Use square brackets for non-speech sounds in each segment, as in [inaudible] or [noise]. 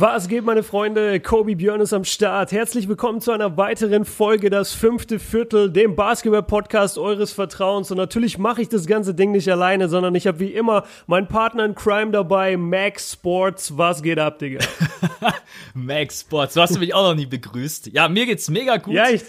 Was geht, meine Freunde? Kobe Björn ist am Start. Herzlich willkommen zu einer weiteren Folge, das fünfte Viertel, dem Basketball-Podcast eures Vertrauens. Und natürlich mache ich das ganze Ding nicht alleine, sondern ich habe wie immer meinen Partner in Crime dabei, Max Sports. Was geht ab, Digga? [laughs] Max Sports, du hast mich auch noch nie begrüßt. Ja, mir geht's mega gut. Ja, ich.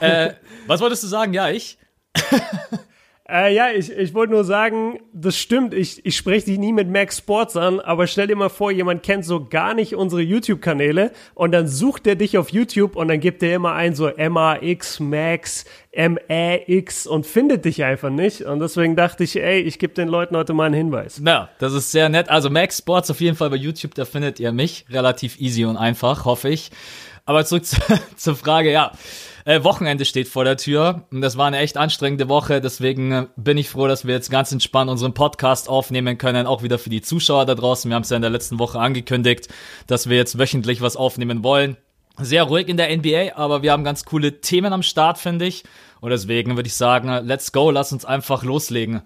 äh, was wolltest du sagen? Ja, ich. [laughs] Äh, ja, ich, ich wollte nur sagen, das stimmt, ich, ich spreche dich nie mit Max Sports an, aber stell dir mal vor, jemand kennt so gar nicht unsere YouTube-Kanäle und dann sucht er dich auf YouTube und dann gibt er immer ein so MAX, Max, MAX und findet dich einfach nicht. Und deswegen dachte ich, ey, ich gebe den Leuten heute mal einen Hinweis. Ja, das ist sehr nett. Also Max Sports auf jeden Fall bei YouTube, da findet ihr mich relativ easy und einfach, hoffe ich. Aber zurück [laughs] zu, zur Frage, ja. Äh, Wochenende steht vor der Tür und das war eine echt anstrengende Woche, deswegen äh, bin ich froh, dass wir jetzt ganz entspannt unseren Podcast aufnehmen können, auch wieder für die Zuschauer da draußen. Wir haben es ja in der letzten Woche angekündigt, dass wir jetzt wöchentlich was aufnehmen wollen. Sehr ruhig in der NBA, aber wir haben ganz coole Themen am Start, finde ich. Und deswegen würde ich sagen, let's go, lass uns einfach loslegen.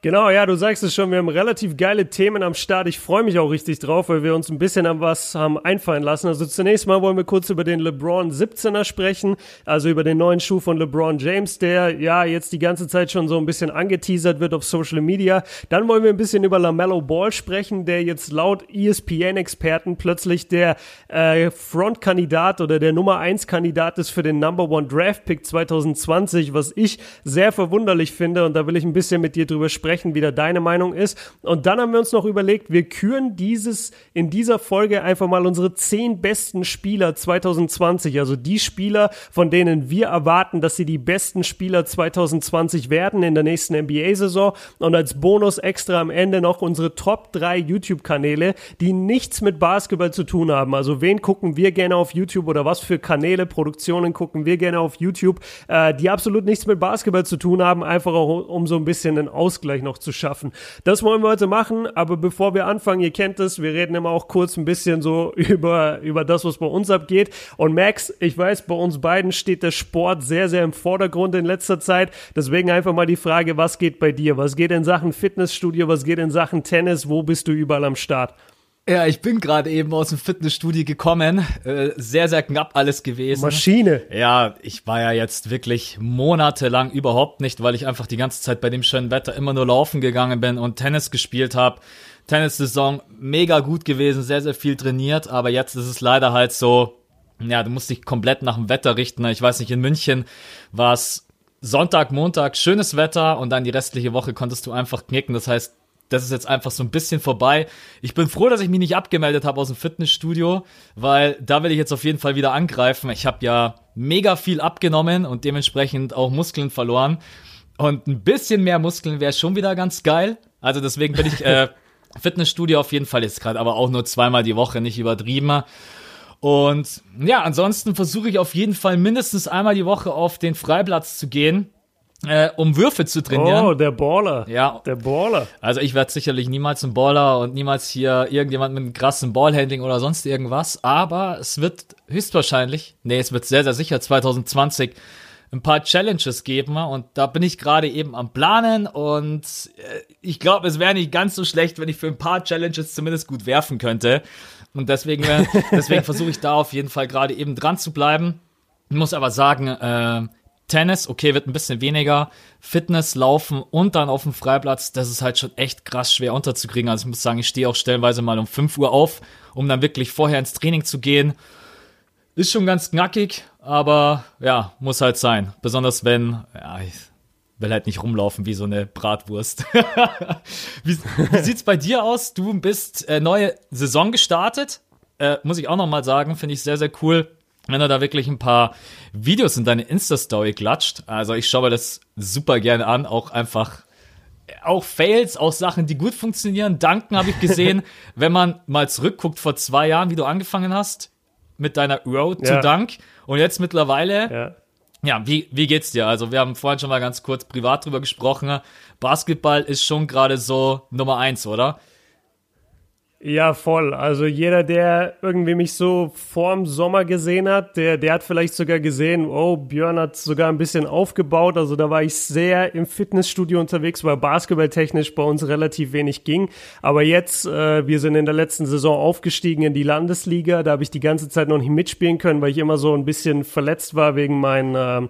Genau, ja, du sagst es schon, wir haben relativ geile Themen am Start. Ich freue mich auch richtig drauf, weil wir uns ein bisschen an was haben einfallen lassen. Also zunächst mal wollen wir kurz über den LeBron 17er sprechen, also über den neuen Schuh von LeBron James, der ja jetzt die ganze Zeit schon so ein bisschen angeteasert wird auf Social Media. Dann wollen wir ein bisschen über LaMelo Ball sprechen, der jetzt laut ESPN-Experten plötzlich der äh, Frontkandidat oder der Nummer 1 Kandidat ist für den Number One Draft Pick 2020, was ich sehr verwunderlich finde und da will ich ein bisschen mit dir drüber sprechen sprechen, wie da deine Meinung ist. Und dann haben wir uns noch überlegt, wir küren dieses in dieser Folge einfach mal unsere zehn besten Spieler 2020, also die Spieler, von denen wir erwarten, dass sie die besten Spieler 2020 werden in der nächsten NBA-Saison. Und als Bonus extra am Ende noch unsere Top 3 YouTube-Kanäle, die nichts mit Basketball zu tun haben. Also wen gucken wir gerne auf YouTube oder was für Kanäle, Produktionen gucken wir gerne auf YouTube, äh, die absolut nichts mit Basketball zu tun haben, einfach auch um so ein bisschen einen Ausgleich Ausgleich noch zu schaffen. Das wollen wir heute machen, aber bevor wir anfangen, ihr kennt es, wir reden immer auch kurz ein bisschen so [laughs] über, über das, was bei uns abgeht. Und Max, ich weiß, bei uns beiden steht der Sport sehr, sehr im Vordergrund in letzter Zeit. Deswegen einfach mal die Frage, was geht bei dir? Was geht in Sachen Fitnessstudio? Was geht in Sachen Tennis? Wo bist du überall am Start? Ja, ich bin gerade eben aus dem Fitnessstudio gekommen. Äh, sehr, sehr knapp alles gewesen. Maschine. Ja, ich war ja jetzt wirklich monatelang überhaupt nicht, weil ich einfach die ganze Zeit bei dem schönen Wetter immer nur laufen gegangen bin und Tennis gespielt habe. Tennissaison mega gut gewesen, sehr, sehr viel trainiert, aber jetzt ist es leider halt so, ja, du musst dich komplett nach dem Wetter richten. Ich weiß nicht, in München war es Sonntag, Montag schönes Wetter und dann die restliche Woche konntest du einfach knicken. Das heißt, das ist jetzt einfach so ein bisschen vorbei. Ich bin froh, dass ich mich nicht abgemeldet habe aus dem Fitnessstudio, weil da will ich jetzt auf jeden Fall wieder angreifen. Ich habe ja mega viel abgenommen und dementsprechend auch Muskeln verloren. Und ein bisschen mehr Muskeln wäre schon wieder ganz geil. Also deswegen bin ich äh, [laughs] Fitnessstudio auf jeden Fall jetzt gerade, aber auch nur zweimal die Woche, nicht übertrieben. Und ja, ansonsten versuche ich auf jeden Fall mindestens einmal die Woche auf den Freiplatz zu gehen äh, um Würfe zu trainieren. Oh, der Baller. Ja. Der Baller. Also ich werde sicherlich niemals ein Baller und niemals hier irgendjemand mit einem krassen Ballhandling oder sonst irgendwas, aber es wird höchstwahrscheinlich, nee, es wird sehr, sehr sicher 2020 ein paar Challenges geben und da bin ich gerade eben am Planen und äh, ich glaube, es wäre nicht ganz so schlecht, wenn ich für ein paar Challenges zumindest gut werfen könnte und deswegen, äh, [laughs] deswegen versuche ich da auf jeden Fall gerade eben dran zu bleiben. Ich muss aber sagen, äh, Tennis, okay, wird ein bisschen weniger. Fitness, Laufen und dann auf dem Freiplatz, das ist halt schon echt krass schwer unterzukriegen. Also ich muss sagen, ich stehe auch stellenweise mal um 5 Uhr auf, um dann wirklich vorher ins Training zu gehen. Ist schon ganz knackig, aber ja, muss halt sein. Besonders wenn, ja, ich will halt nicht rumlaufen wie so eine Bratwurst. [laughs] wie, wie sieht's bei dir aus? Du bist äh, neue Saison gestartet. Äh, muss ich auch noch mal sagen, finde ich sehr, sehr cool wenn er da wirklich ein paar Videos in deine Insta-Story klatscht. Also ich schaue mir das super gerne an, auch einfach auch Fails, auch Sachen, die gut funktionieren. Danken habe ich gesehen, [laughs] wenn man mal zurückguckt vor zwei Jahren, wie du angefangen hast mit deiner Road ja. to Dank und jetzt mittlerweile. Ja. Ja, wie, wie geht's dir? Also, wir haben vorhin schon mal ganz kurz privat drüber gesprochen. Basketball ist schon gerade so Nummer eins, oder? Ja, voll. Also jeder, der irgendwie mich so vorm Sommer gesehen hat, der, der hat vielleicht sogar gesehen, oh, Björn hat sogar ein bisschen aufgebaut. Also da war ich sehr im Fitnessstudio unterwegs, weil basketballtechnisch bei uns relativ wenig ging. Aber jetzt, äh, wir sind in der letzten Saison aufgestiegen in die Landesliga. Da habe ich die ganze Zeit noch nicht mitspielen können, weil ich immer so ein bisschen verletzt war wegen meinen äh,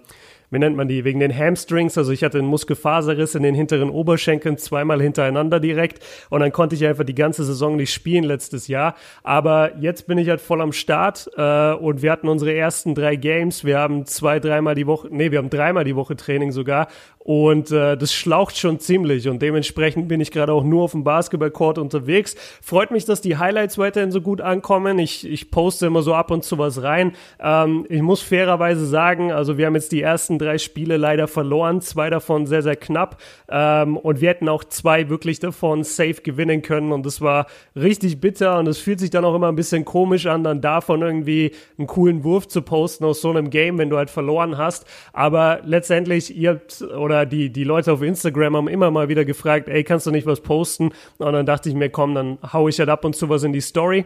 wie nennt man die, wegen den Hamstrings. Also ich hatte einen Muskelfaserriss in den hinteren Oberschenkeln zweimal hintereinander direkt und dann konnte ich einfach die ganze Saison nicht spielen letztes Jahr. Aber jetzt bin ich halt voll am Start äh, und wir hatten unsere ersten drei Games. Wir haben zwei, dreimal die Woche, nee, wir haben dreimal die Woche Training sogar und äh, das schlaucht schon ziemlich und dementsprechend bin ich gerade auch nur auf dem Basketballcourt unterwegs. Freut mich, dass die Highlights weiterhin so gut ankommen. Ich, ich poste immer so ab und zu was rein. Ähm, ich muss fairerweise sagen, also wir haben jetzt die ersten drei Spiele leider verloren, zwei davon sehr, sehr knapp ähm, und wir hätten auch zwei wirklich davon safe gewinnen können und das war richtig bitter und es fühlt sich dann auch immer ein bisschen komisch an, dann davon irgendwie einen coolen Wurf zu posten aus so einem Game, wenn du halt verloren hast. Aber letztendlich, ihr oder oder die, die Leute auf Instagram haben immer mal wieder gefragt, ey, kannst du nicht was posten? Und dann dachte ich mir, komm, dann hau ich halt ab und zu was in die Story.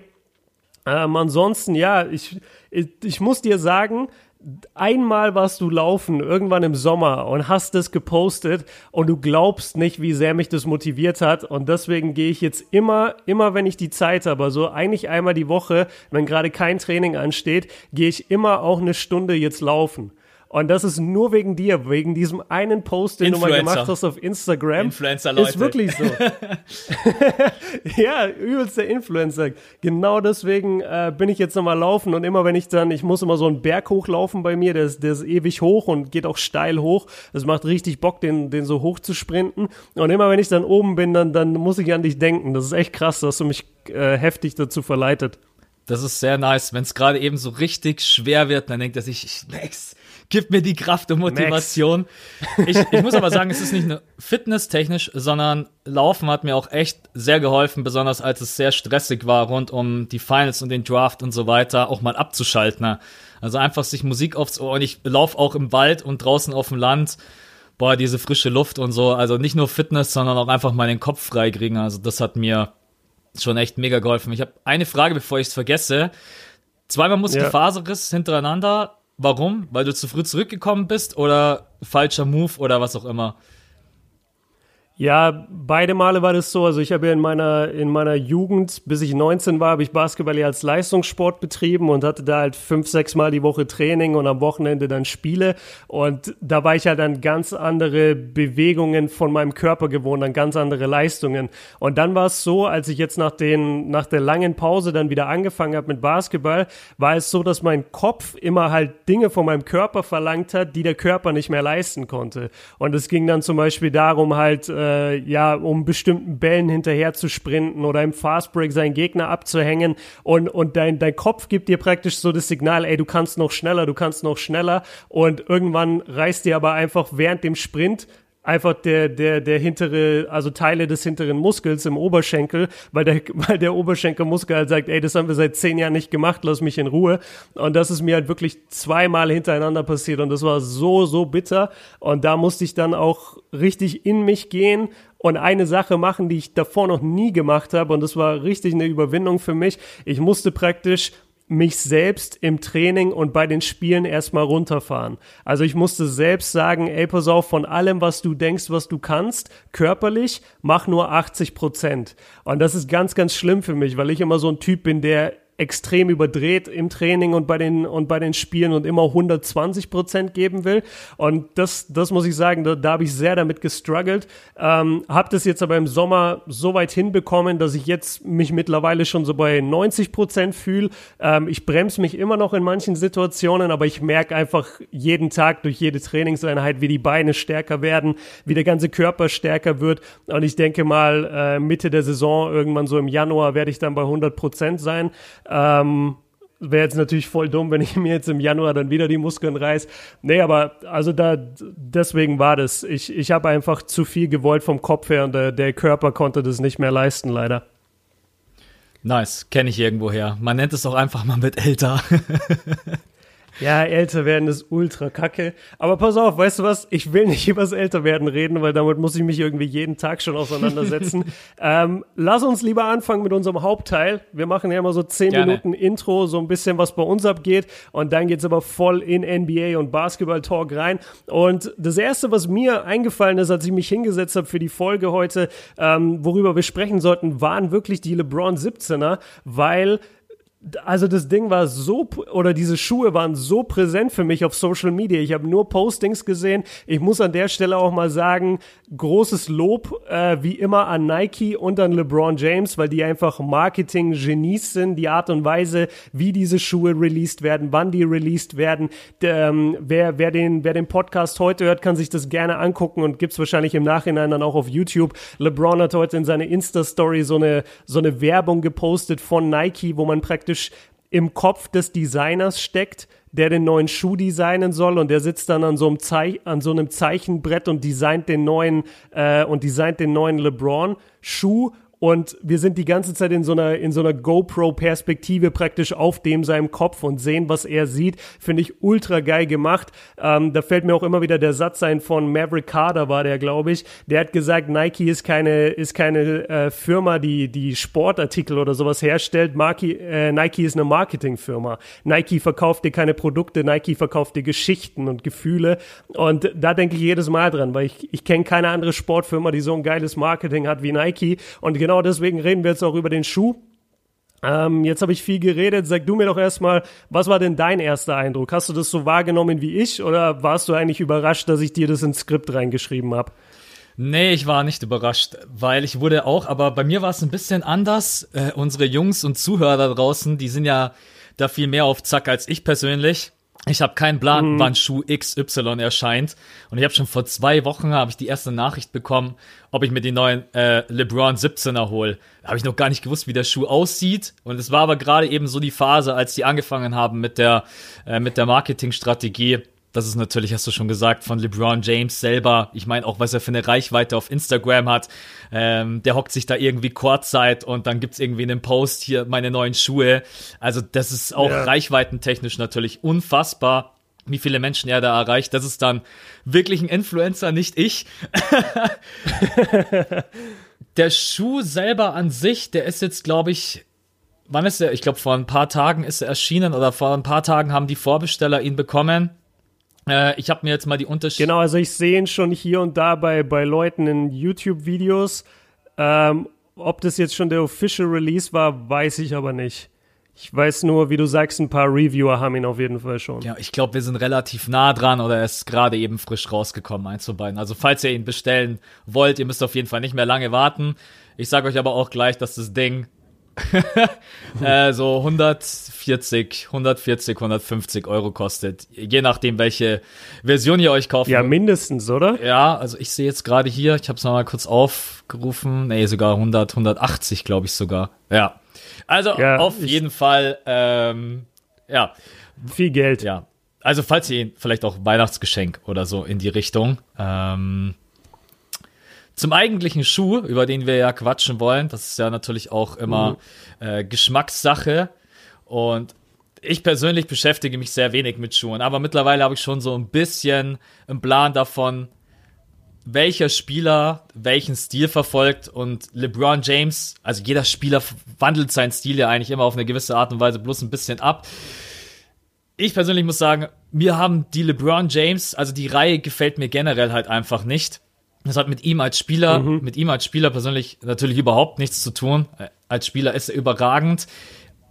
Ähm, ansonsten, ja, ich, ich, ich muss dir sagen, einmal warst du laufen, irgendwann im Sommer und hast das gepostet und du glaubst nicht, wie sehr mich das motiviert hat und deswegen gehe ich jetzt immer, immer wenn ich die Zeit habe, also eigentlich einmal die Woche, wenn gerade kein Training ansteht, gehe ich immer auch eine Stunde jetzt laufen. Und das ist nur wegen dir, wegen diesem einen Post, den Influencer. du mal gemacht hast auf Instagram. Influencer, Leute. Ist wirklich so. [laughs] ja, übelster Influencer. Genau deswegen äh, bin ich jetzt nochmal laufen und immer wenn ich dann, ich muss immer so einen Berg hochlaufen bei mir, der ist, der ist ewig hoch und geht auch steil hoch. Es macht richtig Bock, den, den so hoch zu sprinten. Und immer wenn ich dann oben bin, dann, dann muss ich an dich denken. Das ist echt krass, dass du mich äh, heftig dazu verleitet. Das ist sehr nice. Wenn es gerade eben so richtig schwer wird, dann denkt er sich, ich, Max, gib mir die Kraft und Motivation. Ich, ich muss aber sagen, es ist nicht nur fitnesstechnisch, sondern Laufen hat mir auch echt sehr geholfen, besonders als es sehr stressig war rund um die Finals und den Draft und so weiter, auch mal abzuschalten. Also einfach sich Musik aufs Ohr und ich laufe auch im Wald und draußen auf dem Land. Boah, diese frische Luft und so. Also nicht nur Fitness, sondern auch einfach mal den Kopf freikriegen. Also das hat mir schon echt mega geholfen. Ich habe eine Frage, bevor ich es vergesse. Zweimal Muskelfaserriss ja. hintereinander Warum? Weil du zu früh zurückgekommen bist oder falscher Move oder was auch immer? Ja, beide Male war das so. Also ich habe ja in meiner, in meiner Jugend, bis ich 19 war, habe ich Basketball ja als Leistungssport betrieben und hatte da halt fünf, sechs Mal die Woche Training und am Wochenende dann Spiele. Und da war ich halt an ganz andere Bewegungen von meinem Körper gewohnt, an ganz andere Leistungen. Und dann war es so, als ich jetzt nach, den, nach der langen Pause dann wieder angefangen habe mit Basketball, war es so, dass mein Kopf immer halt Dinge von meinem Körper verlangt hat, die der Körper nicht mehr leisten konnte. Und es ging dann zum Beispiel darum halt, äh, äh, ja, um bestimmten Bällen hinterher zu sprinten oder im Fastbreak seinen Gegner abzuhängen und, und dein, dein Kopf gibt dir praktisch so das Signal, ey, du kannst noch schneller, du kannst noch schneller und irgendwann reißt dir aber einfach während dem Sprint einfach der, der, der hintere, also Teile des hinteren Muskels im Oberschenkel, weil der, [laughs] weil der Oberschenkelmuskel halt sagt, ey, das haben wir seit zehn Jahren nicht gemacht, lass mich in Ruhe. Und das ist mir halt wirklich zweimal hintereinander passiert und das war so, so bitter. Und da musste ich dann auch richtig in mich gehen und eine Sache machen, die ich davor noch nie gemacht habe. Und das war richtig eine Überwindung für mich. Ich musste praktisch mich selbst im Training und bei den Spielen erstmal runterfahren. Also ich musste selbst sagen, ey, pass auf, von allem, was du denkst, was du kannst, körperlich, mach nur 80 Prozent. Und das ist ganz, ganz schlimm für mich, weil ich immer so ein Typ bin, der extrem überdreht im Training und bei den und bei den Spielen und immer 120 Prozent geben will. Und das, das muss ich sagen, da, da habe ich sehr damit gestruggelt. Ähm, habe das jetzt aber im Sommer so weit hinbekommen, dass ich jetzt mich mittlerweile schon so bei 90 Prozent fühle. Ähm, ich bremse mich immer noch in manchen Situationen, aber ich merke einfach jeden Tag durch jede Trainingseinheit, wie die Beine stärker werden, wie der ganze Körper stärker wird. Und ich denke mal, äh, Mitte der Saison, irgendwann so im Januar, werde ich dann bei 100 Prozent sein. Ähm, Wäre jetzt natürlich voll dumm, wenn ich [laughs] mir jetzt im Januar dann wieder die Muskeln reiß. Nee, aber also da, deswegen war das. Ich, ich habe einfach zu viel gewollt vom Kopf her und der, der Körper konnte das nicht mehr leisten, leider. Nice, kenne ich irgendwoher. Man nennt es auch einfach, man wird älter. [laughs] Ja, älter werden ist ultra kacke. Aber pass auf, weißt du was? Ich will nicht [laughs] übers Älterwerden reden, weil damit muss ich mich irgendwie jeden Tag schon auseinandersetzen. [laughs] ähm, lass uns lieber anfangen mit unserem Hauptteil. Wir machen ja immer so zehn Gerne. Minuten Intro, so ein bisschen was bei uns abgeht. Und dann geht's aber voll in NBA und Basketball-Talk rein. Und das Erste, was mir eingefallen ist, als ich mich hingesetzt habe für die Folge heute, ähm, worüber wir sprechen sollten, waren wirklich die LeBron 17er, weil also das Ding war so, oder diese Schuhe waren so präsent für mich auf Social Media. Ich habe nur Postings gesehen. Ich muss an der Stelle auch mal sagen, großes Lob äh, wie immer an Nike und an LeBron James, weil die einfach Marketing-Genies sind. Die Art und Weise, wie diese Schuhe released werden, wann die released werden. Ähm, wer, wer, den, wer den Podcast heute hört, kann sich das gerne angucken und gibt's wahrscheinlich im Nachhinein dann auch auf YouTube. LeBron hat heute in seine Insta-Story so eine, so eine Werbung gepostet von Nike, wo man praktisch im Kopf des Designers steckt, der den neuen Schuh designen soll und der sitzt dann an so einem, Zei an so einem Zeichenbrett und designt den neuen äh, und designt den neuen LeBron Schuh und wir sind die ganze Zeit in so einer, in so einer GoPro-Perspektive praktisch auf dem seinem Kopf und sehen, was er sieht. Finde ich ultra geil gemacht. Ähm, da fällt mir auch immer wieder der Satz ein von Maverick Carter war der, glaube ich. Der hat gesagt, Nike ist keine, ist keine äh, Firma, die, die Sportartikel oder sowas herstellt. Marki, äh, Nike ist eine Marketingfirma. Nike verkauft dir keine Produkte, Nike verkauft dir Geschichten und Gefühle. Und da denke ich jedes Mal dran, weil ich, ich kenne keine andere Sportfirma, die so ein geiles Marketing hat wie Nike. Und genau genau deswegen reden wir jetzt auch über den Schuh. Ähm, jetzt habe ich viel geredet. Sag du mir doch erstmal, was war denn dein erster Eindruck? Hast du das so wahrgenommen wie ich oder warst du eigentlich überrascht, dass ich dir das ins Skript reingeschrieben habe? Nee, ich war nicht überrascht, weil ich wurde auch, aber bei mir war es ein bisschen anders. Äh, unsere Jungs und Zuhörer da draußen, die sind ja da viel mehr auf Zack als ich persönlich. Ich habe keinen Plan, mhm. wann Schuh XY erscheint. Und ich habe schon vor zwei Wochen habe ich die erste Nachricht bekommen, ob ich mir den neuen äh, LeBron 17er hole. Da habe ich noch gar nicht gewusst, wie der Schuh aussieht. Und es war aber gerade eben so die Phase, als die angefangen haben mit der äh, mit der Marketingstrategie das ist natürlich, hast du schon gesagt, von LeBron James selber. Ich meine auch, was er für eine Reichweite auf Instagram hat. Ähm, der hockt sich da irgendwie Kurzzeit und dann gibt's irgendwie einen Post hier, meine neuen Schuhe. Also das ist auch ja. reichweitentechnisch natürlich unfassbar wie viele Menschen er da erreicht. Das ist dann wirklich ein Influencer, nicht ich. [laughs] der Schuh selber an sich, der ist jetzt, glaube ich, wann ist er? Ich glaube, vor ein paar Tagen ist er erschienen oder vor ein paar Tagen haben die Vorbesteller ihn bekommen. Äh, ich habe mir jetzt mal die Unterschiede. Genau, also ich sehe ihn schon hier und da bei, bei Leuten in YouTube-Videos. Ähm, ob das jetzt schon der Official Release war, weiß ich aber nicht. Ich weiß nur, wie du sagst, ein paar Reviewer haben ihn auf jeden Fall schon. Ja, ich glaube, wir sind relativ nah dran oder er ist gerade eben frisch rausgekommen, eins zu beiden. Also falls ihr ihn bestellen wollt, ihr müsst auf jeden Fall nicht mehr lange warten. Ich sage euch aber auch gleich, dass das Ding [laughs] äh, so 140, 140, 150 Euro kostet. Je nachdem, welche Version ihr euch kauft. Ja, mindestens, oder? Ja, also ich sehe jetzt gerade hier, ich habe es mal kurz aufgerufen. Nee, sogar 100, 180, glaube ich sogar. Ja. Also ja, auf jeden Fall, ähm, ja. Viel Geld. Ja. Also falls ihr ihn vielleicht auch Weihnachtsgeschenk oder so in die Richtung. Ähm, zum eigentlichen Schuh, über den wir ja quatschen wollen, das ist ja natürlich auch immer mhm. äh, Geschmackssache. Und ich persönlich beschäftige mich sehr wenig mit Schuhen, aber mittlerweile habe ich schon so ein bisschen einen Plan davon, welcher Spieler welchen Stil verfolgt und LeBron James, also jeder Spieler wandelt seinen Stil ja eigentlich immer auf eine gewisse Art und Weise bloß ein bisschen ab. Ich persönlich muss sagen, mir haben die LeBron James, also die Reihe gefällt mir generell halt einfach nicht. Das hat mit ihm als Spieler, mhm. mit ihm als Spieler persönlich natürlich überhaupt nichts zu tun. Als Spieler ist er überragend.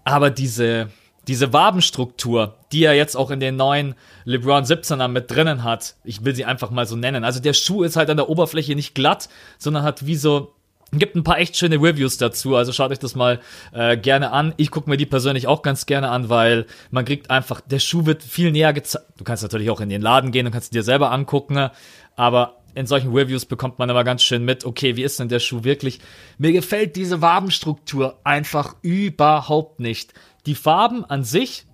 Aber diese, diese Wabenstruktur, die er jetzt auch in den neuen LeBron 17er mit drinnen hat, ich will sie einfach mal so nennen. Also der Schuh ist halt an der Oberfläche nicht glatt, sondern hat wie so Gibt ein paar echt schöne Reviews dazu, also schaut euch das mal äh, gerne an. Ich gucke mir die persönlich auch ganz gerne an, weil man kriegt einfach, der Schuh wird viel näher gezeigt. Du kannst natürlich auch in den Laden gehen und kannst dir selber angucken, aber in solchen Reviews bekommt man aber ganz schön mit, okay, wie ist denn der Schuh wirklich? Mir gefällt diese Wabenstruktur einfach überhaupt nicht. Die Farben an sich,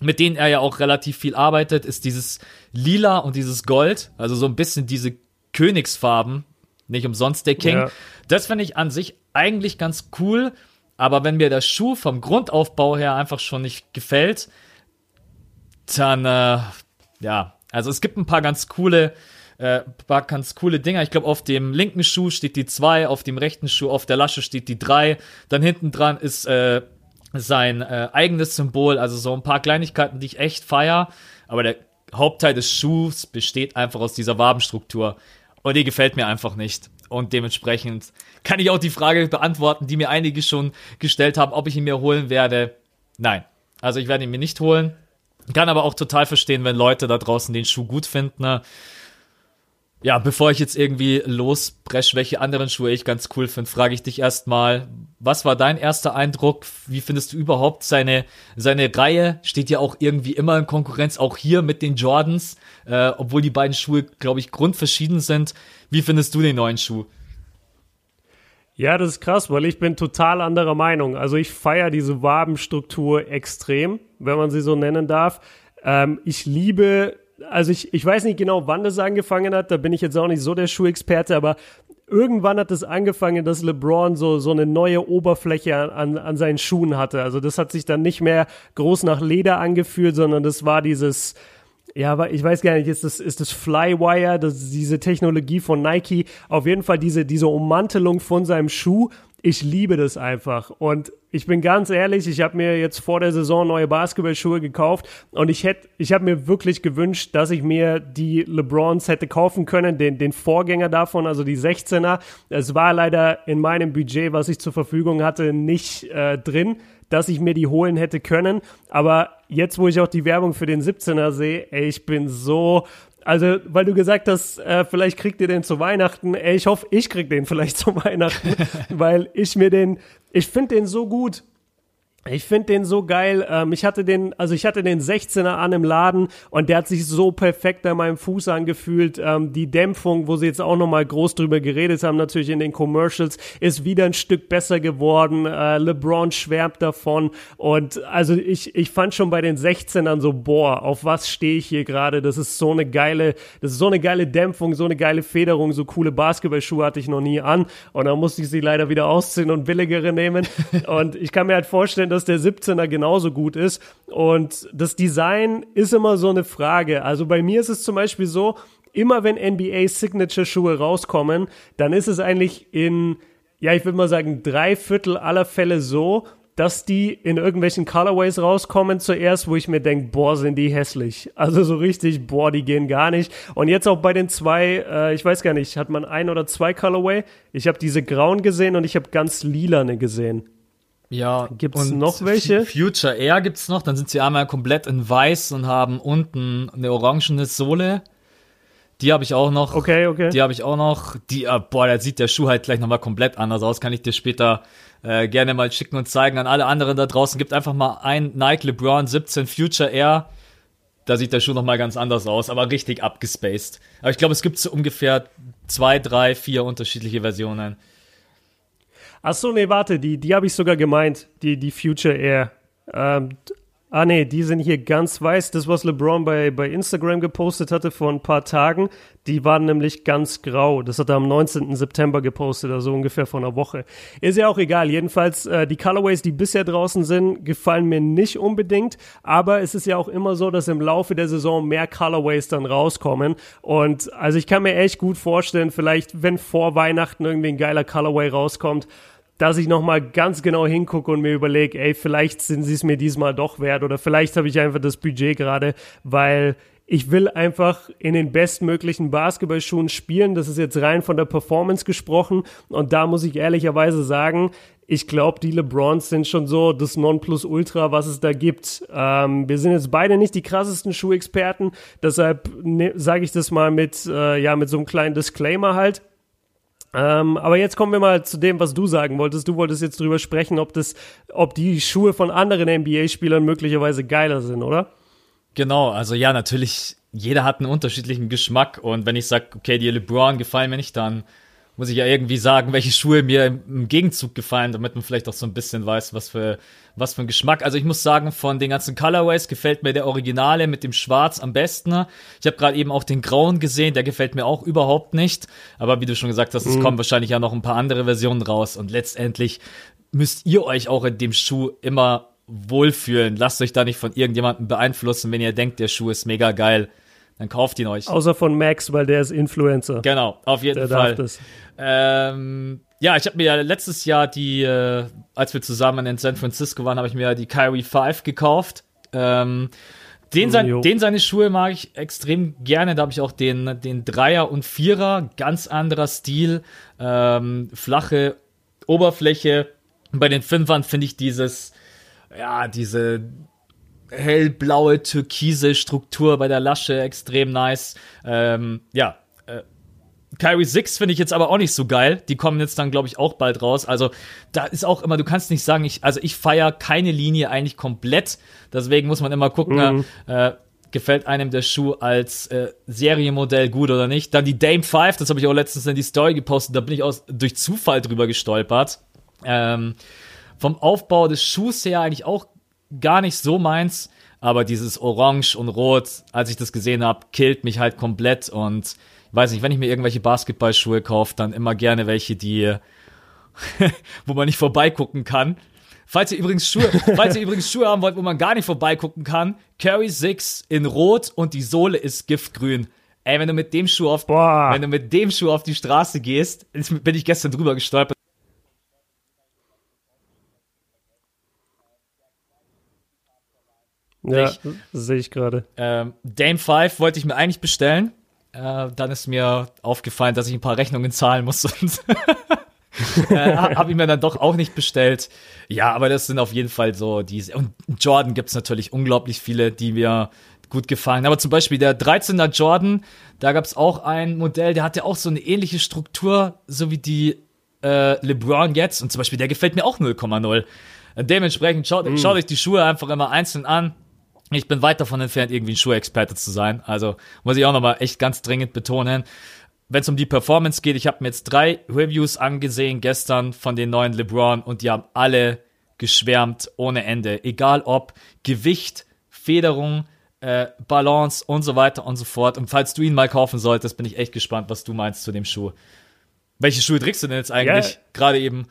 mit denen er ja auch relativ viel arbeitet, ist dieses Lila und dieses Gold, also so ein bisschen diese Königsfarben, nicht umsonst der King. Ja. Das finde ich an sich eigentlich ganz cool, aber wenn mir der Schuh vom Grundaufbau her einfach schon nicht gefällt, dann, äh, ja, also es gibt ein paar ganz coole, äh, paar ganz coole Dinger. Ich glaube, auf dem linken Schuh steht die 2, auf dem rechten Schuh, auf der Lasche steht die 3. Dann hinten dran ist äh, sein äh, eigenes Symbol, also so ein paar Kleinigkeiten, die ich echt feier. Aber der Hauptteil des Schuhs besteht einfach aus dieser Wabenstruktur. Und die gefällt mir einfach nicht. Und dementsprechend kann ich auch die Frage beantworten, die mir einige schon gestellt haben, ob ich ihn mir holen werde. Nein. Also ich werde ihn mir nicht holen. Kann aber auch total verstehen, wenn Leute da draußen den Schuh gut finden. Ne? Ja, bevor ich jetzt irgendwie losbreche, welche anderen Schuhe ich ganz cool finde, frage ich dich erstmal, was war dein erster Eindruck? Wie findest du überhaupt seine, seine Reihe? Steht ja auch irgendwie immer in Konkurrenz, auch hier mit den Jordans, äh, obwohl die beiden Schuhe, glaube ich, grundverschieden sind. Wie findest du den neuen Schuh? Ja, das ist krass, weil ich bin total anderer Meinung. Also ich feiere diese Wabenstruktur extrem, wenn man sie so nennen darf. Ähm, ich liebe also ich, ich weiß nicht genau, wann das angefangen hat, da bin ich jetzt auch nicht so der Schuhexperte, aber irgendwann hat es angefangen, dass LeBron so, so eine neue Oberfläche an, an seinen Schuhen hatte. Also das hat sich dann nicht mehr groß nach Leder angefühlt, sondern das war dieses, ja, ich weiß gar nicht, ist das, ist das Flywire, das, diese Technologie von Nike, auf jeden Fall diese, diese Ummantelung von seinem Schuh. Ich liebe das einfach. Und ich bin ganz ehrlich, ich habe mir jetzt vor der Saison neue Basketballschuhe gekauft und ich hätte, ich habe mir wirklich gewünscht, dass ich mir die LeBrons hätte kaufen können, den, den Vorgänger davon, also die 16er. Es war leider in meinem Budget, was ich zur Verfügung hatte, nicht äh, drin, dass ich mir die holen hätte können. Aber jetzt, wo ich auch die Werbung für den 17er sehe, ey, ich bin so also, weil du gesagt hast, äh, vielleicht kriegt ihr den zu Weihnachten. Ey, ich hoffe, ich krieg den vielleicht [laughs] zu Weihnachten, weil ich mir den, ich finde den so gut. Ich finde den so geil. Ähm, ich hatte den, also ich hatte den 16er an im Laden und der hat sich so perfekt an meinem Fuß angefühlt. Ähm, die Dämpfung, wo sie jetzt auch nochmal groß drüber geredet haben, natürlich in den Commercials, ist wieder ein Stück besser geworden. Äh, LeBron schwärmt davon. Und also ich, ich fand schon bei den 16ern so, boah, auf was stehe ich hier gerade? Das ist so eine geile, das ist so eine geile Dämpfung, so eine geile Federung, so coole Basketballschuhe hatte ich noch nie an. Und dann musste ich sie leider wieder ausziehen und billigere nehmen. [laughs] und ich kann mir halt vorstellen, dass dass der 17er genauso gut ist. Und das Design ist immer so eine Frage. Also bei mir ist es zum Beispiel so, immer wenn NBA Signature Schuhe rauskommen, dann ist es eigentlich in, ja, ich würde mal sagen, drei Viertel aller Fälle so, dass die in irgendwelchen Colorways rauskommen zuerst, wo ich mir denke, boah, sind die hässlich. Also so richtig, boah, die gehen gar nicht. Und jetzt auch bei den zwei, äh, ich weiß gar nicht, hat man ein oder zwei Colorway? Ich habe diese grauen gesehen und ich habe ganz lilane gesehen. Ja, gibt's noch welche? Future Air gibt's noch, dann sind sie einmal komplett in weiß und haben unten eine orangene Sohle. Die habe ich auch noch. Okay, okay. Die habe ich auch noch. Die, äh, boah, da sieht der Schuh halt gleich nochmal komplett anders aus. Kann ich dir später äh, gerne mal schicken und zeigen an alle anderen da draußen. Gibt einfach mal ein Nike LeBron 17 Future Air. Da sieht der Schuh nochmal ganz anders aus, aber richtig abgespaced. Aber ich glaube, es gibt so ungefähr zwei, drei, vier unterschiedliche Versionen. Ach so, nee, warte, die, die habe ich sogar gemeint, die, die Future Air. Ähm, ah nee, die sind hier ganz weiß. Das, was LeBron bei, bei Instagram gepostet hatte vor ein paar Tagen, die waren nämlich ganz grau. Das hat er am 19. September gepostet, also ungefähr vor einer Woche. Ist ja auch egal. Jedenfalls, äh, die Colorways, die bisher draußen sind, gefallen mir nicht unbedingt. Aber es ist ja auch immer so, dass im Laufe der Saison mehr Colorways dann rauskommen. Und also ich kann mir echt gut vorstellen, vielleicht, wenn vor Weihnachten irgendwie ein geiler Colorway rauskommt, dass ich nochmal ganz genau hingucke und mir überlege, ey, vielleicht sind sie es mir diesmal doch wert oder vielleicht habe ich einfach das Budget gerade, weil ich will einfach in den bestmöglichen Basketballschuhen spielen. Das ist jetzt rein von der Performance gesprochen. Und da muss ich ehrlicherweise sagen, ich glaube, die LeBrons sind schon so das Nonplusultra, was es da gibt. Ähm, wir sind jetzt beide nicht die krassesten Schuhexperten, deshalb ne, sage ich das mal mit, äh, ja, mit so einem kleinen Disclaimer halt. Ähm, aber jetzt kommen wir mal zu dem, was du sagen wolltest. Du wolltest jetzt drüber sprechen, ob das, ob die Schuhe von anderen NBA-Spielern möglicherweise geiler sind, oder? Genau, also ja, natürlich, jeder hat einen unterschiedlichen Geschmack und wenn ich sage, okay, die LeBron gefallen mir nicht, dann muss ich ja irgendwie sagen, welche Schuhe mir im Gegenzug gefallen, damit man vielleicht auch so ein bisschen weiß, was für, was für ein Geschmack. Also ich muss sagen, von den ganzen Colorways gefällt mir der Originale mit dem Schwarz am besten. Ich habe gerade eben auch den Grauen gesehen, der gefällt mir auch überhaupt nicht. Aber wie du schon gesagt hast, es mhm. kommen wahrscheinlich ja noch ein paar andere Versionen raus und letztendlich müsst ihr euch auch in dem Schuh immer wohlfühlen. Lasst euch da nicht von irgendjemandem beeinflussen, wenn ihr denkt, der Schuh ist mega geil. Dann kauft ihn euch. Außer von Max, weil der ist Influencer. Genau, auf jeden der Fall. Darf das. Ähm, ja, ich habe mir ja letztes Jahr die, äh, als wir zusammen in San Francisco waren, habe ich mir ja die Kyrie 5 gekauft. Ähm, den, sein, den seine Schuhe mag ich extrem gerne. Da habe ich auch den, den Dreier und Vierer, ganz anderer Stil, ähm, flache Oberfläche. Bei den Fünfern finde ich dieses, ja, diese hellblaue, türkise Struktur bei der Lasche extrem nice. Ähm, ja, äh, Kyrie 6 finde ich jetzt aber auch nicht so geil. Die kommen jetzt dann, glaube ich, auch bald raus. Also da ist auch immer, du kannst nicht sagen, ich, also ich feiere keine Linie eigentlich komplett. Deswegen muss man immer gucken, mhm. äh, gefällt einem der Schuh als äh, Serienmodell gut oder nicht. Dann die Dame 5, das habe ich auch letztens in die Story gepostet, da bin ich aus, durch Zufall drüber gestolpert. Ähm, vom Aufbau des Schuhs her eigentlich auch gar nicht so meins, aber dieses Orange und Rot, als ich das gesehen habe, killt mich halt komplett und weiß nicht, wenn ich mir irgendwelche Basketballschuhe kaufe, dann immer gerne welche, die [laughs] wo man nicht vorbeigucken kann. Falls ihr übrigens Schuhe, [laughs] falls ihr übrigens Schuhe haben wollt, wo man gar nicht vorbeigucken kann, Curry 6 in Rot und die Sohle ist giftgrün. Ey, wenn du mit dem Schuh auf, Boah. wenn du mit dem Schuh auf die Straße gehst, bin ich gestern drüber gestolpert. Ja, sehe ich gerade. Ähm, Dame 5 wollte ich mir eigentlich bestellen. Äh, dann ist mir aufgefallen, dass ich ein paar Rechnungen zahlen muss und [laughs] äh, habe ich mir dann doch auch nicht bestellt. Ja, aber das sind auf jeden Fall so diese. Und Jordan gibt es natürlich unglaublich viele, die mir gut gefallen. Aber zum Beispiel der 13er Jordan, da gab es auch ein Modell, der hatte auch so eine ähnliche Struktur, so wie die äh, LeBron jetzt. Und zum Beispiel der gefällt mir auch 0,0. Dementsprechend schaut, mm. schaut euch die Schuhe einfach immer einzeln an ich bin weit davon entfernt, irgendwie ein Schuhexperte zu sein. Also muss ich auch nochmal echt ganz dringend betonen. Wenn es um die Performance geht, ich habe mir jetzt drei Reviews angesehen gestern von den neuen LeBron und die haben alle geschwärmt ohne Ende. Egal ob Gewicht, Federung, äh, Balance und so weiter und so fort. Und falls du ihn mal kaufen solltest, bin ich echt gespannt, was du meinst zu dem Schuh. Welche Schuhe trägst du denn jetzt eigentlich? Yeah. Gerade eben.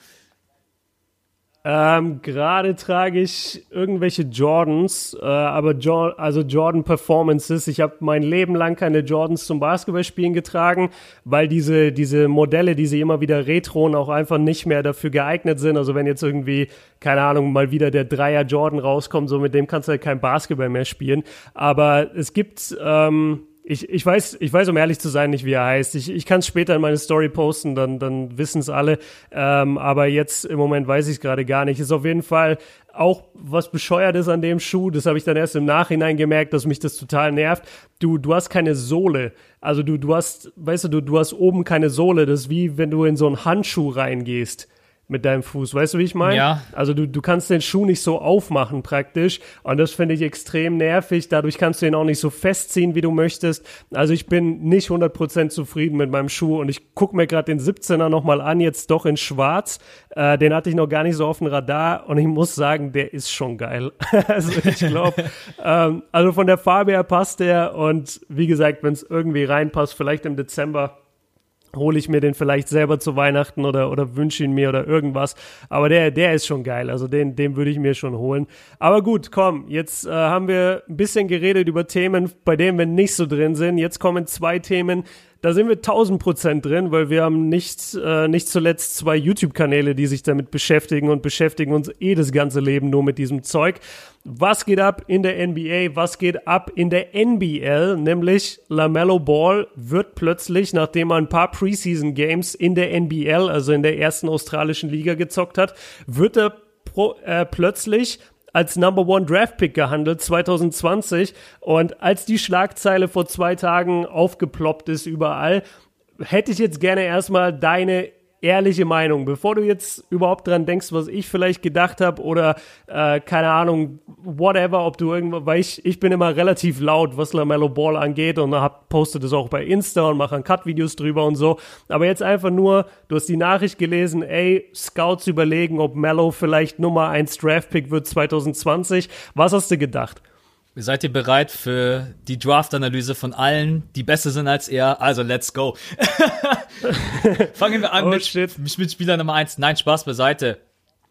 Ähm, Gerade trage ich irgendwelche Jordans, äh, aber jo also Jordan Performances. Ich habe mein Leben lang keine Jordans zum Basketballspielen getragen, weil diese, diese Modelle, die sie immer wieder retroen, auch einfach nicht mehr dafür geeignet sind. Also wenn jetzt irgendwie, keine Ahnung, mal wieder der Dreier Jordan rauskommt, so mit dem kannst du halt kein Basketball mehr spielen. Aber es gibt ähm, ich, ich, weiß, ich weiß, um ehrlich zu sein, nicht, wie er heißt. Ich, ich kann es später in meine Story posten, dann, dann wissen es alle. Ähm, aber jetzt im Moment weiß ich es gerade gar nicht. Ist auf jeden Fall auch was bescheuert ist an dem Schuh. Das habe ich dann erst im Nachhinein gemerkt, dass mich das total nervt. Du, du hast keine Sohle. Also du, du hast, weißt du, du, du hast oben keine Sohle. Das ist wie wenn du in so einen Handschuh reingehst mit deinem Fuß. Weißt du, wie ich meine? Ja. Also du, du kannst den Schuh nicht so aufmachen praktisch. Und das finde ich extrem nervig. Dadurch kannst du ihn auch nicht so festziehen, wie du möchtest. Also ich bin nicht 100% zufrieden mit meinem Schuh. Und ich gucke mir gerade den 17er nochmal an, jetzt doch in schwarz. Äh, den hatte ich noch gar nicht so auf dem Radar. Und ich muss sagen, der ist schon geil. [laughs] also ich glaube, ähm, also von der Farbe her passt der. Und wie gesagt, wenn es irgendwie reinpasst, vielleicht im Dezember hole ich mir den vielleicht selber zu Weihnachten oder, oder wünsche ihn mir oder irgendwas. Aber der, der ist schon geil. Also den, den würde ich mir schon holen. Aber gut, komm, jetzt äh, haben wir ein bisschen geredet über Themen, bei denen wir nicht so drin sind. Jetzt kommen zwei Themen, da sind wir 1000 Prozent drin, weil wir haben nicht, äh, nicht zuletzt zwei YouTube-Kanäle, die sich damit beschäftigen und beschäftigen uns eh das ganze Leben nur mit diesem Zeug. Was geht ab in der NBA? Was geht ab in der NBL? Nämlich LaMelo Ball wird plötzlich, nachdem er ein paar Preseason Games in der NBL, also in der ersten australischen Liga gezockt hat, wird er pro, äh, plötzlich als Number One Draft Pick gehandelt 2020 und als die Schlagzeile vor zwei Tagen aufgeploppt ist überall, hätte ich jetzt gerne erstmal deine ehrliche Meinung, bevor du jetzt überhaupt dran denkst, was ich vielleicht gedacht habe oder äh, keine Ahnung, whatever, ob du irgendwo, weil ich, ich bin immer relativ laut, was LaMelo Ball angeht und hab, postet es auch bei Insta und mache Cut-Videos drüber und so. Aber jetzt einfach nur, du hast die Nachricht gelesen, ey, Scouts überlegen, ob Mello vielleicht Nummer 1 Draft-Pick wird 2020. Was hast du gedacht? Seid ihr bereit für die Draft-Analyse von allen, die besser sind als er? Also, let's go. [laughs] Fangen wir an oh, mit, mit Spieler Nummer eins. Nein, Spaß beiseite.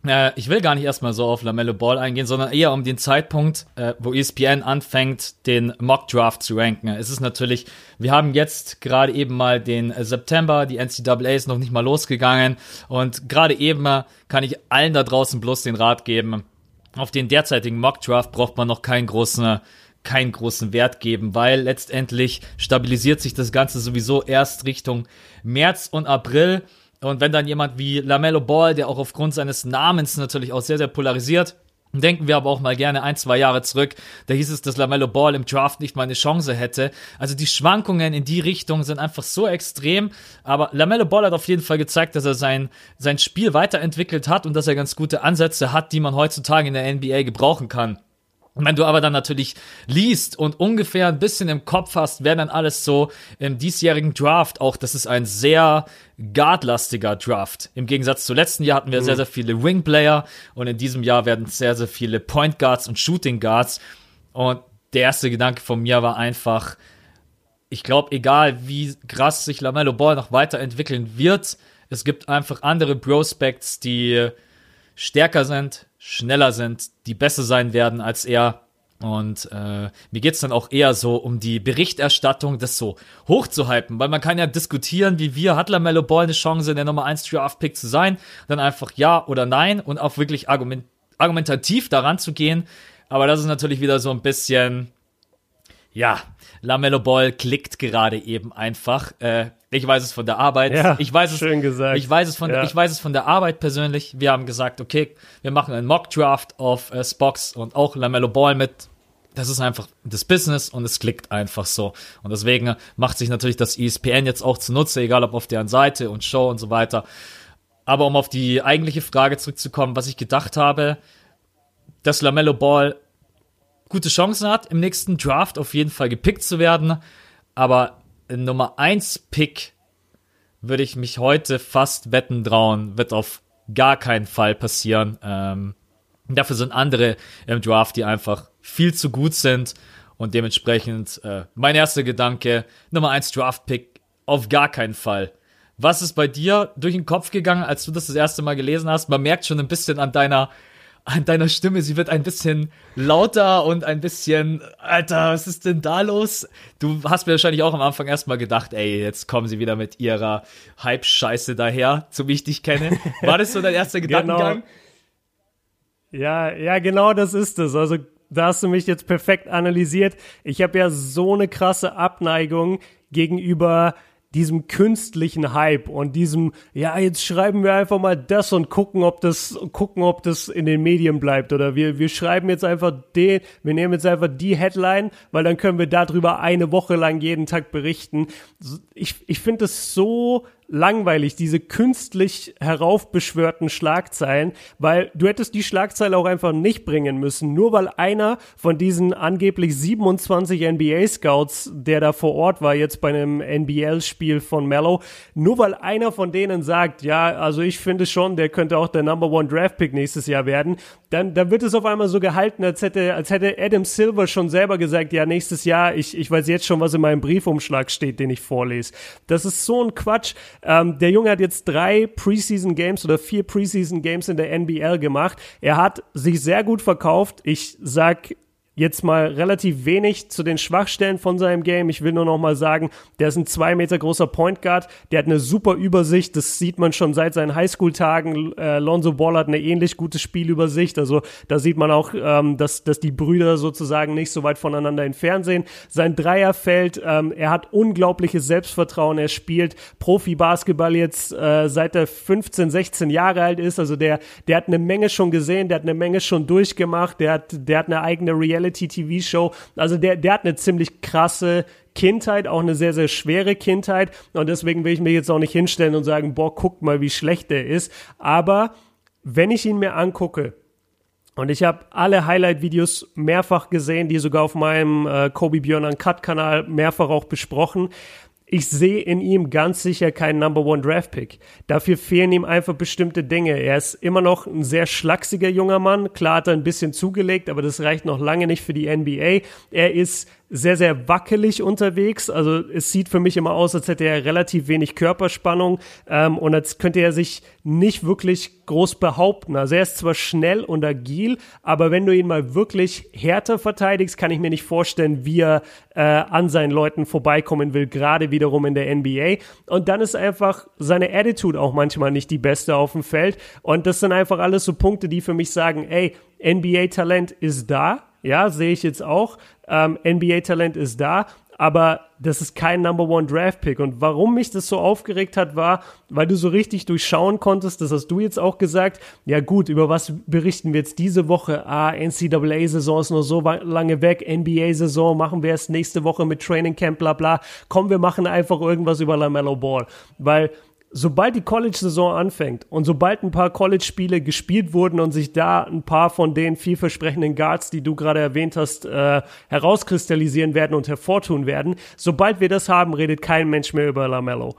äh, ich will gar nicht erstmal so auf LaMelo Ball eingehen, sondern eher um den Zeitpunkt, äh, wo ESPN anfängt, den Mock Draft zu ranken. Es ist natürlich, wir haben jetzt gerade eben mal den September, die NCAA ist noch nicht mal losgegangen und gerade eben kann ich allen da draußen bloß den Rat geben, auf den derzeitigen Mock Draft braucht man noch keinen großen keinen großen Wert geben, weil letztendlich stabilisiert sich das Ganze sowieso erst Richtung März und April. Und wenn dann jemand wie Lamello Ball, der auch aufgrund seines Namens natürlich auch sehr, sehr polarisiert, Denken wir aber auch mal gerne ein, zwei Jahre zurück. Da hieß es, dass Lamello Ball im Draft nicht mal eine Chance hätte. Also die Schwankungen in die Richtung sind einfach so extrem. Aber Lamello Ball hat auf jeden Fall gezeigt, dass er sein, sein Spiel weiterentwickelt hat und dass er ganz gute Ansätze hat, die man heutzutage in der NBA gebrauchen kann. Wenn du aber dann natürlich liest und ungefähr ein bisschen im Kopf hast, wer dann alles so im diesjährigen Draft auch, das ist ein sehr guardlastiger Draft. Im Gegensatz zu letzten Jahr hatten wir mhm. sehr, sehr viele Wingplayer und in diesem Jahr werden sehr, sehr viele Point Guards und Shooting Guards. Und der erste Gedanke von mir war einfach, ich glaube, egal wie krass sich LaMelo Ball noch weiterentwickeln wird, es gibt einfach andere Prospects, die stärker sind, schneller sind, die besser sein werden als er. Und äh, mir geht's dann auch eher so um die Berichterstattung, das so hochzuhypen, weil man kann ja diskutieren, wie wir, hat LaMelo Ball eine Chance, der Nummer 1 Draft-Pick zu sein, dann einfach ja oder nein und auch wirklich argument argumentativ daran zu gehen. Aber das ist natürlich wieder so ein bisschen, ja, Lamello Ball klickt gerade eben einfach. Äh, ich weiß es von der Arbeit. Ja, ich weiß es, schön gesagt. Ich weiß es von, ja. ich weiß es von der Arbeit persönlich. Wir haben gesagt, okay, wir machen einen Mock Draft auf äh, Spox und auch Lamello Ball mit. Das ist einfach das Business und es klickt einfach so. Und deswegen macht sich natürlich das ESPN jetzt auch zunutze, egal ob auf deren Seite und Show und so weiter. Aber um auf die eigentliche Frage zurückzukommen, was ich gedacht habe, dass Lamello Ball gute Chancen hat, im nächsten Draft auf jeden Fall gepickt zu werden. Aber Nummer 1 Pick würde ich mich heute fast wetten trauen, wird auf gar keinen Fall passieren. Ähm, dafür sind andere im Draft, die einfach viel zu gut sind und dementsprechend äh, mein erster Gedanke, Nummer 1 Draft Pick auf gar keinen Fall. Was ist bei dir durch den Kopf gegangen, als du das das erste Mal gelesen hast? Man merkt schon ein bisschen an deiner an deiner Stimme, sie wird ein bisschen lauter und ein bisschen, Alter, was ist denn da los? Du hast mir wahrscheinlich auch am Anfang erstmal gedacht, ey, jetzt kommen sie wieder mit ihrer Hype-Scheiße daher, so wie ich dich kenne. [laughs] War das so dein erster genau. Gedankengang? Genau. Ja, ja, genau das ist es. Also da hast du mich jetzt perfekt analysiert. Ich habe ja so eine krasse Abneigung gegenüber diesem künstlichen Hype und diesem, ja, jetzt schreiben wir einfach mal das und gucken, ob das, gucken, ob das in den Medien bleibt. Oder wir, wir schreiben jetzt einfach den, wir nehmen jetzt einfach die Headline, weil dann können wir darüber eine Woche lang jeden Tag berichten. Ich, ich finde es so langweilig, diese künstlich heraufbeschwörten Schlagzeilen, weil du hättest die Schlagzeile auch einfach nicht bringen müssen, nur weil einer von diesen angeblich 27 NBA-Scouts, der da vor Ort war, jetzt bei einem NBL-Spiel von Mello, nur weil einer von denen sagt, ja, also ich finde schon, der könnte auch der Number One Draft Pick nächstes Jahr werden, dann, dann wird es auf einmal so gehalten, als hätte, als hätte Adam Silver schon selber gesagt, ja, nächstes Jahr, ich, ich weiß jetzt schon, was in meinem Briefumschlag steht, den ich vorlese. Das ist so ein Quatsch. Ähm, der Junge hat jetzt drei Preseason Games oder vier Preseason Games in der NBL gemacht. Er hat sich sehr gut verkauft. Ich sag jetzt mal relativ wenig zu den Schwachstellen von seinem Game. Ich will nur noch mal sagen, der ist ein zwei Meter großer Point Guard. Der hat eine super Übersicht. Das sieht man schon seit seinen Highschool-Tagen. Äh, Lonzo Ball hat eine ähnlich gute Spielübersicht. Also da sieht man auch, ähm, dass, dass die Brüder sozusagen nicht so weit voneinander entfernt sind. Sein Dreierfeld, ähm, er hat unglaubliches Selbstvertrauen. Er spielt Profi-Basketball jetzt äh, seit er 15, 16 Jahre alt ist. Also der, der hat eine Menge schon gesehen. Der hat eine Menge schon durchgemacht. Der hat, der hat eine eigene Reality Reality-TV-Show. Also der, der hat eine ziemlich krasse Kindheit, auch eine sehr, sehr schwere Kindheit. Und deswegen will ich mir jetzt auch nicht hinstellen und sagen, boah, guckt mal, wie schlecht der ist. Aber wenn ich ihn mir angucke, und ich habe alle Highlight-Videos mehrfach gesehen, die sogar auf meinem äh, Kobe Björn Uncut-Kanal mehrfach auch besprochen ich sehe in ihm ganz sicher keinen Number One Draft Pick. Dafür fehlen ihm einfach bestimmte Dinge. Er ist immer noch ein sehr schlachsiger junger Mann. Klar hat er ein bisschen zugelegt, aber das reicht noch lange nicht für die NBA. Er ist sehr, sehr wackelig unterwegs. Also es sieht für mich immer aus, als hätte er relativ wenig Körperspannung ähm, und als könnte er sich nicht wirklich groß behaupten. Also er ist zwar schnell und agil, aber wenn du ihn mal wirklich härter verteidigst, kann ich mir nicht vorstellen, wie er äh, an seinen Leuten vorbeikommen will, gerade wiederum in der NBA. Und dann ist einfach seine Attitude auch manchmal nicht die beste auf dem Feld. Und das sind einfach alles so Punkte, die für mich sagen, ey, NBA-Talent ist da. Ja, sehe ich jetzt auch. Ähm, NBA-Talent ist da aber das ist kein Number One Draft Pick. Und warum mich das so aufgeregt hat, war, weil du so richtig durchschauen konntest, das hast du jetzt auch gesagt. Ja gut, über was berichten wir jetzt diese Woche? Ah, NCAA-Saison ist noch so lange weg, NBA-Saison machen wir erst nächste Woche mit Training Camp, bla bla. Komm, wir machen einfach irgendwas über LaMelo Ball. Weil sobald die College-Saison anfängt und sobald ein paar College-Spiele gespielt wurden und sich da ein paar von den vielversprechenden Guards, die du gerade erwähnt hast, äh, herauskristallisieren werden und hervortun werden, sobald wir das haben, redet kein Mensch mehr über LaMelo.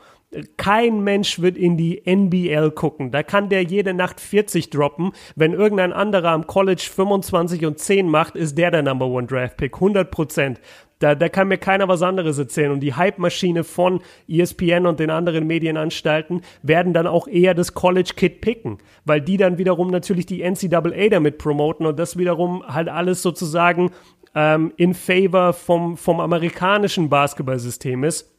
Kein Mensch wird in die NBL gucken. Da kann der jede Nacht 40 droppen. Wenn irgendein anderer am College 25 und 10 macht, ist der der Number One Draft Pick. 100 Prozent. Da, da kann mir keiner was anderes erzählen. Und die Hype-Maschine von ESPN und den anderen Medienanstalten werden dann auch eher das College-Kid picken, weil die dann wiederum natürlich die NCAA damit promoten und das wiederum halt alles sozusagen ähm, in favor vom, vom amerikanischen Basketballsystem ist.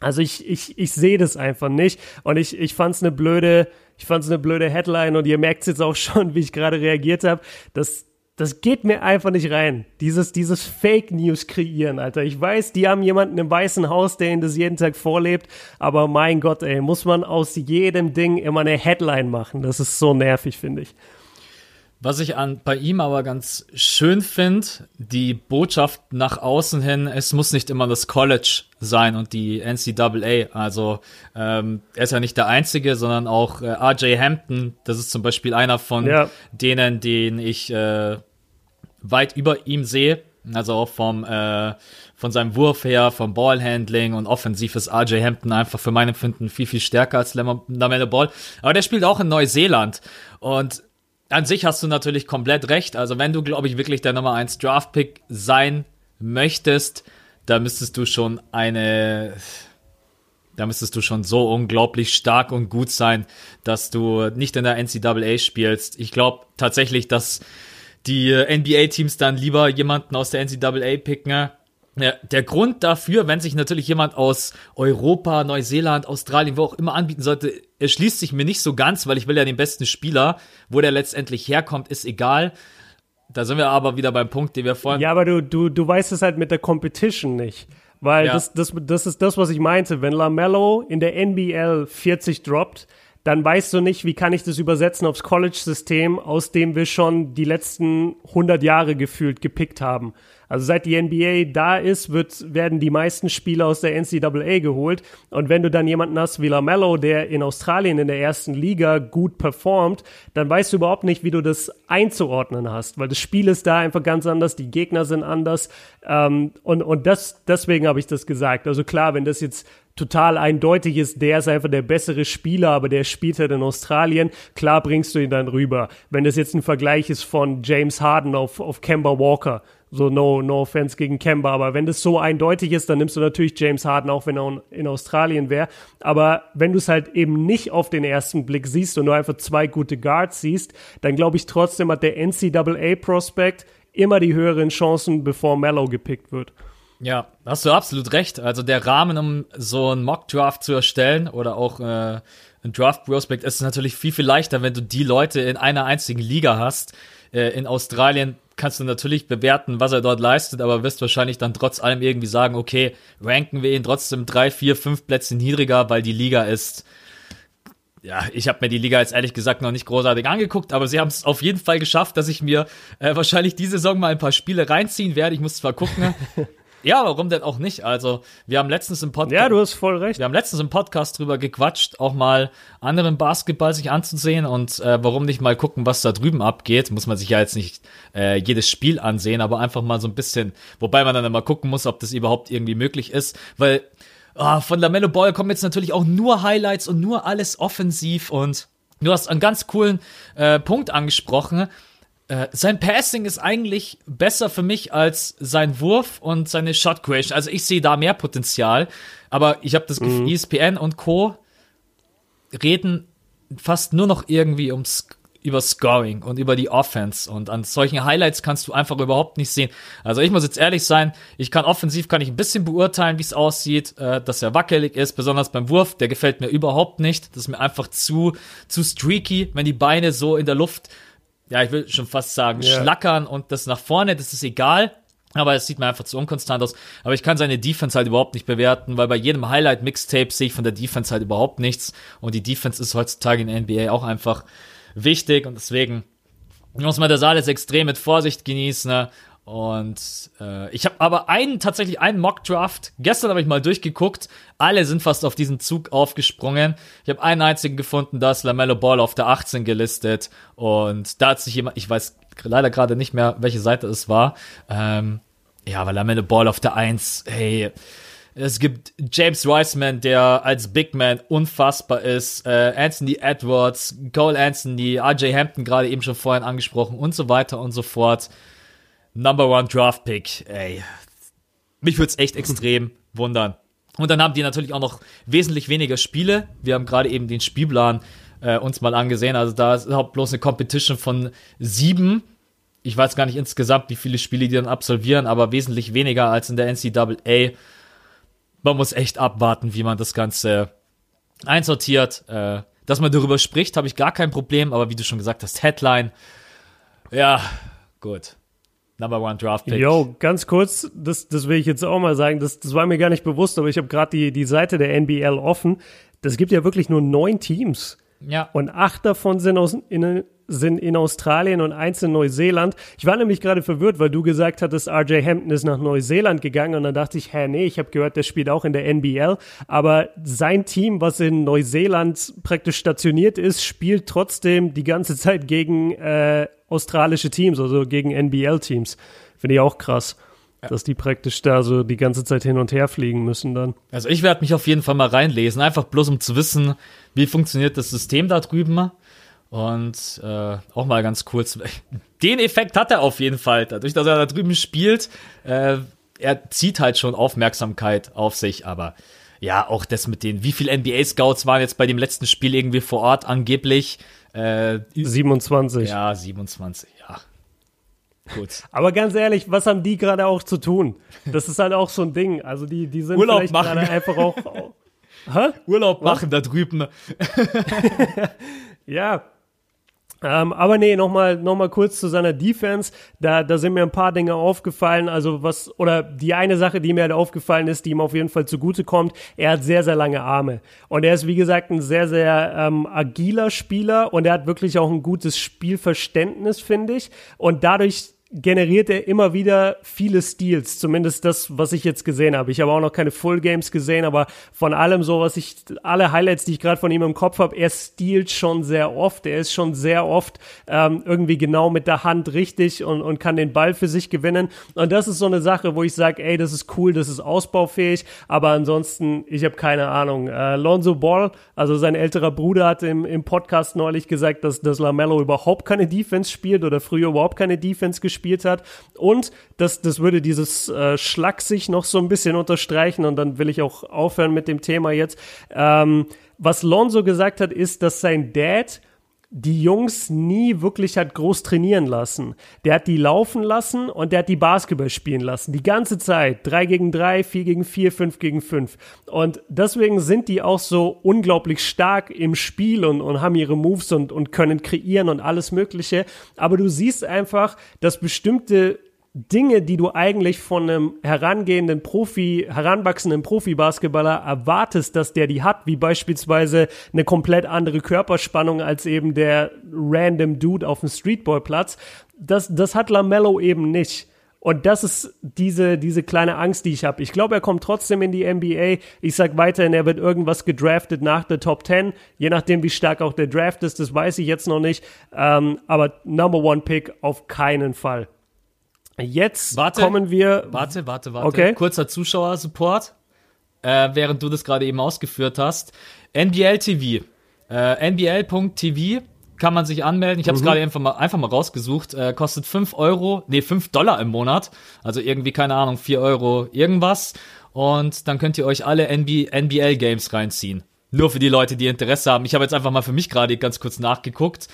Also ich, ich, ich sehe das einfach nicht und ich, ich fand es eine blöde, ich fand es eine blöde Headline und ihr merkt es jetzt auch [laughs] schon, wie ich gerade reagiert habe, dass das geht mir einfach nicht rein. Dieses, dieses Fake News kreieren, Alter. Ich weiß, die haben jemanden im Weißen Haus, der ihnen das jeden Tag vorlebt, aber mein Gott, ey, muss man aus jedem Ding immer eine Headline machen. Das ist so nervig, finde ich. Was ich an, bei ihm aber ganz schön finde, die Botschaft nach außen hin, es muss nicht immer das College sein und die NCAA. Also ähm, er ist ja nicht der Einzige, sondern auch äh, RJ Hampton, das ist zum Beispiel einer von ja. denen, den ich äh, weit über ihm sehe. Also auch vom äh, von seinem Wurf her, vom Ballhandling und offensiv ist RJ Hampton einfach für mein Empfinden viel, viel stärker als Lamelle Ball. Aber der spielt auch in Neuseeland. Und an sich hast du natürlich komplett recht. Also wenn du, glaube ich, wirklich der Nummer 1 Draft-Pick sein möchtest, da müsstest du schon eine, da müsstest du schon so unglaublich stark und gut sein, dass du nicht in der NCAA spielst. Ich glaube tatsächlich, dass die NBA-Teams dann lieber jemanden aus der NCAA picken, ja, der Grund dafür, wenn sich natürlich jemand aus Europa, Neuseeland, Australien, wo auch immer anbieten sollte, erschließt sich mir nicht so ganz, weil ich will ja den besten Spieler. Wo der letztendlich herkommt, ist egal. Da sind wir aber wieder beim Punkt, den wir vorhin. Ja, aber du, du, du weißt es halt mit der Competition nicht. Weil ja. das, das, das ist das, was ich meinte. Wenn LaMelo in der NBL 40 droppt, dann weißt du nicht, wie kann ich das übersetzen aufs College-System, aus dem wir schon die letzten 100 Jahre gefühlt gepickt haben. Also seit die NBA da ist, wird, werden die meisten Spieler aus der NCAA geholt. Und wenn du dann jemanden hast wie LaMelo, der in Australien in der ersten Liga gut performt, dann weißt du überhaupt nicht, wie du das einzuordnen hast, weil das Spiel ist da einfach ganz anders, die Gegner sind anders. Ähm, und und das, deswegen habe ich das gesagt. Also klar, wenn das jetzt total eindeutig ist, der ist einfach der bessere Spieler, aber der spielt halt in Australien. Klar bringst du ihn dann rüber. Wenn das jetzt ein Vergleich ist von James Harden auf, auf Kemba Walker, so, no, no offense gegen Kemba. Aber wenn das so eindeutig ist, dann nimmst du natürlich James Harden, auch wenn er in Australien wäre. Aber wenn du es halt eben nicht auf den ersten Blick siehst und nur einfach zwei gute Guards siehst, dann glaube ich trotzdem hat der NCAA-Prospect immer die höheren Chancen, bevor Mellow gepickt wird. Ja, hast du absolut recht. Also der Rahmen, um so einen Mock-Draft zu erstellen oder auch äh, ein Draft-Prospect ist natürlich viel, viel leichter, wenn du die Leute in einer einzigen Liga hast. Äh, in Australien kannst du natürlich bewerten, was er dort leistet, aber wirst wahrscheinlich dann trotz allem irgendwie sagen, okay, ranken wir ihn trotzdem drei, vier, fünf Plätze niedriger, weil die Liga ist. Ja, ich habe mir die Liga jetzt ehrlich gesagt noch nicht großartig angeguckt, aber sie haben es auf jeden Fall geschafft, dass ich mir äh, wahrscheinlich diese Saison mal ein paar Spiele reinziehen werde. Ich muss zwar gucken, [laughs] Ja, warum denn auch nicht? Also, wir haben letztens im Podcast. Ja, du hast voll recht. Wir haben letztens im Podcast drüber gequatscht, auch mal anderen Basketball sich anzusehen und äh, warum nicht mal gucken, was da drüben abgeht. Muss man sich ja jetzt nicht äh, jedes Spiel ansehen, aber einfach mal so ein bisschen, wobei man dann immer gucken muss, ob das überhaupt irgendwie möglich ist, weil oh, von Lamello Ball kommen jetzt natürlich auch nur Highlights und nur alles offensiv und du hast einen ganz coolen äh, Punkt angesprochen äh, sein Passing ist eigentlich besser für mich als sein Wurf und seine Shot Creation. Also ich sehe da mehr Potenzial, aber ich habe das Gefühl, mhm. ESPN und Co. reden fast nur noch irgendwie ums über Scoring und über die Offense und an solchen Highlights kannst du einfach überhaupt nicht sehen. Also ich muss jetzt ehrlich sein, ich kann offensiv kann ich ein bisschen beurteilen, wie es aussieht, äh, dass er wackelig ist, besonders beim Wurf, der gefällt mir überhaupt nicht. Das ist mir einfach zu zu streaky, wenn die Beine so in der Luft, ja, ich will schon fast sagen, yeah. schlackern und das nach vorne, das ist egal. Aber es sieht mir einfach zu unkonstant aus. Aber ich kann seine Defense halt überhaupt nicht bewerten, weil bei jedem Highlight-Mixtape sehe ich von der Defense halt überhaupt nichts. Und die Defense ist heutzutage in der NBA auch einfach wichtig und deswegen muss man das alles extrem mit Vorsicht genießen. Ne? Und äh, ich habe aber einen, tatsächlich einen Mock-Draft. Gestern habe ich mal durchgeguckt. Alle sind fast auf diesen Zug aufgesprungen. Ich habe einen einzigen gefunden, da ist LaMelo Ball auf der 18 gelistet. Und da hat sich jemand, ich weiß leider gerade nicht mehr, welche Seite es war. Ähm, ja, aber LaMelo Ball auf der 1, hey, es gibt James Wiseman, der als Big Man unfassbar ist. Äh, Anthony Edwards, Cole Anthony, RJ Hampton gerade eben schon vorhin angesprochen und so weiter und so fort. Number One Draft Pick, ey. Mich würde es echt extrem wundern. Und dann haben die natürlich auch noch wesentlich weniger Spiele. Wir haben gerade eben den Spielplan äh, uns mal angesehen. Also da ist überhaupt bloß eine Competition von sieben. Ich weiß gar nicht insgesamt, wie viele Spiele die dann absolvieren, aber wesentlich weniger als in der NCAA man muss echt abwarten, wie man das Ganze einsortiert. Äh, dass man darüber spricht, habe ich gar kein Problem, aber wie du schon gesagt hast, Headline, ja, gut. Number One Draft Pick. Yo, ganz kurz, das, das will ich jetzt auch mal sagen, das, das war mir gar nicht bewusst, aber ich habe gerade die, die Seite der NBL offen. Das gibt ja wirklich nur neun Teams. Ja. Und acht davon sind aus, in, sind in Australien und eins in Neuseeland. Ich war nämlich gerade verwirrt, weil du gesagt hattest, RJ Hampton ist nach Neuseeland gegangen und dann dachte ich, hä, nee, ich habe gehört, der spielt auch in der NBL. Aber sein Team, was in Neuseeland praktisch stationiert ist, spielt trotzdem die ganze Zeit gegen äh, australische Teams, also gegen NBL-Teams. Finde ich auch krass. Ja. Dass die praktisch da so die ganze Zeit hin und her fliegen müssen dann. Also ich werde mich auf jeden Fall mal reinlesen, einfach bloß um zu wissen, wie funktioniert das System da drüben. Und äh, auch mal ganz kurz, [laughs] den Effekt hat er auf jeden Fall. Dadurch, dass er da drüben spielt, äh, er zieht halt schon Aufmerksamkeit auf sich, aber ja, auch das mit den, wie viele NBA-Scouts waren jetzt bei dem letzten Spiel irgendwie vor Ort angeblich? Äh, 27. Ja, 27, ja. Gut. [laughs] Aber ganz ehrlich, was haben die gerade auch zu tun? Das ist halt auch so ein Ding. Also die, die sind Urlaub vielleicht gerade einfach auch. [laughs] Hä? Urlaub machen was? da drüben. [laughs] ja, ähm, aber nee, nochmal noch mal kurz zu seiner Defense. Da, da sind mir ein paar Dinge aufgefallen. Also was, oder die eine Sache, die mir halt aufgefallen ist, die ihm auf jeden Fall zugutekommt, er hat sehr, sehr lange Arme. Und er ist, wie gesagt, ein sehr, sehr ähm, agiler Spieler und er hat wirklich auch ein gutes Spielverständnis, finde ich. Und dadurch generiert er immer wieder viele Steals, zumindest das, was ich jetzt gesehen habe. Ich habe auch noch keine Full Games gesehen, aber von allem so, was ich, alle Highlights, die ich gerade von ihm im Kopf habe, er stealt schon sehr oft. Er ist schon sehr oft ähm, irgendwie genau mit der Hand richtig und, und kann den Ball für sich gewinnen. Und das ist so eine Sache, wo ich sage, ey, das ist cool, das ist ausbaufähig, aber ansonsten, ich habe keine Ahnung. Äh, Lonzo Ball, also sein älterer Bruder, hat im, im Podcast neulich gesagt, dass, dass LaMelo überhaupt keine Defense spielt oder früher überhaupt keine Defense gespielt gespielt hat. Und das, das würde dieses äh, sich noch so ein bisschen unterstreichen und dann will ich auch aufhören mit dem Thema jetzt. Ähm, was Lonzo gesagt hat, ist, dass sein Dad die Jungs nie wirklich hat groß trainieren lassen. Der hat die laufen lassen und der hat die Basketball spielen lassen. Die ganze Zeit. Drei gegen drei, vier gegen vier, fünf gegen fünf. Und deswegen sind die auch so unglaublich stark im Spiel und, und haben ihre Moves und, und können kreieren und alles Mögliche. Aber du siehst einfach, dass bestimmte Dinge, die du eigentlich von einem herangehenden Profi, heranwachsenden Profi-Basketballer erwartest, dass der die hat, wie beispielsweise eine komplett andere Körperspannung als eben der random Dude auf dem Streetballplatz, das, das hat Lamello eben nicht. Und das ist diese, diese kleine Angst, die ich habe. Ich glaube, er kommt trotzdem in die NBA. Ich sag weiterhin, er wird irgendwas gedraftet nach der Top 10. Je nachdem, wie stark auch der Draft ist, das weiß ich jetzt noch nicht. Ähm, aber Number One Pick auf keinen Fall. Jetzt warte, kommen wir. Warte, warte, warte. Okay. Kurzer Zuschauersupport, äh, während du das gerade eben ausgeführt hast. NBL TV. Äh, NBL.tv kann man sich anmelden. Ich habe es mhm. gerade einfach mal, einfach mal rausgesucht. Äh, kostet 5 Euro, nee, 5 Dollar im Monat. Also irgendwie, keine Ahnung, 4 Euro irgendwas. Und dann könnt ihr euch alle NB NBL-Games reinziehen. Nur für die Leute, die Interesse haben. Ich habe jetzt einfach mal für mich gerade ganz kurz nachgeguckt.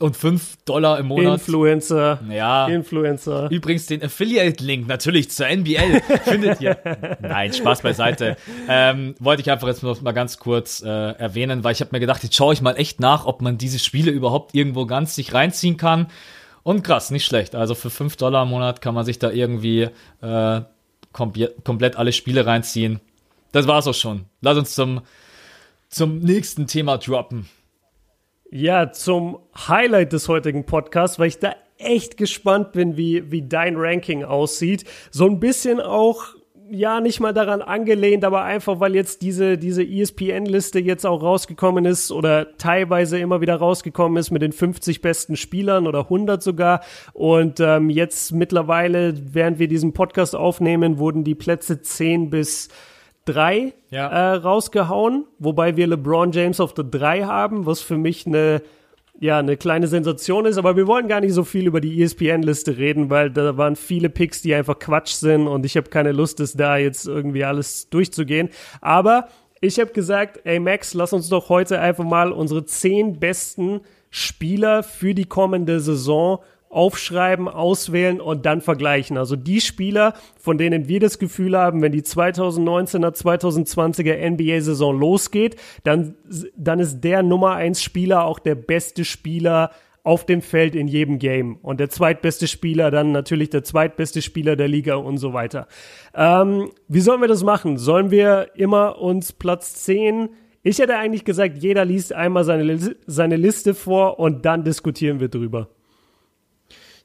Und 5 Dollar im Monat. Influencer. Ja. Influencer. Übrigens den Affiliate-Link natürlich zur NBL findet ihr. [laughs] Nein, Spaß beiseite. Ähm, wollte ich einfach jetzt noch mal ganz kurz äh, erwähnen, weil ich habe mir gedacht, jetzt schaue ich mal echt nach, ob man diese Spiele überhaupt irgendwo ganz sich reinziehen kann. Und krass, nicht schlecht. Also für 5 Dollar im Monat kann man sich da irgendwie äh, kom komplett alle Spiele reinziehen. Das war's auch schon. Lass uns zum, zum nächsten Thema droppen. Ja, zum Highlight des heutigen Podcasts, weil ich da echt gespannt bin, wie, wie dein Ranking aussieht. So ein bisschen auch, ja, nicht mal daran angelehnt, aber einfach, weil jetzt diese, diese ESPN-Liste jetzt auch rausgekommen ist oder teilweise immer wieder rausgekommen ist mit den 50 besten Spielern oder 100 sogar. Und ähm, jetzt mittlerweile, während wir diesen Podcast aufnehmen, wurden die Plätze 10 bis drei ja. äh, rausgehauen, wobei wir LeBron James auf der 3 haben, was für mich eine ja, eine kleine Sensation ist, aber wir wollen gar nicht so viel über die ESPN-Liste reden, weil da waren viele Picks, die einfach Quatsch sind und ich habe keine Lust, das da jetzt irgendwie alles durchzugehen. Aber ich habe gesagt, ey Max, lass uns doch heute einfach mal unsere zehn besten Spieler für die kommende Saison aufschreiben, auswählen und dann vergleichen. Also die Spieler, von denen wir das Gefühl haben, wenn die 2019er, 2020er NBA-Saison losgeht, dann, dann ist der Nummer eins Spieler auch der beste Spieler auf dem Feld in jedem Game. Und der zweitbeste Spieler dann natürlich der zweitbeste Spieler der Liga und so weiter. Ähm, wie sollen wir das machen? Sollen wir immer uns Platz 10 ich hätte eigentlich gesagt, jeder liest einmal seine, seine Liste vor und dann diskutieren wir drüber.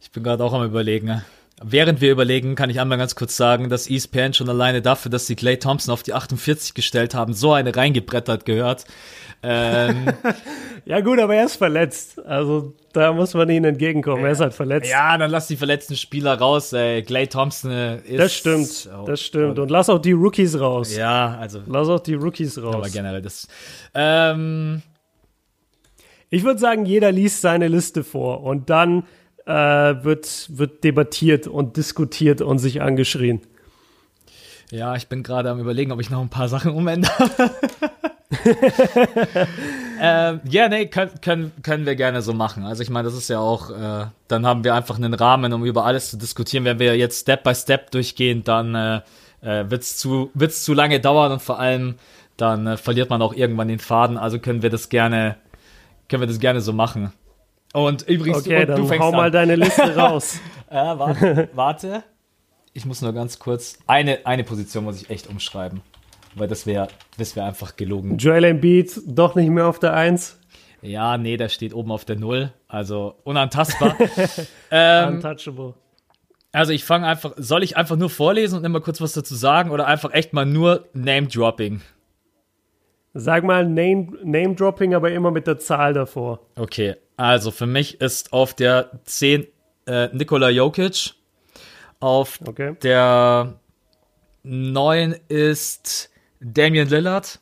Ich bin gerade auch am überlegen. Während wir überlegen, kann ich einmal ganz kurz sagen, dass ESPN schon alleine dafür, dass sie Clay Thompson auf die 48 gestellt haben, so eine reingebrettert gehört. Ähm, [laughs] ja gut, aber er ist verletzt. Also da muss man ihnen entgegenkommen. Er ist halt verletzt. Ja, dann lass die verletzten Spieler raus. Ey. Clay Thompson äh, ist. Das stimmt, oh, das stimmt. Und lass auch die Rookies raus. Ja, also. Lass auch die Rookies raus. Aber generell das. Ähm, ich würde sagen, jeder liest seine Liste vor und dann äh, wird, wird debattiert und diskutiert und sich angeschrien. Ja, ich bin gerade am überlegen, ob ich noch ein paar Sachen umändere. [laughs] ähm, ja, nee, können, können, können wir gerne so machen. Also ich meine, das ist ja auch, äh, dann haben wir einfach einen Rahmen, um über alles zu diskutieren. Wenn wir jetzt Step by Step durchgehen, dann äh, äh, wird es zu, wird's zu lange dauern und vor allem dann äh, verliert man auch irgendwann den Faden. Also können wir das gerne, können wir das gerne so machen. Und übrigens, okay, und dann du fängst hau an. mal deine Liste [laughs] raus. äh, warte, warte. Ich muss nur ganz kurz. Eine, eine Position muss ich echt umschreiben. Weil das wäre das wär einfach gelogen. Joel Embiid doch nicht mehr auf der 1. Ja, nee, der steht oben auf der 0. Also unantastbar. [laughs] ähm, Untouchable. Also ich fange einfach, soll ich einfach nur vorlesen und immer kurz was dazu sagen oder einfach echt mal nur Name-Dropping? Sag mal Name, Name-Dropping, aber immer mit der Zahl davor. Okay, also für mich ist auf der 10 äh, Nikola Jokic. Auf okay. der 9 ist Damian Lillard.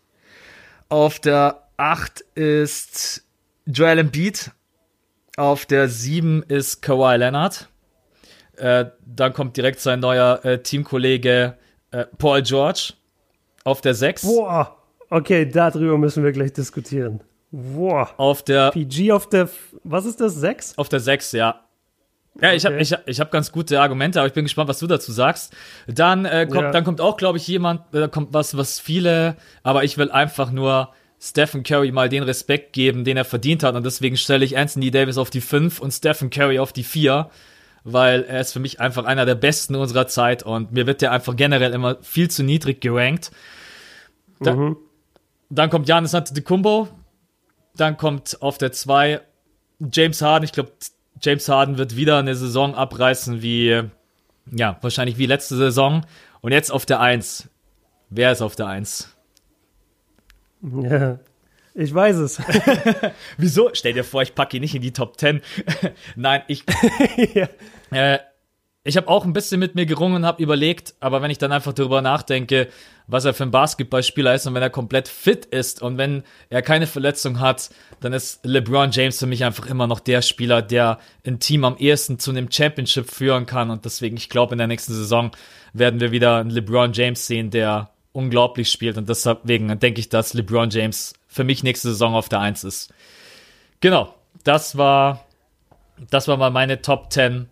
Auf der 8 ist Joel Embiid. Auf der 7 ist Kawhi Leonard. Äh, dann kommt direkt sein neuer äh, Teamkollege äh, Paul George. Auf der 6. Boah, okay, darüber müssen wir gleich diskutieren. Boah. Auf der. PG auf der. Was ist das? 6? Auf der 6, ja. Ja, ich okay. habe ich, ich hab ganz gute Argumente, aber ich bin gespannt, was du dazu sagst. Dann, äh, kommt, ja. dann kommt auch, glaube ich, jemand, da äh, kommt was, was viele, aber ich will einfach nur Stephen Curry mal den Respekt geben, den er verdient hat. Und deswegen stelle ich Anthony Davis auf die 5 und Stephen Curry auf die 4, weil er ist für mich einfach einer der besten unserer Zeit und mir wird der einfach generell immer viel zu niedrig gerankt. Da, mhm. Dann kommt Janis Antetokounmpo, dann kommt auf der 2 James Harden. Ich glaube, James Harden wird wieder eine Saison abreißen wie, ja, wahrscheinlich wie letzte Saison. Und jetzt auf der 1. Wer ist auf der 1? Ja, ich weiß es. [laughs] Wieso? Stell dir vor, ich packe ihn nicht in die Top 10. [laughs] Nein, ich. [laughs] ja. äh, ich habe auch ein bisschen mit mir gerungen und habe überlegt, aber wenn ich dann einfach darüber nachdenke, was er für ein Basketballspieler ist und wenn er komplett fit ist und wenn er keine Verletzung hat, dann ist LeBron James für mich einfach immer noch der Spieler, der ein Team am ehesten zu einem Championship führen kann und deswegen, ich glaube, in der nächsten Saison werden wir wieder einen LeBron James sehen, der unglaublich spielt und deswegen denke ich, dass LeBron James für mich nächste Saison auf der Eins ist. Genau, das war, das war mal meine Top 10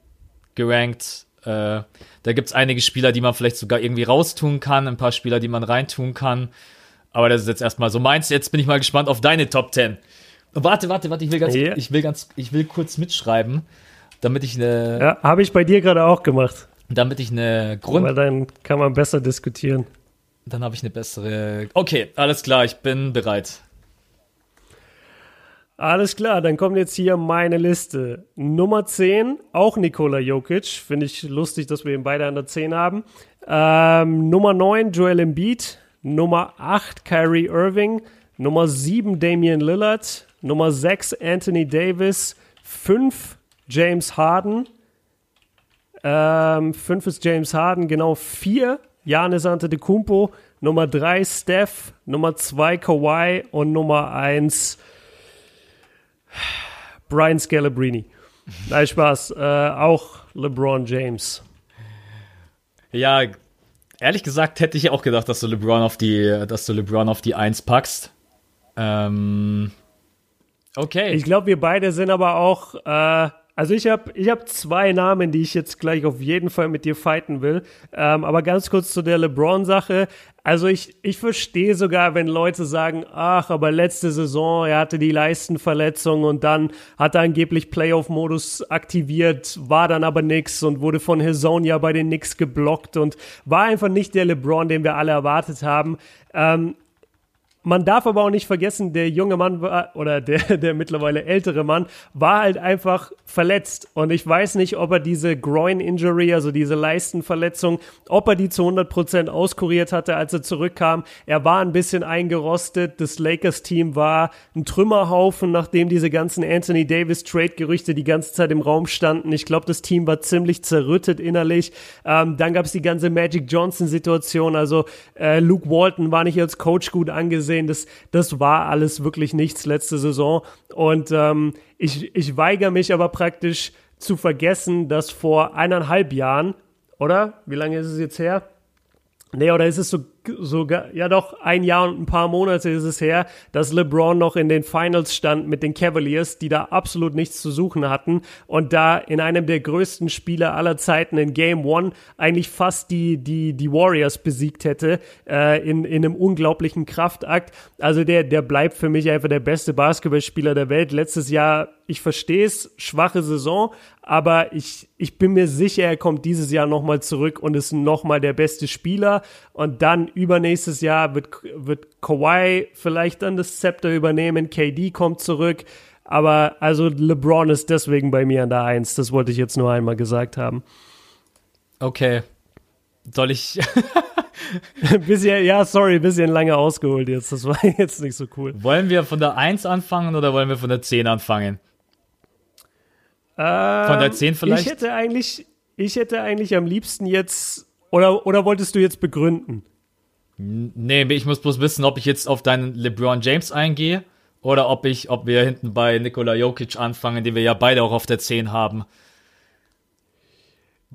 gerankt. Äh, da gibt's einige Spieler, die man vielleicht sogar irgendwie raustun kann, ein paar Spieler, die man reintun kann. Aber das ist jetzt erstmal so meins. Jetzt bin ich mal gespannt auf deine Top 10. Warte, warte, warte, ich will ganz, ich will ganz, ich will kurz mitschreiben, damit ich eine. Ja, habe ich bei dir gerade auch gemacht. Damit ich eine Grund. Weil dann kann man besser diskutieren. Dann habe ich eine bessere. Okay, alles klar, ich bin bereit. Alles klar, dann kommt jetzt hier meine Liste. Nummer 10, auch Nikola Jokic. Finde ich lustig, dass wir ihn beide an der 10 haben. Ähm, Nummer 9, Joel Embiid. Nummer 8, Kyrie Irving. Nummer 7, Damian Lillard. Nummer 6, Anthony Davis. 5, James Harden. Ähm, 5 ist James Harden, genau 4, Janis Antetokounmpo. Nummer 3, Steph. Nummer 2, Kawhi. Und Nummer 1, Brian Scalabrine. Nein, Spaß. Äh, auch LeBron James. Ja, ehrlich gesagt hätte ich auch gedacht, dass du LeBron auf die, dass du LeBron auf die Eins packst. Ähm, okay. Ich glaube, wir beide sind aber auch äh, also ich habe ich hab zwei Namen, die ich jetzt gleich auf jeden Fall mit dir fighten will. Ähm, aber ganz kurz zu der LeBron-Sache. Also ich, ich verstehe sogar, wenn Leute sagen, ach, aber letzte Saison, er hatte die Leistenverletzung und dann hat er angeblich Playoff-Modus aktiviert, war dann aber nix und wurde von Hazonia bei den Knicks geblockt und war einfach nicht der LeBron, den wir alle erwartet haben. Ähm, man darf aber auch nicht vergessen, der junge Mann war, oder der, [laughs] der mittlerweile ältere Mann war halt einfach verletzt. Und ich weiß nicht, ob er diese Groin-Injury, also diese Leistenverletzung, ob er die zu 100% auskuriert hatte, als er zurückkam. Er war ein bisschen eingerostet. Das Lakers-Team war ein Trümmerhaufen, nachdem diese ganzen Anthony Davis-Trade-Gerüchte die ganze Zeit im Raum standen. Ich glaube, das Team war ziemlich zerrüttet innerlich. Ähm, dann gab es die ganze Magic Johnson-Situation. Also äh, Luke Walton war nicht als Coach gut angesehen gesehen, das, das war alles wirklich nichts letzte Saison. Und ähm, ich, ich weigere mich aber praktisch zu vergessen, dass vor eineinhalb Jahren, oder? Wie lange ist es jetzt her? Nee, oder ist es so sogar, ja doch, ein Jahr und ein paar Monate ist es her, dass LeBron noch in den Finals stand mit den Cavaliers, die da absolut nichts zu suchen hatten und da in einem der größten Spiele aller Zeiten in Game One eigentlich fast die, die, die Warriors besiegt hätte, äh, in, in einem unglaublichen Kraftakt. Also der, der bleibt für mich einfach der beste Basketballspieler der Welt. Letztes Jahr, ich verstehe es, schwache Saison, aber ich, ich bin mir sicher, er kommt dieses Jahr nochmal zurück und ist nochmal der beste Spieler und dann übernächstes Jahr wird, wird Kawhi vielleicht dann das Zepter übernehmen, KD kommt zurück. Aber also LeBron ist deswegen bei mir an der Eins. Das wollte ich jetzt nur einmal gesagt haben. Okay. Soll ich. [laughs] bisschen, ja, sorry, bisschen lange ausgeholt jetzt. Das war [laughs] jetzt nicht so cool. Wollen wir von der 1 anfangen oder wollen wir von der 10 anfangen? Ähm, von der 10 vielleicht? Ich hätte eigentlich, ich hätte eigentlich am liebsten jetzt. Oder, oder wolltest du jetzt begründen? Nee, ich muss bloß wissen, ob ich jetzt auf deinen LeBron James eingehe oder ob ich, ob wir hinten bei Nikola Jokic anfangen, den wir ja beide auch auf der 10 haben.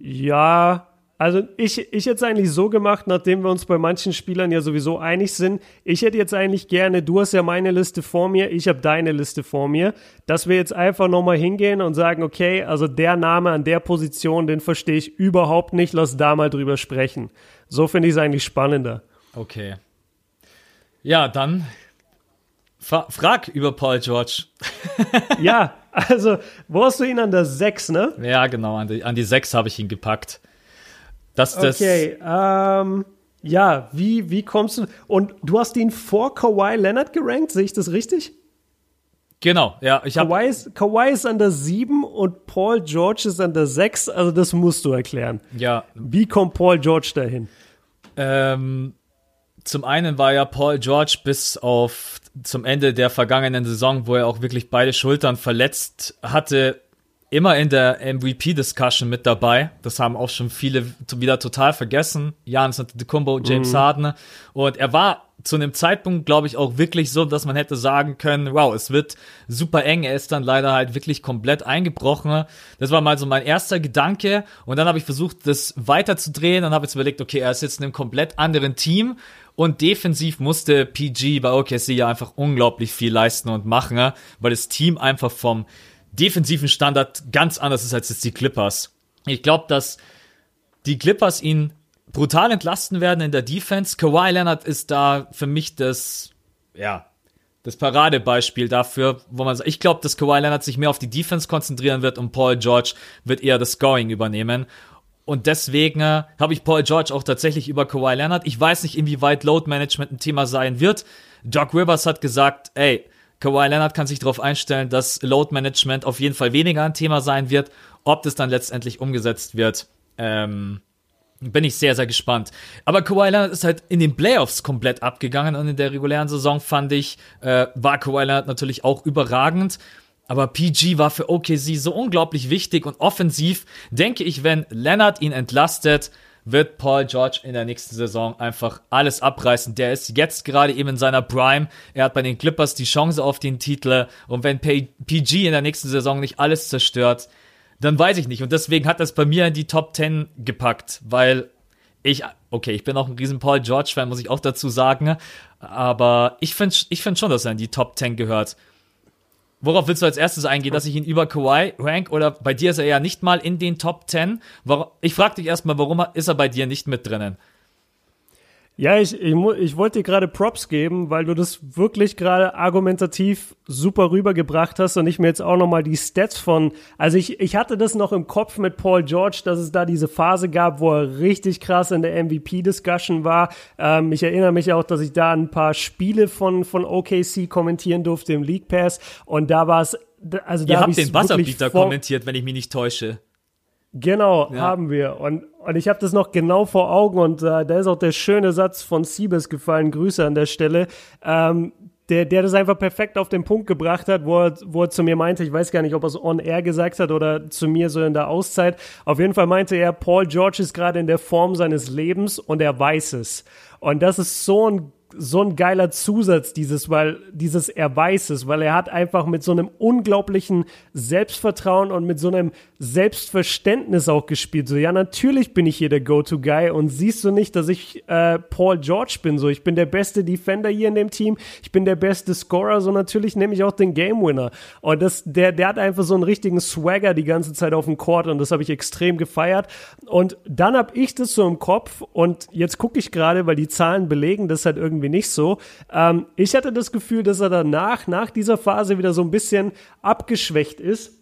Ja, also ich, ich hätte es eigentlich so gemacht, nachdem wir uns bei manchen Spielern ja sowieso einig sind. Ich hätte jetzt eigentlich gerne, du hast ja meine Liste vor mir, ich habe deine Liste vor mir, dass wir jetzt einfach nochmal hingehen und sagen, okay, also der Name an der Position, den verstehe ich überhaupt nicht, lass da mal drüber sprechen. So finde ich es eigentlich spannender. Okay. Ja, dann fra frag über Paul George. [laughs] ja, also, wo hast du ihn an der 6, ne? Ja, genau, an die, an die 6 habe ich ihn gepackt. Das, das okay, ähm, ja, wie, wie kommst du, und du hast ihn vor Kawhi Leonard gerankt, sehe ich das richtig? Genau, ja. Ich hab Kawhi, ist, Kawhi ist an der 7 und Paul George ist an der 6, also das musst du erklären. Ja. Wie kommt Paul George dahin? Ähm, zum einen war ja Paul George bis auf zum Ende der vergangenen Saison, wo er auch wirklich beide Schultern verletzt hatte, immer in der MVP-Discussion mit dabei. Das haben auch schon viele wieder total vergessen. Janis Antetokounmpo, James mhm. Harden. Und er war zu einem Zeitpunkt, glaube ich, auch wirklich so, dass man hätte sagen können, wow, es wird super eng. Er ist dann leider halt wirklich komplett eingebrochen. Das war mal so mein erster Gedanke. Und dann habe ich versucht, das weiterzudrehen und habe jetzt überlegt, okay, er ist jetzt in einem komplett anderen Team. Und defensiv musste PG bei OKC ja einfach unglaublich viel leisten und machen, weil das Team einfach vom defensiven Standard ganz anders ist als jetzt die Clippers. Ich glaube, dass die Clippers ihn brutal entlasten werden in der Defense. Kawhi Leonard ist da für mich das, ja, das Paradebeispiel dafür, wo man sagt, ich glaube, dass Kawhi Leonard sich mehr auf die Defense konzentrieren wird und Paul George wird eher das Scoring übernehmen. Und deswegen äh, habe ich Paul George auch tatsächlich über Kawhi Leonard. Ich weiß nicht, inwieweit Load Management ein Thema sein wird. Doc Rivers hat gesagt, ey, Kawhi Leonard kann sich darauf einstellen, dass Load Management auf jeden Fall weniger ein Thema sein wird. Ob das dann letztendlich umgesetzt wird, ähm, bin ich sehr, sehr gespannt. Aber Kawhi Leonard ist halt in den Playoffs komplett abgegangen und in der regulären Saison fand ich, äh, war Kawhi Leonard natürlich auch überragend. Aber PG war für OKC so unglaublich wichtig und offensiv denke ich, wenn Leonard ihn entlastet, wird Paul George in der nächsten Saison einfach alles abreißen. Der ist jetzt gerade eben in seiner Prime. Er hat bei den Clippers die Chance auf den Titel. Und wenn PG in der nächsten Saison nicht alles zerstört, dann weiß ich nicht. Und deswegen hat das bei mir in die Top 10 gepackt, weil ich, okay, ich bin auch ein riesen Paul George-Fan, muss ich auch dazu sagen. Aber ich finde ich find schon, dass er in die Top 10 gehört. Worauf willst du als erstes eingehen, dass ich ihn über Kawhi rank oder bei dir ist er ja nicht mal in den Top 10? Ich frage dich erstmal, warum ist er bei dir nicht mit drinnen? Ja, ich, ich, ich wollte dir gerade Props geben, weil du das wirklich gerade argumentativ super rübergebracht hast und ich mir jetzt auch nochmal die Stats von, also ich, ich hatte das noch im Kopf mit Paul George, dass es da diese Phase gab, wo er richtig krass in der MVP-Discussion war. Ähm, ich erinnere mich auch, dass ich da ein paar Spiele von, von OKC kommentieren durfte im League Pass und da war es, also da Ihr habt den Wasserbieter kommentiert, wenn ich mich nicht täusche. Genau, ja. haben wir. Und, und ich habe das noch genau vor Augen und äh, da ist auch der schöne Satz von Siebes gefallen. Grüße an der Stelle. Ähm, der, der das einfach perfekt auf den Punkt gebracht hat, wo er, wo er zu mir meinte, ich weiß gar nicht, ob er es on air gesagt hat oder zu mir so in der Auszeit. Auf jeden Fall meinte er, Paul George ist gerade in der Form seines Lebens und er weiß es. Und das ist so ein so ein geiler Zusatz, dieses, weil, dieses er weiß es, weil er hat einfach mit so einem unglaublichen Selbstvertrauen und mit so einem Selbstverständnis auch gespielt. So, ja, natürlich bin ich hier der Go-To-Guy und siehst du nicht, dass ich äh, Paul George bin. So, ich bin der beste Defender hier in dem Team, ich bin der beste Scorer, so natürlich nehme ich auch den Game Winner. Und das, der, der hat einfach so einen richtigen Swagger die ganze Zeit auf dem Court und das habe ich extrem gefeiert. Und dann habe ich das so im Kopf und jetzt gucke ich gerade, weil die Zahlen belegen das halt irgendwie nicht so. Ähm, ich hatte das Gefühl, dass er danach, nach dieser Phase wieder so ein bisschen abgeschwächt ist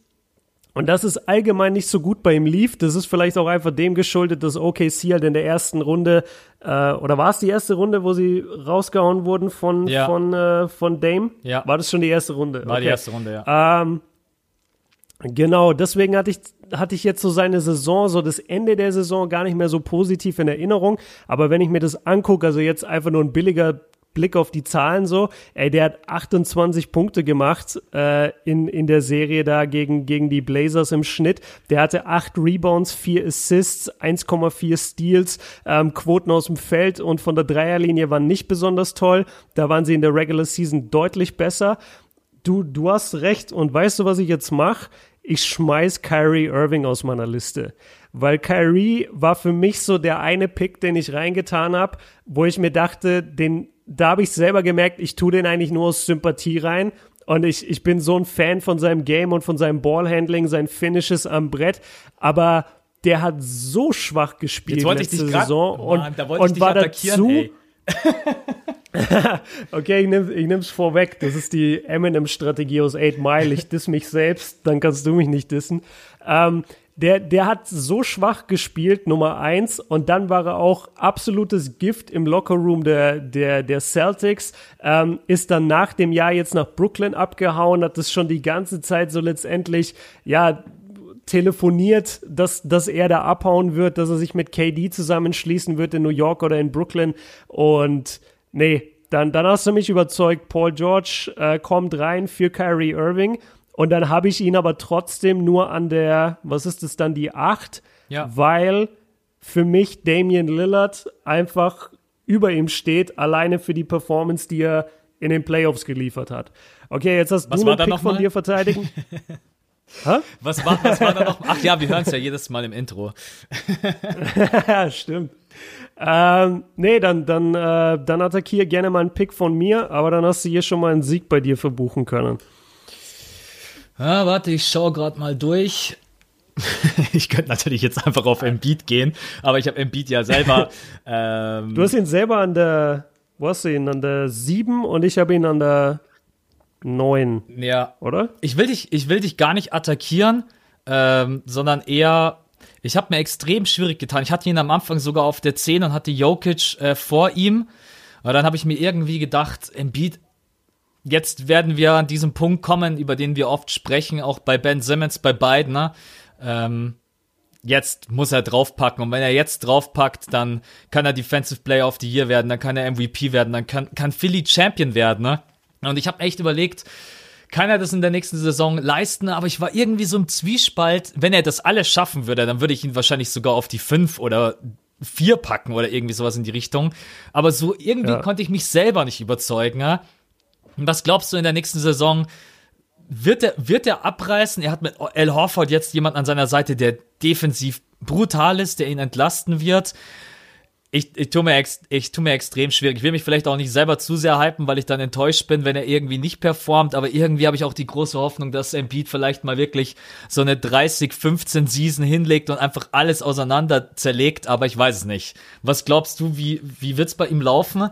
und das ist allgemein nicht so gut bei ihm lief. Das ist vielleicht auch einfach dem geschuldet, dass OKC halt in der ersten Runde, äh, oder war es die erste Runde, wo sie rausgehauen wurden von, ja. von, äh, von Dame? Ja. War das schon die erste Runde? War okay. die erste Runde, ja. Ähm, genau, deswegen hatte ich, hatte ich jetzt so seine Saison, so das Ende der Saison gar nicht mehr so positiv in Erinnerung. Aber wenn ich mir das angucke, also jetzt einfach nur ein billiger Blick auf die Zahlen so, ey, der hat 28 Punkte gemacht äh, in, in der Serie da gegen, gegen die Blazers im Schnitt. Der hatte 8 Rebounds, 4 Assists, 1,4 Steals, ähm, Quoten aus dem Feld und von der Dreierlinie waren nicht besonders toll. Da waren sie in der Regular Season deutlich besser. Du, du hast recht und weißt du, was ich jetzt mache? Ich schmeiß Kyrie Irving aus meiner Liste weil Kyrie war für mich so der eine Pick, den ich reingetan habe, wo ich mir dachte, den da habe ich selber gemerkt, ich tue den eigentlich nur aus Sympathie rein. Und ich, ich bin so ein Fan von seinem Game und von seinem Ballhandling, sein Finishes am Brett. Aber der hat so schwach gespielt letzte ich Saison grad, Mann, und, und war dazu. [laughs] okay, ich, nehm, ich nehm's vorweg. Das ist die Eminem-Strategie aus 8 Mile. Ich diss mich selbst, dann kannst du mich nicht dissen. Ähm, der, der hat so schwach gespielt, Nummer eins, und dann war er auch absolutes Gift im Lockerroom der, der, der Celtics, ähm, ist dann nach dem Jahr jetzt nach Brooklyn abgehauen, hat das schon die ganze Zeit so letztendlich, ja, telefoniert, dass, dass er da abhauen wird, dass er sich mit KD zusammenschließen wird in New York oder in Brooklyn und nee, dann, dann hast du mich überzeugt, Paul George äh, kommt rein für Kyrie Irving Und dann habe ich ihn aber trotzdem nur an der, was ist es dann, die 8, Ja. weil für mich Damian Lillard einfach über ihm steht, alleine für die Performance, die er in den Playoffs geliefert hat. Okay, jetzt hast Was du einen Pick noch von dir verteidigen. [laughs] Hä? Was war, was war da noch? Ach ja, wir hören es ja jedes Mal im Intro. [laughs] ja, stimmt. Ähm, nee, dann, dann, äh, dann attackier gerne mal einen Pick von mir, aber dann hast du hier schon mal einen Sieg bei dir verbuchen können. Ja, warte, ich schaue gerade mal durch. [laughs] ich könnte natürlich jetzt einfach auf Embiid gehen, aber ich habe Embiid ja selber. ähm, [laughs] Du hast ihn selber an der, wo hast du ihn? An der 7 und ich habe ihn an der 9, ja, oder? ich will dich, ich will dich gar nicht attackieren, ähm, sondern eher. Ich habe mir extrem schwierig getan. Ich hatte ihn am Anfang sogar auf der 10 und hatte Jokic äh, vor ihm. Aber dann habe ich mir irgendwie gedacht, Embiid, jetzt werden wir an diesem Punkt kommen, über den wir oft sprechen, auch bei Ben Simmons, bei beiden. Ne? Ähm, jetzt muss er draufpacken. Und wenn er jetzt draufpackt, dann kann er Defensive Player of the Year werden, dann kann er MVP werden, dann kann, kann Philly Champion werden. Ne? Und ich habe echt überlegt, kann er das in der nächsten Saison leisten, aber ich war irgendwie so im Zwiespalt. Wenn er das alles schaffen würde, dann würde ich ihn wahrscheinlich sogar auf die 5 oder 4 packen oder irgendwie sowas in die Richtung. Aber so irgendwie Ja. konnte ich mich selber nicht überzeugen. Ja? Was glaubst du in der nächsten Saison? Wird er, wird er abreißen? Er hat mit Al Horford jetzt jemand an seiner Seite, der defensiv brutal ist, der ihn entlasten wird. Ich, ich, tue mir ex, ich tue mir extrem schwierig. Ich will mich vielleicht auch nicht selber zu sehr hypen, weil ich dann enttäuscht bin, wenn er irgendwie nicht performt. Aber irgendwie habe ich auch die große Hoffnung, dass Embiid vielleicht mal wirklich so eine 30-15 Season hinlegt und einfach alles auseinander zerlegt. Aber ich weiß es nicht. Was glaubst du, wie, wie wird's bei ihm laufen?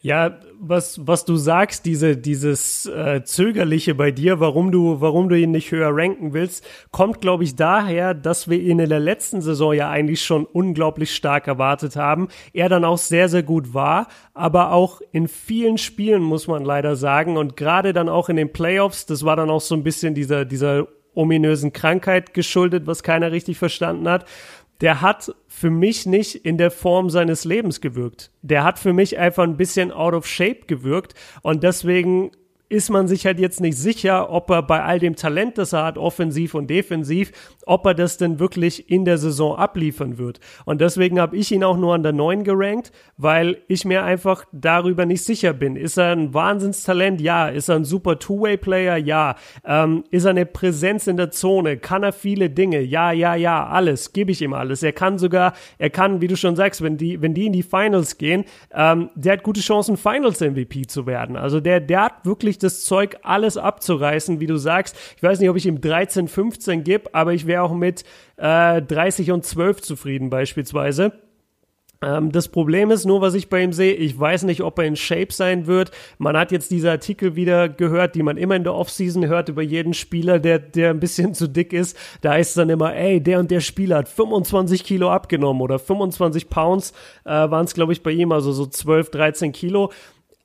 Ja, was, was du sagst, diese, dieses äh, Zögerliche bei dir, warum du, warum du ihn nicht höher ranken willst, kommt, glaube ich, daher, dass wir ihn in der letzten Saison ja eigentlich schon unglaublich stark erwartet haben. Er dann auch sehr, sehr gut war, aber auch in vielen Spielen, muss man leider sagen, und gerade dann auch in den Playoffs, das war dann auch so ein bisschen dieser, dieser ominösen Krankheit geschuldet, was keiner richtig verstanden hat der hat für mich nicht in der Form seines Lebens gewirkt. Der hat für mich einfach ein bisschen out of shape gewirkt und deswegen ist man sich halt jetzt nicht sicher, ob er bei all dem Talent, das er hat, offensiv und defensiv, ob er das denn wirklich in der Saison abliefern wird. Und deswegen habe ich ihn auch nur an der 9 gerankt, weil ich mir einfach darüber nicht sicher bin. Ist er ein Wahnsinnstalent? Ja. Ist er ein super Two-Way-Player? Ja. Ähm, ist er eine Präsenz in der Zone? Kann er viele Dinge? Ja, ja, ja, alles. Gebe ich ihm alles. Er kann sogar, er kann, wie du schon sagst, wenn die, wenn die in die Finals gehen, ähm, der hat gute Chancen, Finals-MVP zu werden. Also der, der hat wirklich das Zeug, alles abzureißen, wie du sagst. Ich weiß nicht, ob ich ihm 13, 15 gebe, aber ich wäre auch mit äh, 30 und 12 zufrieden beispielsweise. Ähm, das Problem ist nur, was ich bei ihm sehe, ich weiß nicht, ob er in Shape sein wird. Man hat jetzt diese Artikel wieder gehört, die man immer in der Offseason hört über jeden Spieler, der, der ein bisschen [laughs] zu dick ist. Da heißt es dann immer, ey, der und der Spieler hat 25 Kilo abgenommen oder 25 Pounds äh, waren es, glaube ich, bei ihm, also so 12, 13 Kilo.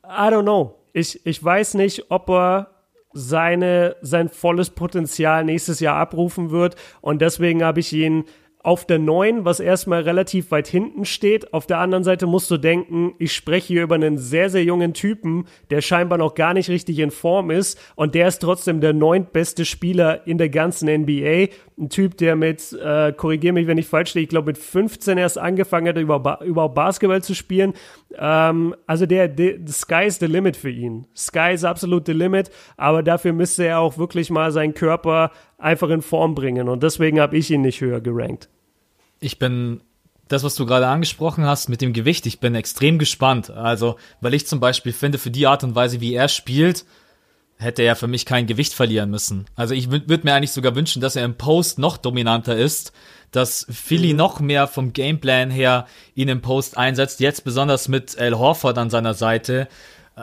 I don't know. Ich, ich weiß nicht, ob er seine, sein volles Potenzial nächstes Jahr abrufen wird. Und deswegen habe ich ihn auf der 9, was erstmal relativ weit hinten steht. Auf der anderen Seite musst du denken, ich spreche hier über einen sehr, sehr jungen Typen, der scheinbar noch gar nicht richtig in Form ist. Und der ist trotzdem der neuntbeste Spieler in der ganzen NBA. Ein Typ, der mit, äh, korrigiere mich, wenn ich falsch liege, ich glaube mit 15 erst angefangen hat, über überhaupt Basketball zu spielen. Ähm, also der, der, the sky is the limit für ihn. Sky is absolut the limit. Aber dafür müsste er auch wirklich mal seinen Körper einfach in Form bringen. Und deswegen habe ich ihn nicht höher gerankt. Ich bin das, was du gerade angesprochen hast mit dem Gewicht, ich bin extrem gespannt. Also, weil ich zum Beispiel finde, für die Art und Weise, wie er spielt, hätte er für mich kein Gewicht verlieren müssen. Also ich würde mir eigentlich sogar wünschen, dass er im Post noch dominanter ist, dass Philly Mhm. noch mehr vom Gameplan her ihn im Post einsetzt, jetzt besonders mit Al Horford an seiner Seite. Äh,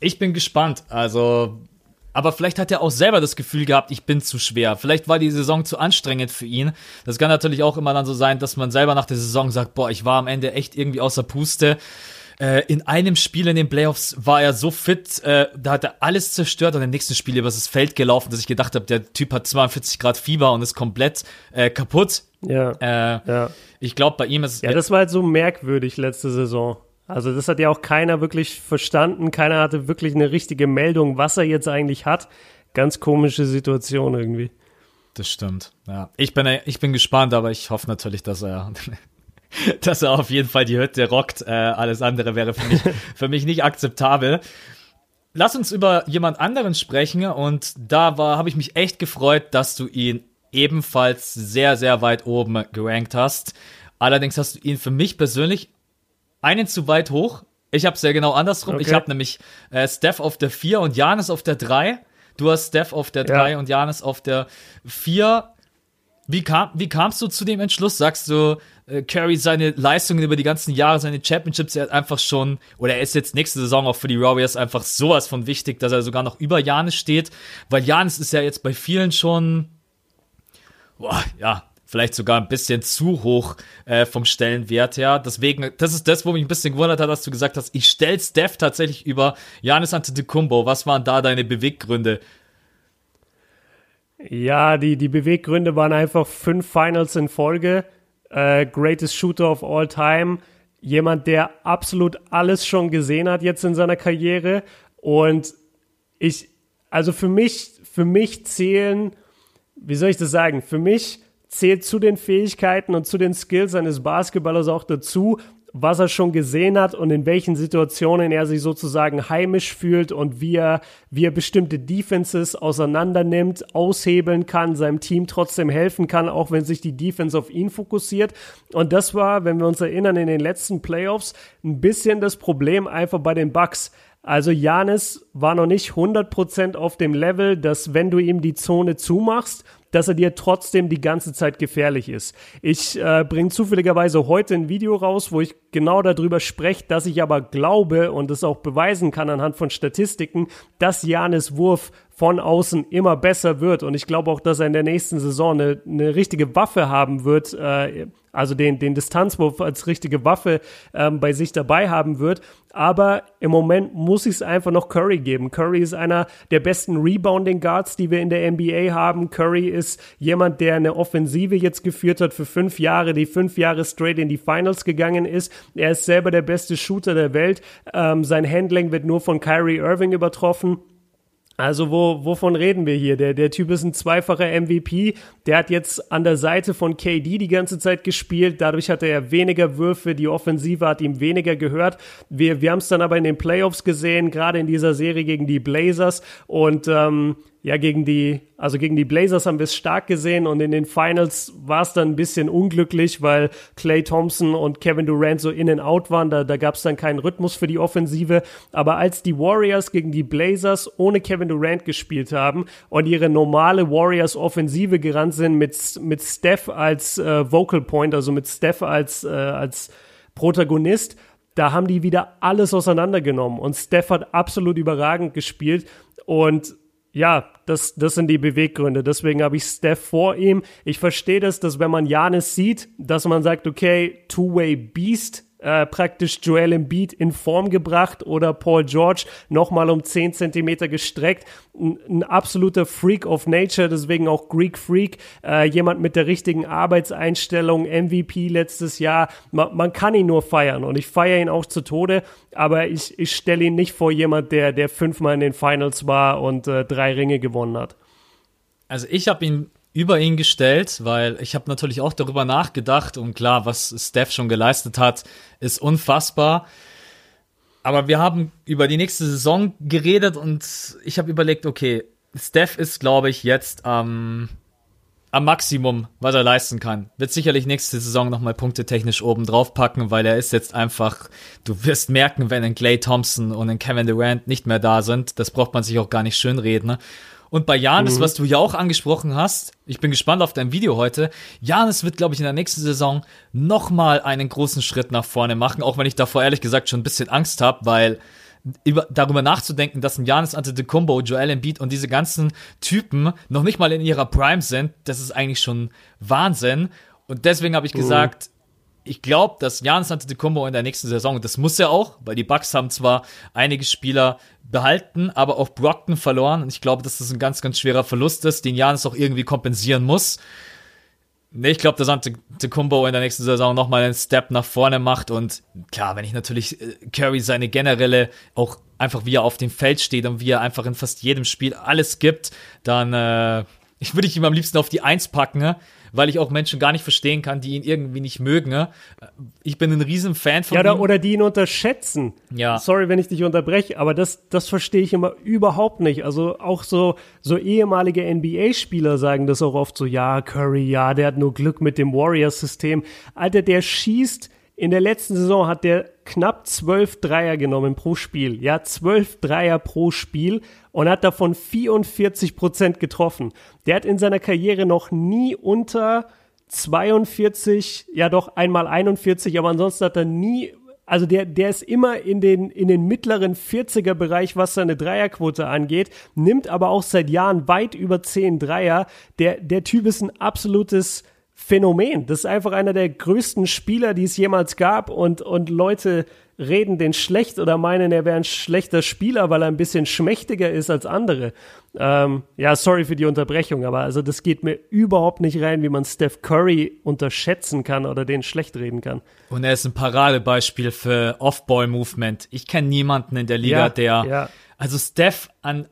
Ich bin gespannt. Also, aber vielleicht hat er auch selber das Gefühl gehabt, ich bin zu schwer. Vielleicht war die Saison zu anstrengend für ihn. Das kann natürlich auch immer dann so sein, dass man selber nach der Saison sagt, boah, ich war am Ende echt irgendwie außer Puste. Äh, in einem Spiel in den Playoffs war er so fit, äh, da hat er alles zerstört und im nächsten Spiel übers das Feld gelaufen, dass ich gedacht habe, der Typ hat 42 Grad Fieber und ist komplett äh, kaputt. Ja. Äh, ja. Ich glaube, bei ihm ist Ja, das war halt so merkwürdig letzte Saison. Also das hat ja auch keiner wirklich verstanden. Keiner hatte wirklich eine richtige Meldung, was er jetzt eigentlich hat. ganz komische Situation irgendwie. Das stimmt. Ja, ich bin, ich bin gespannt, aber ich hoffe natürlich, dass er, [laughs] dass er auf jeden Fall die Hütte rockt. Äh, alles andere wäre für mich, [laughs] für mich nicht akzeptabel. Lass uns über jemand anderen sprechen und da war, habe ich mich echt gefreut, dass du ihn ebenfalls sehr, sehr weit oben gerankt hast. Allerdings hast du ihn für mich persönlich einen zu weit hoch. Ich habe es ja genau andersrum. Okay. Ich habe nämlich äh, Steph auf der 4 und Janis auf der 3. Du hast Steph auf der 3 ja. und Janis auf der 4. Wie, kam, wie kamst du zu dem Entschluss? Sagst du, äh, Curry seine Leistungen über die ganzen Jahre, seine Championships, er hat einfach schon, oder er ist jetzt nächste Saison auch für die Warriors einfach sowas von wichtig, dass er sogar noch über Janis steht, weil Janis ist ja jetzt bei vielen schon, boah, ja, vielleicht sogar ein bisschen zu hoch äh, vom Stellenwert her. Deswegen, das ist das, wo mich ein bisschen gewundert hat, dass du gesagt hast, ich stelle Steph tatsächlich über Janis Antetokounmpo. Was waren da deine Beweggründe? Ja, die, die Beweggründe waren einfach fünf Finals in Folge. Äh, greatest Shooter of all time. Jemand, der absolut alles schon gesehen hat jetzt in seiner Karriere. Und ich, also für mich, für mich zählen, wie soll ich das sagen? Für mich zählt zu den Fähigkeiten und zu den Skills eines Basketballers auch dazu, was er schon gesehen hat und in welchen Situationen er sich sozusagen heimisch fühlt und wie er, wie er bestimmte Defenses auseinandernimmt, aushebeln kann, seinem Team trotzdem helfen kann, auch wenn sich die Defense auf ihn fokussiert. Und das war, wenn wir uns erinnern, in den letzten Playoffs ein bisschen das Problem einfach bei den Bucks. Also Janis war noch nicht 100% auf dem Level, dass wenn du ihm die Zone zumachst, dass er dir trotzdem die ganze Zeit gefährlich ist. Ich äh, bringe zufälligerweise heute ein Video raus, wo ich genau darüber spreche, dass ich aber glaube und es auch beweisen kann anhand von Statistiken, dass Janis Wurf von außen immer besser wird. Und ich glaube auch, dass er in der nächsten Saison eine, eine richtige Waffe haben wird, äh, also den, den Distanzwurf als richtige Waffe ähm, bei sich dabei haben wird. Aber im Moment muss ich es einfach noch Curry geben. Curry ist einer der besten Rebounding Guards, die wir in der NBA haben. Curry ist jemand, der eine Offensive jetzt geführt hat für fünf Jahre, die fünf Jahre straight in die Finals gegangen ist. Er ist selber der beste Shooter der Welt. Ähm, sein Handling wird nur von Kyrie Irving übertroffen. Also wo, wovon reden wir hier? Der, der Typ ist ein zweifacher MVP. Der hat jetzt an der Seite von KD die ganze Zeit gespielt. Dadurch hatte er weniger Würfe. Die Offensive hat ihm weniger gehört. Wir, wir haben es dann aber in den Playoffs gesehen, gerade in dieser Serie gegen die Blazers. Und ähm, ja, gegen die, also gegen die Blazers haben wir es stark gesehen und in den Finals war es dann ein bisschen unglücklich, weil Clay Thompson und Kevin Durant so in and out waren. Da, da gab es dann keinen Rhythmus für die Offensive. Aber als die Warriors gegen die Blazers ohne Kevin Durant gespielt haben und ihre normale Warriors-Offensive gerannt sind mit, mit Steph als äh, Vocal Point, also mit Steph als, äh, als Protagonist, da haben die wieder alles auseinandergenommen und Steph hat absolut überragend gespielt und ja, das, das sind die Beweggründe. Deswegen habe ich Steph vor ihm. Ich verstehe das, dass wenn man Janis sieht, dass man sagt, okay, Two-Way Beast, äh, praktisch Joel Embiid in Form gebracht oder Paul George nochmal um 10 Zentimeter gestreckt. Ein, ein, absoluter Freak of Nature, deswegen auch Greek Freak. Äh, jemand mit der richtigen Arbeitseinstellung, MVP letztes Jahr. Man, man kann ihn nur feiern und ich feiere ihn auch zu Tode, aber ich, ich stelle ihn nicht vor jemand, der, der fünfmal in den Finals war und äh, drei Ringe gewonnen hat. Also ich habe ihn über ihn gestellt, weil ich habe natürlich auch darüber nachgedacht und klar, was Steph schon geleistet hat, ist unfassbar. Aber wir haben über die nächste Saison geredet und ich habe überlegt, okay, Steph ist, glaube ich, jetzt am, am Maximum, was er leisten kann. Wird sicherlich nächste Saison nochmal Punkte technisch oben drauf packen, weil er ist jetzt einfach, du wirst merken, wenn ein Clay Thompson und ein Kevin Durant nicht mehr da sind, das braucht man sich auch gar nicht schönreden. Und bei Janis, mhm. was du ja auch angesprochen hast, ich bin gespannt auf dein Video heute. Janis wird, glaube ich, in der nächsten Saison nochmal einen großen Schritt nach vorne machen, auch wenn ich davor ehrlich gesagt schon ein bisschen Angst habe, weil über, darüber nachzudenken, dass ein Janis Antetokounmpo, Joel Embiid und diese ganzen Typen noch nicht mal in ihrer Prime sind, das ist eigentlich schon Wahnsinn. Und deswegen habe ich mhm. Ich glaube, dass Janis Antetokounmpo in der nächsten Saison, das muss er auch, weil die Bucks haben zwar einige Spieler behalten, aber auch Brockton verloren. Und ich glaube, dass das ein ganz, ganz schwerer Verlust ist, den Janis auch irgendwie kompensieren muss. Nee, ich glaube, dass Antetokounmpo in der nächsten Saison nochmal einen Step nach vorne macht. Und klar, wenn ich natürlich äh, Curry seine generelle, auch einfach wie er auf dem Feld steht und wie er einfach in fast jedem Spiel alles gibt, dann äh, ich würde ich ihm am liebsten auf die Eins packen, ne? Weil ich auch Menschen gar nicht verstehen kann, die ihn irgendwie nicht mögen. Ne? Ich bin ein riesen Fan von ja, ihm. Ja, oder die ihn unterschätzen. Ja. Sorry, wenn ich dich unterbreche, aber das, das verstehe ich immer überhaupt nicht. Also auch so, so ehemalige NBA-Spieler sagen das auch oft so, ja, Curry, ja, der hat nur Glück mit dem Warriors-System. Alter, der schießt in der letzten Saison hat der knapp zwölf Dreier genommen pro Spiel. Ja, zwölf Dreier pro Spiel und hat davon 44 Prozent getroffen. Der hat in seiner Karriere noch nie unter 42, ja doch einmal 41, aber ansonsten hat er nie also der, der ist immer in den, in den mittleren 40er Bereich, was seine Dreierquote angeht, nimmt aber auch seit Jahren weit über 10 Dreier. Der, der Typ ist ein absolutes Phänomen. Das ist einfach einer der größten Spieler, die es jemals gab und, und Leute reden den schlecht oder meinen, er wäre ein schlechter Spieler, weil er ein bisschen schmächtiger ist als andere. Ähm, ja, sorry für die Unterbrechung, aber also das geht mir überhaupt nicht rein, wie man Steph Curry unterschätzen kann oder den schlecht reden kann. Und er ist ein Paradebeispiel für Off-Ball-Movement. Ich kenne niemanden in der Liga, ja, der, ja. also Steph an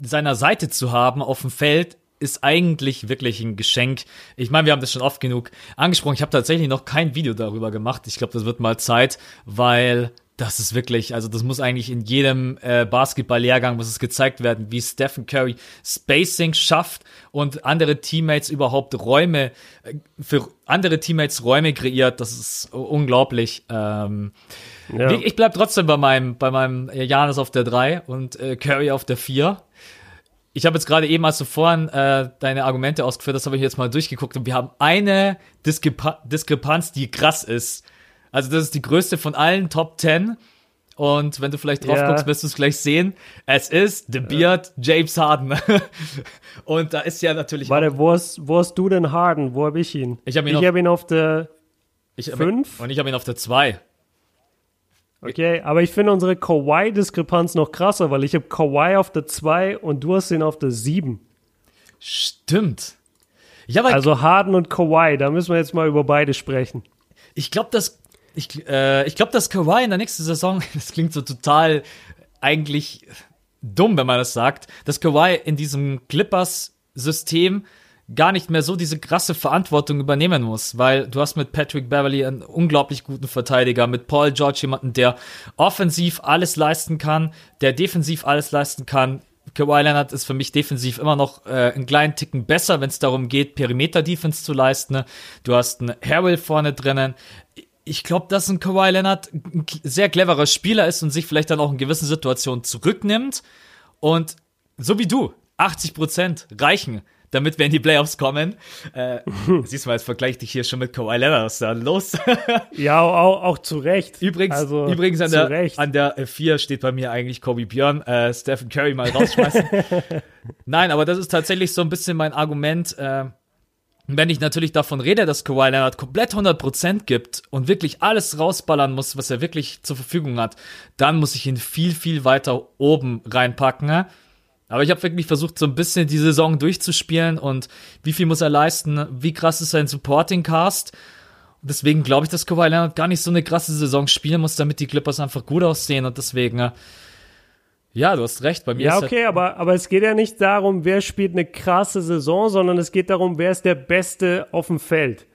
seiner Seite zu haben auf dem Feld ist eigentlich wirklich ein Geschenk. Ich meine, wir haben das schon oft genug angesprochen. Ich habe tatsächlich noch kein Video darüber gemacht. Ich glaube, das wird mal Zeit, weil das ist wirklich, also das muss eigentlich in jedem äh, Basketball-Lehrgang muss es gezeigt werden, wie Stephen Curry Spacing schafft und andere Teammates überhaupt Räume äh, für andere Teammates Räume kreiert. Das ist unglaublich. Ähm, ja. Ich bleib trotzdem bei meinem bei meinem Janis auf der 3 und äh, Curry auf der 4 ich habe jetzt gerade eben, als du vorhin äh, deine Argumente ausgeführt hast, habe ich jetzt mal durchgeguckt und wir haben eine Diskrepa Diskrepanz, die krass ist. Also das ist die größte von allen Top 10. Und wenn du vielleicht drauf ja. guckst, wirst du es gleich sehen. Es ist The Beard ja. James Harden. [laughs] und da ist ja natürlich. Warte, wo hast, wo hast du denn Harden? Wo habe ich ihn? Ich habe ihn, ich hab ihn auf der 5. Und ich habe ihn auf der 2. Okay, aber ich finde unsere Kawhi-Diskrepanz noch krasser, weil ich habe Kawhi auf der 2 und du hast ihn auf der 7. Stimmt. Ja, also Harden und Kawhi, da müssen wir jetzt mal über beide sprechen. Ich glaube, dass ich, äh, ich glaube, dass Kawhi in der nächsten Saison, [laughs] das klingt so total eigentlich dumm, wenn man das sagt, dass Kawhi in diesem Clippers-System gar nicht mehr so diese krasse Verantwortung übernehmen muss, weil du hast mit Patrick Beverly einen unglaublich guten Verteidiger, mit Paul George jemanden, der offensiv alles leisten kann, der defensiv alles leisten kann. Kawhi Leonard ist für mich defensiv immer noch äh, einen kleinen Ticken besser, wenn es darum geht, Perimeter-Defense zu leisten. Du hast einen Harrell vorne drinnen. Ich glaube, dass ein Kawhi Leonard ein sehr cleverer Spieler ist und sich vielleicht dann auch in gewissen Situationen zurücknimmt. Und so wie du, 80 Prozent reichen damit wir in die Playoffs kommen. Äh, [laughs] siehst du mal, jetzt vergleiche dich hier schon mit Kawhi Leonard. Was ist da los? [laughs] ja, auch, auch zu Recht. Übrigens, also, übrigens an, der, Recht. an der 4 steht bei mir eigentlich Kobe Björn, äh, Stephen Curry mal rausschmeißen. [laughs] Nein, aber das ist tatsächlich so ein bisschen mein Argument. Äh, wenn ich natürlich davon rede, dass Kawhi Leonard komplett 100% gibt und wirklich alles rausballern muss, was er wirklich zur Verfügung hat, dann muss ich ihn viel, viel weiter oben reinpacken. Aber ich habe wirklich versucht, so ein bisschen die Saison durchzuspielen und wie viel muss er leisten, wie krass ist sein Supporting Cast. Und deswegen glaube ich, dass Kawhi Leonard gar nicht so eine krasse Saison spielen muss, damit die Clippers einfach gut aussehen und deswegen, äh, ja, du hast recht, bei mir Ja, okay, aber, aber es geht ja nicht darum, wer spielt eine krasse Saison, sondern es geht darum, wer ist der Beste auf dem Feld.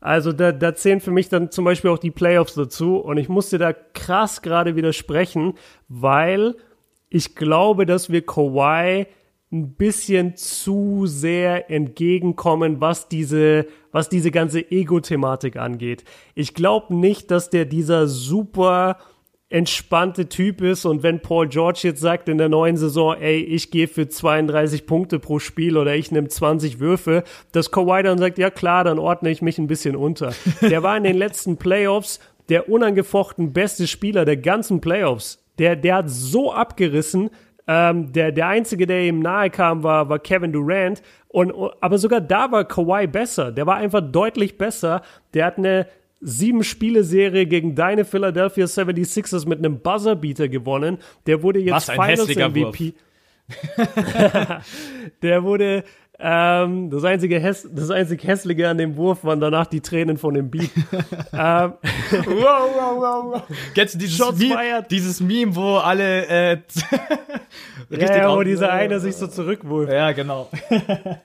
Also da, da zählen für mich dann zum Beispiel auch die Playoffs dazu und ich musste da krass gerade widersprechen, weil ich glaube, dass wir Kawhi ein bisschen zu sehr entgegenkommen, was diese, was diese ganze Ego-Thematik angeht. Ich glaube nicht, dass der dieser super entspannte Typ ist und wenn Paul George jetzt sagt in der neuen Saison, ey, ich gehe für 32 Punkte pro Spiel oder ich nehme 20 Würfe, dass Kawhi dann sagt, ja klar, dann ordne ich mich ein bisschen unter. [laughs] Der war in den letzten Playoffs der unangefochten beste Spieler der ganzen Playoffs der, der hat so abgerissen. Ähm, der, der einzige, der ihm nahe kam, war, war Kevin Durant. Und, aber sogar da war Kawhi besser. Der war einfach deutlich besser. Der hat eine sieben Spiele-Serie gegen deine Philadelphia 76ers mit einem Buzzerbeater gewonnen. Der wurde jetzt Finals MVP. [laughs] der wurde Ähm, das, einzige Häss das einzig Hässliche an dem Wurf waren danach die Tränen von dem Beat. [laughs] ähm, wow, wow, wow, wow. Kennst du dieses Meme, dieses Meme, wo alle äh, [laughs] richtig ja, ja, wo dieser eine sich so zurückwurft. Ja, genau. [laughs]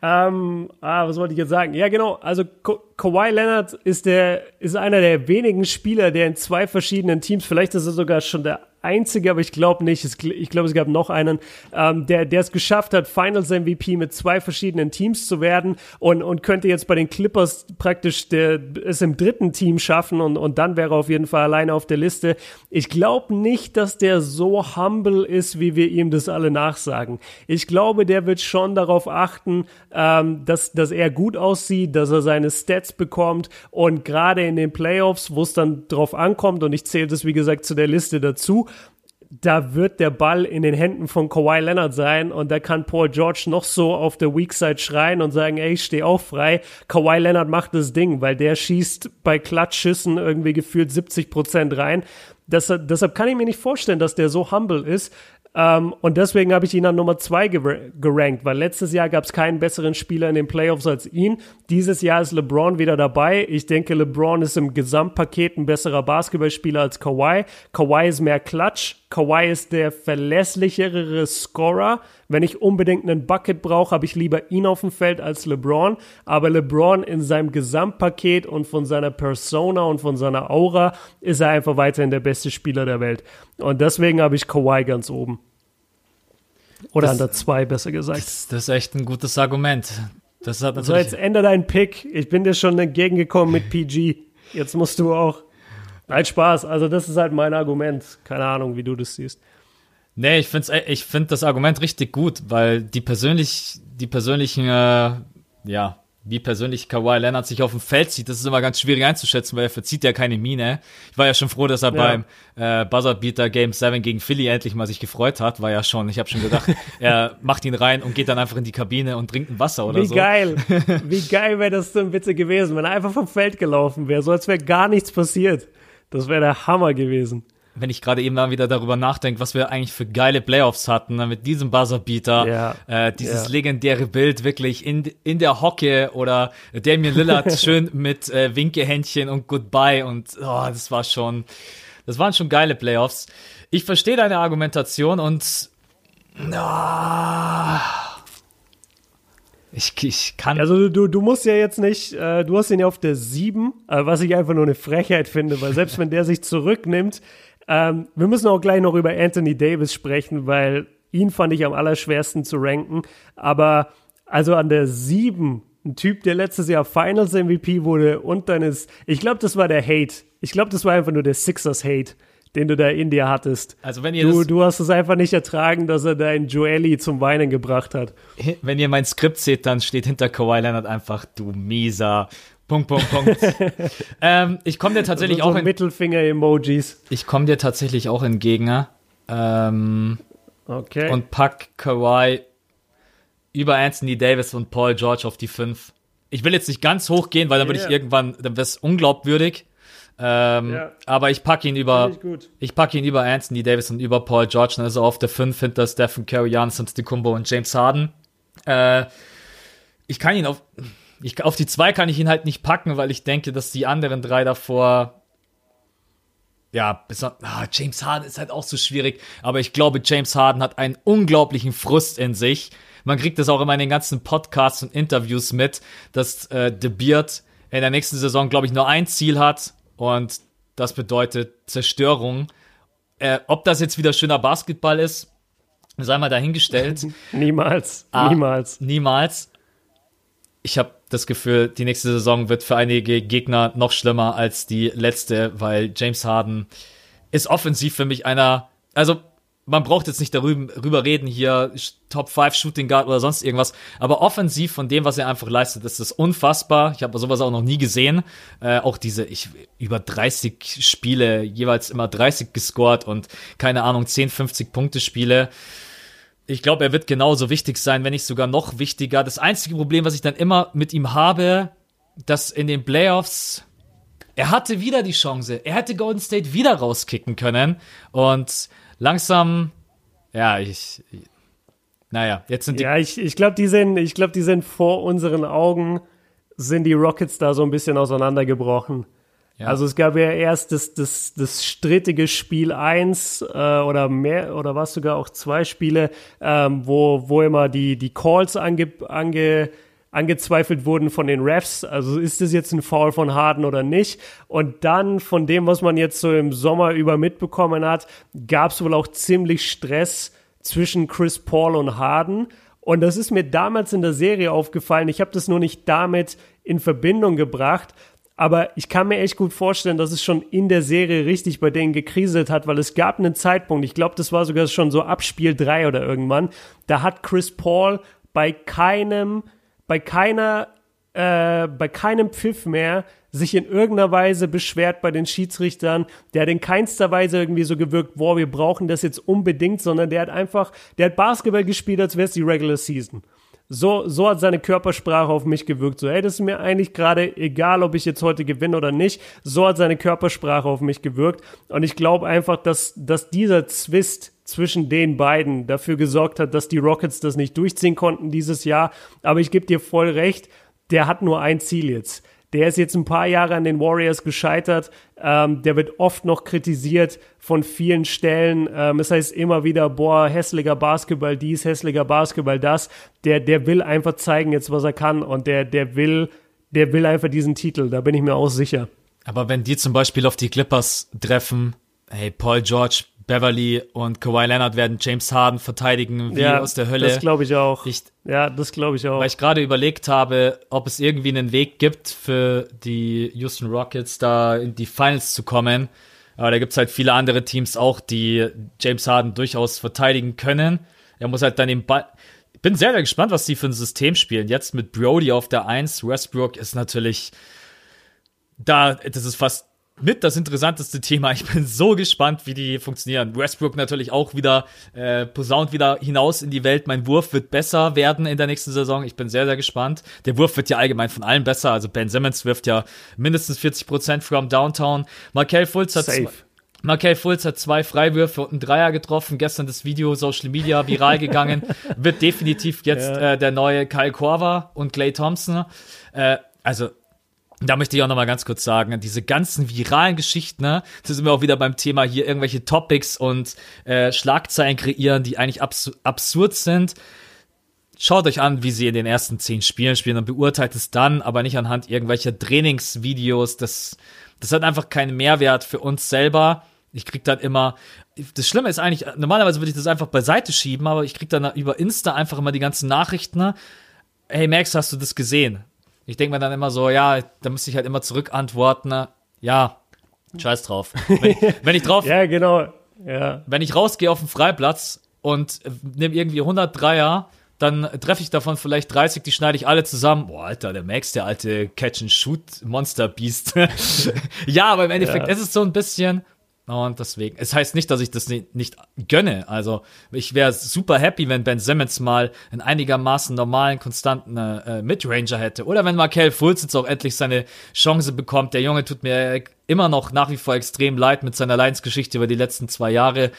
Ähm, ah, was wollte ich jetzt sagen? Ja, genau. Also Ka Kawhi Leonard ist der, ist einer der wenigen Spieler, der in zwei verschiedenen Teams, vielleicht ist er sogar schon der einzige, aber ich glaube nicht. Ich glaube, es gab noch einen, ähm, der, der es geschafft hat, Finals MVP mit zwei verschiedenen Teams zu werden und, und könnte jetzt bei den Clippers praktisch der, es im dritten Team schaffen und, und dann wäre er auf jeden Fall alleine auf der Liste. Ich glaube nicht, dass der so humble ist, wie wir ihm das alle nachsagen. Ich glaube, der wird schon darauf achten, ähm, dass, dass er gut aussieht, dass er seine Stats bekommt und gerade in den Playoffs, wo es dann drauf ankommt und ich zähle das wie gesagt zu der Liste dazu, da wird der Ball in den Händen von Kawhi Leonard sein und da kann Paul George noch so auf der Weak Side schreien und sagen, ey, ich stehe auch frei. Kawhi Leonard macht das Ding, weil der schießt bei Klatschschüssen irgendwie gefühlt 70 Prozent rein. Das, deshalb kann ich mir nicht vorstellen, dass der so humble ist. Ähm, und deswegen habe ich ihn an Nummer zwei gerankt, weil letztes Jahr gab es keinen besseren Spieler in den Playoffs als ihn. Dieses Jahr ist LeBron wieder dabei. Ich denke, LeBron ist im Gesamtpaket ein besserer Basketballspieler als Kawhi. Kawhi ist mehr Klatsch. Kawhi ist der verlässlichere Scorer. Wenn ich unbedingt einen Bucket brauche, habe ich lieber ihn auf dem Feld als LeBron. Aber LeBron in seinem Gesamtpaket und von seiner Persona und von seiner Aura ist er einfach weiterhin der beste Spieler der Welt. Und deswegen habe ich Kawhi ganz oben. Oder das, an der 2, besser gesagt. Das, das, ist echt ein gutes Argument. Das hat natürlich so, jetzt ändere deinen Pick. Ich bin dir schon entgegengekommen mit PG. Jetzt musst du auch. Nein, Spaß. Also, das ist halt mein Argument. Keine Ahnung, wie du das siehst. Nee, ich finde ich find das Argument richtig gut, weil die persönlich, die persönlichen, äh, ja, wie persönlich Kawhi Leonard sich auf dem Feld sieht, das ist immer ganz schwierig einzuschätzen, weil er verzieht ja keine Mine. Ich war ja schon froh, dass er ja. beim äh, Buzzerbeater Game 7 gegen Philly endlich mal sich gefreut hat. War ja schon, ich habe schon gedacht, [laughs] er macht ihn rein und geht dann einfach in die Kabine und trinkt ein Wasser oder wie so. [laughs] Wie geil, wie geil wäre das denn bitte gewesen, wenn er einfach vom Feld gelaufen wäre, so als wäre gar nichts passiert. Das wäre der Hammer gewesen wenn ich gerade eben mal wieder darüber nachdenke, was wir eigentlich für geile Playoffs hatten, ne, mit diesem Buzzerbeater, ja, äh, dieses ja. legendäre Bild wirklich in, in der Hocke oder Damian Lillard [laughs] schön mit äh, Winkehändchen und Goodbye und oh, das war schon, das waren schon geile Playoffs. Ich verstehe deine Argumentation und oh, ich, ich kann. Also du, du musst ja jetzt nicht, äh, du hast ihn ja auf der 7, äh, was ich einfach nur eine Frechheit finde, weil selbst wenn der sich zurücknimmt, ähm, wir müssen auch gleich noch über Anthony Davis sprechen, weil ihn fand ich am allerschwersten zu ranken. Aber also an der 7, ein Typ, der letztes Jahr Finals MVP wurde und dann ist, ich glaube, das war der Hate. Ich glaube, das war einfach nur der Sixers Hate den du da in dir hattest. Also wenn ihr du, du hast es einfach nicht ertragen, dass er deinen Joeli zum Weinen gebracht hat. [laughs] Wenn ihr mein Skript seht, dann steht hinter Kawhi Leonard einfach, du mieser Punkt, Punkt, Punkt. [laughs] ähm, ich komme dir tatsächlich auch in Mittelfinger-Emojis. Ich komme dir tatsächlich auch entgegen. Ähm, okay. Und pack Kawhi über Anthony Davis und Paul George auf die 5. Ich will jetzt nicht ganz hoch gehen, weil dann würde yeah. ich irgendwann, dann wäre es unglaubwürdig. Ähm, yeah. Aber ich packe ihn über, ich, ich packe ihn über Anthony Davis und über Paul George. Dann ist er auf der 5 hinter Stephen Curry, Giannis Kumbo und James Harden. Äh, ich kann ihn auf, ich, auf die zwei kann ich ihn halt nicht packen, weil ich denke, dass die anderen drei davor ja, ah, James Harden ist halt auch so schwierig, aber ich glaube, James Harden hat einen unglaublichen Frust in sich. Man kriegt das auch immer in den ganzen Podcasts und Interviews mit, dass äh, The Beard in der nächsten Saison, glaube ich, nur ein Ziel hat und das bedeutet Zerstörung. Äh, ob das jetzt wieder schöner Basketball ist, sei mal dahingestellt. [laughs] niemals, ah, niemals. Niemals. Ich habe das Gefühl, die nächste Saison wird für einige Gegner noch schlimmer als die letzte, weil James Harden ist offensiv für mich einer, also man braucht jetzt nicht darüber reden hier, Top 5 Shooting Guard oder sonst irgendwas, aber offensiv von dem, was er einfach leistet, ist das unfassbar. Ich habe sowas auch noch nie gesehen. Äh, auch diese, ich, über 30 Spiele, jeweils immer 30 gescored und keine Ahnung, 10, 50 Punkte Spiele ich glaube, er wird genauso wichtig sein, wenn nicht sogar noch wichtiger. Das einzige Problem, was ich dann immer mit ihm habe, dass in den Playoffs er hatte wieder die Chance. Er hätte Golden State wieder rauskicken können. Und langsam, ja, ich, naja, jetzt sind die. Ja, ich, ich glaube, die sind, ich glaube, die sind vor unseren Augen, sind die Rockets da so ein bisschen auseinandergebrochen. Ja. Also es gab ja erst das, das, das strittige Spiel 1 äh, oder mehr, oder was sogar auch zwei Spiele, ähm, wo, wo immer die, die Calls ange, ange, angezweifelt wurden von den Refs. Also ist das jetzt ein Foul von Harden oder nicht? Und dann von dem, was man jetzt so im Sommer über mitbekommen hat, gab es wohl auch ziemlich Stress zwischen Chris Paul und Harden. Und das ist mir damals in der Serie aufgefallen. Ich habe das nur nicht damit in Verbindung gebracht. Aber ich kann mir echt gut vorstellen, dass es schon in der Serie richtig bei denen gekriselt hat, weil es gab einen Zeitpunkt, ich glaube, das war sogar schon so ab Spiel 3 oder irgendwann, da hat Chris Paul bei keinem, bei keiner, äh, bei keinem Pfiff mehr sich in irgendeiner Weise beschwert bei den Schiedsrichtern. Der hat in keinster Weise irgendwie so gewirkt, boah, wir brauchen das jetzt unbedingt, sondern der hat einfach, der hat Basketball gespielt, als wäre es die Regular Season. So, so hat seine Körpersprache auf mich gewirkt. So, hey, das ist mir eigentlich gerade egal, ob ich jetzt heute gewinne oder nicht. So hat seine Körpersprache auf mich gewirkt. Und ich glaube einfach, dass, dass dieser Zwist zwischen den beiden dafür gesorgt hat, dass die Rockets das nicht durchziehen konnten dieses Jahr. Aber ich gebe dir voll recht, der hat nur ein Ziel jetzt. Der ist jetzt ein paar Jahre an den Warriors gescheitert. Ähm, der wird oft noch kritisiert von vielen Stellen. Ähm, es heißt immer wieder, boah, hässlicher Basketball dies, hässlicher Basketball das. Der, der will einfach zeigen jetzt, was er kann und der, der will, der will einfach diesen Titel. Da bin ich mir auch sicher. Aber wenn die zum Beispiel auf die Clippers treffen, hey, Paul George Beverly und Kawhi Leonard werden James Harden verteidigen wie ja, aus der Hölle. Das glaube ich auch. Ich, ja, das glaube ich auch. Weil ich gerade überlegt habe, ob es irgendwie einen Weg gibt für die Houston Rockets, da in die Finals zu kommen. Aber da gibt es halt viele andere Teams auch, die James Harden durchaus verteidigen können. Er muss halt dann den Ball. Ich bin sehr, sehr gespannt, was die für ein System spielen. Jetzt mit Brody auf der 1. Westbrook ist natürlich da, das ist fast mit das interessanteste Thema. Ich bin so gespannt, wie die funktionieren. Westbrook natürlich auch wieder äh, posaunt wieder hinaus in die Welt. Mein Wurf wird besser werden in der nächsten Saison. Ich bin sehr, sehr gespannt. Der Wurf wird ja allgemein von allen besser. Also Ben Simmons wirft ja mindestens 40 Prozent from Downtown. Markel Fultz hat Safe. Markel Fultz hat zwei Freiwürfe und einen Dreier getroffen. Gestern das Video Social Media viral gegangen. Wird definitiv jetzt ja. äh, der neue Kyle Korver und Clay Thompson. Äh, also da möchte ich auch noch mal ganz kurz sagen, diese ganzen viralen Geschichten, ne, das sind wir auch wieder beim Thema hier irgendwelche Topics und äh, Schlagzeilen kreieren, die eigentlich abs absurd sind. Schaut euch an, wie sie in den ersten zehn Spielen spielen und beurteilt es dann, aber nicht anhand irgendwelcher Trainingsvideos. Das, das hat einfach keinen Mehrwert für uns selber. Ich krieg dann immer, das Schlimme ist eigentlich, normalerweise würde ich das einfach beiseite schieben, aber ich krieg dann über Insta einfach immer die ganzen Nachrichten. Ne? Hey Max, hast du das gesehen? Ich denke mir dann immer so, ja, da müsste ich halt immer zurückantworten, ja, scheiß drauf. Wenn ich, wenn ich drauf. [laughs] ja, genau. Ja. Wenn ich rausgehe auf den Freiplatz und nehme irgendwie 100 Dreier, dann treffe ich davon vielleicht 30, die schneide ich alle zusammen. Boah, Alter, der Max, der alte Catch-and-Shoot-Monster-Beast. [laughs] ja, aber im Endeffekt ja. ist es so ein bisschen, und deswegen, es heißt nicht, dass ich das nicht, nicht gönne. Also ich wäre super happy, wenn Ben Simmons mal einen einigermaßen normalen, konstanten äh, Midranger hätte. Oder wenn Markel Fultz jetzt auch endlich seine Chance bekommt. Der Junge tut mir immer noch nach wie vor extrem leid mit seiner Leidensgeschichte über die letzten zwei Jahre.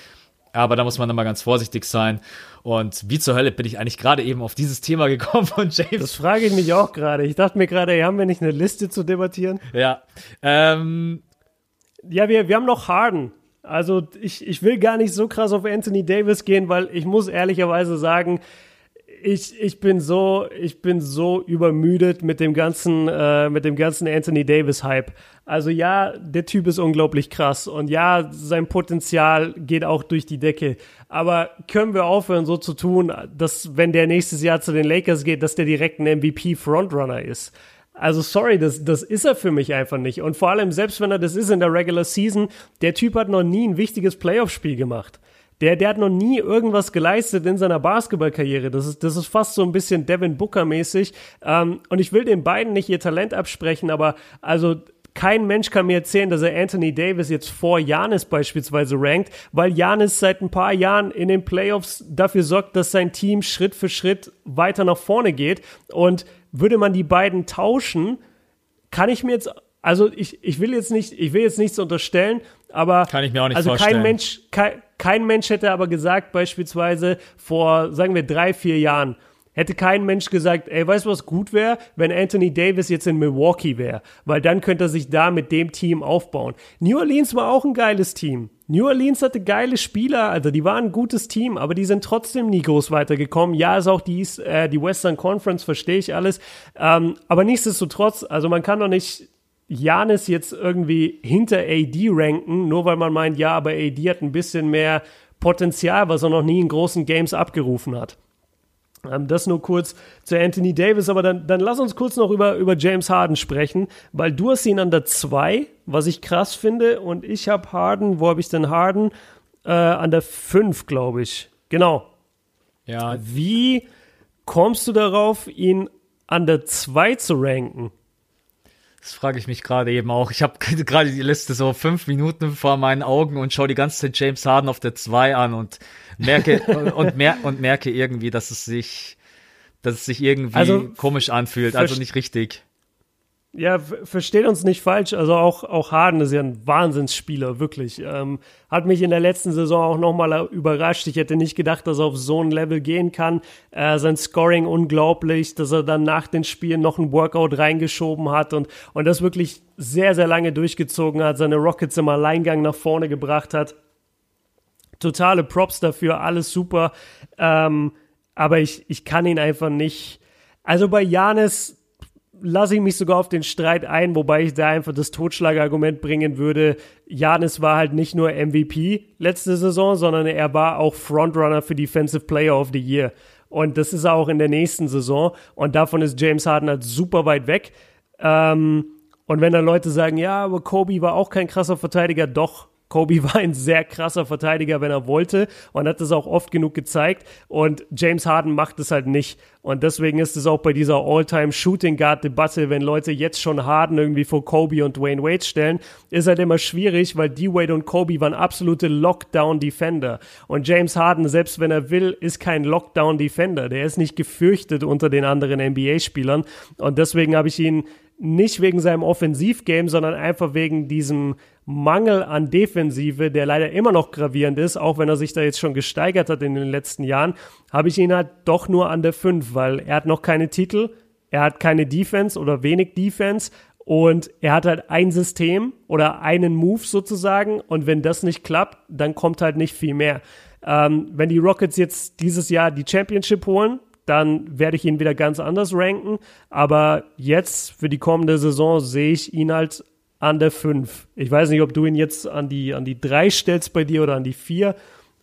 Aber da muss man immer ganz vorsichtig sein. Und wie zur Hölle bin ich eigentlich gerade eben auf dieses Thema gekommen von James? Das frage ich mich auch gerade. Ich dachte mir gerade, haben wir nicht eine Liste zu debattieren? Ja. Ähm, ja, wir, wir haben noch Harden. Also ich, ich will gar nicht so krass auf Anthony Davis gehen, weil ich muss ehrlicherweise sagen, ich, ich bin so, ich bin so übermüdet mit dem ganzen, äh, mit dem ganzen Anthony Davis Hype. Also ja, der Typ ist unglaublich krass und ja, sein Potenzial geht auch durch die Decke. Aber können wir aufhören, so zu tun, dass wenn der nächstes Jahr zu den Lakers geht, dass der direkt ein MVP Frontrunner ist? Also sorry, das, das ist er für mich einfach nicht. Und vor allem, selbst wenn er das ist in der Regular Season, der Typ hat noch nie ein wichtiges Playoff-Spiel gemacht. Der, der hat noch nie irgendwas geleistet in seiner Basketballkarriere. Das ist, das ist fast so ein bisschen Devin Booker-mäßig. Ähm, und ich will den beiden nicht ihr Talent absprechen, aber also kein Mensch kann mir erzählen, dass er Anthony Davis jetzt vor Janis beispielsweise rankt, weil Janis seit ein paar Jahren in den Playoffs dafür sorgt, dass sein Team Schritt für Schritt weiter nach vorne geht. Und würde man die beiden tauschen, kann ich mir jetzt, also ich, ich will jetzt nicht, ich will jetzt nichts unterstellen, aber kann ich mir auch nicht also vorstellen. kein Mensch, kein, Kein Mensch hätte aber gesagt, beispielsweise vor, sagen wir, drei, vier Jahren, hätte kein Mensch gesagt, ey, weißt du, was gut wäre, wenn Anthony Davis jetzt in Milwaukee wäre, weil dann könnte er sich da mit dem Team aufbauen. New Orleans war auch ein geiles Team. New Orleans hatte geile Spieler, also die waren ein gutes Team, aber die sind trotzdem nie groß weitergekommen. Ja, ist auch die, äh, die Western Conference, verstehe ich alles. Ähm, aber nichtsdestotrotz, also man kann doch nicht Janis jetzt irgendwie hinter AD ranken, nur weil man meint, ja, aber AD hat ein bisschen mehr Potenzial, was er noch nie in großen Games abgerufen hat. Ähm, das nur kurz zu Anthony Davis, aber dann, dann lass uns kurz noch über, über James Harden sprechen, weil du hast ihn an der 2, was ich krass finde, und ich habe Harden, wo habe ich denn Harden? Äh, an der 5, glaube ich. Genau. Ja. Wie kommst du darauf, ihn an der 2 zu ranken? Das frage ich mich gerade eben auch. Ich habe [laughs] gerade die Liste so fünf Minuten vor meinen Augen und schaue die ganze Zeit James Harden auf der 2 an und merke [laughs] und, mer und merke irgendwie, dass es sich, dass es sich irgendwie also, komisch anfühlt, also nicht richtig. Ja, versteht uns nicht falsch. Also auch, auch Harden ist ja ein Wahnsinnsspieler, wirklich. Ähm, hat mich in der letzten Saison auch nochmal überrascht. Ich hätte nicht gedacht, dass er auf so ein Level gehen kann. Äh, sein Scoring unglaublich, dass er dann nach den Spielen noch ein Workout reingeschoben hat und, und das wirklich sehr, sehr lange durchgezogen hat, seine Rockets im Alleingang nach vorne gebracht hat. Totale Props dafür, alles super. Ähm, aber ich, ich kann ihn einfach nicht. Also bei Janis lasse ich mich sogar auf den Streit ein, wobei ich da einfach das Totschlagargument bringen würde. Janis war halt nicht nur MVP letzte Saison, sondern er war auch Frontrunner für Defensive Player of the Year. Und das ist er auch in der nächsten Saison. Und davon ist James Harden halt super weit weg. Ähm, und wenn dann Leute sagen, ja, aber Kobe war auch kein krasser Verteidiger, doch, Kobe war ein sehr krasser Verteidiger, wenn er wollte und hat das auch oft genug gezeigt. Und James Harden macht es halt nicht. Und deswegen ist es auch bei dieser All-Time Shooting Guard Debatte, wenn Leute jetzt schon Harden irgendwie vor Kobe und Dwayne Wade stellen, ist halt immer schwierig, weil D-Wade und Kobe waren absolute Lockdown Defender. Und James Harden, selbst wenn er will, ist kein Lockdown Defender. Der ist nicht gefürchtet unter den anderen NBA-Spielern. Und deswegen habe ich ihn nicht wegen seinem Offensivgame, sondern einfach wegen diesem Mangel an Defensive, der leider immer noch gravierend ist, auch wenn er sich da jetzt schon gesteigert hat in den letzten Jahren, habe ich ihn halt doch nur an der 5, weil er hat noch keine Titel, er hat keine Defense oder wenig Defense und er hat halt ein System oder einen Move sozusagen und wenn das nicht klappt, dann kommt halt nicht viel mehr. Ähm, wenn die Rockets jetzt dieses Jahr die Championship holen, dann werde ich ihn wieder ganz anders ranken. Aber jetzt für die kommende Saison sehe ich ihn halt an der 5. Ich weiß nicht, ob du ihn jetzt an die, an die 3 stellst bei dir oder an die 4,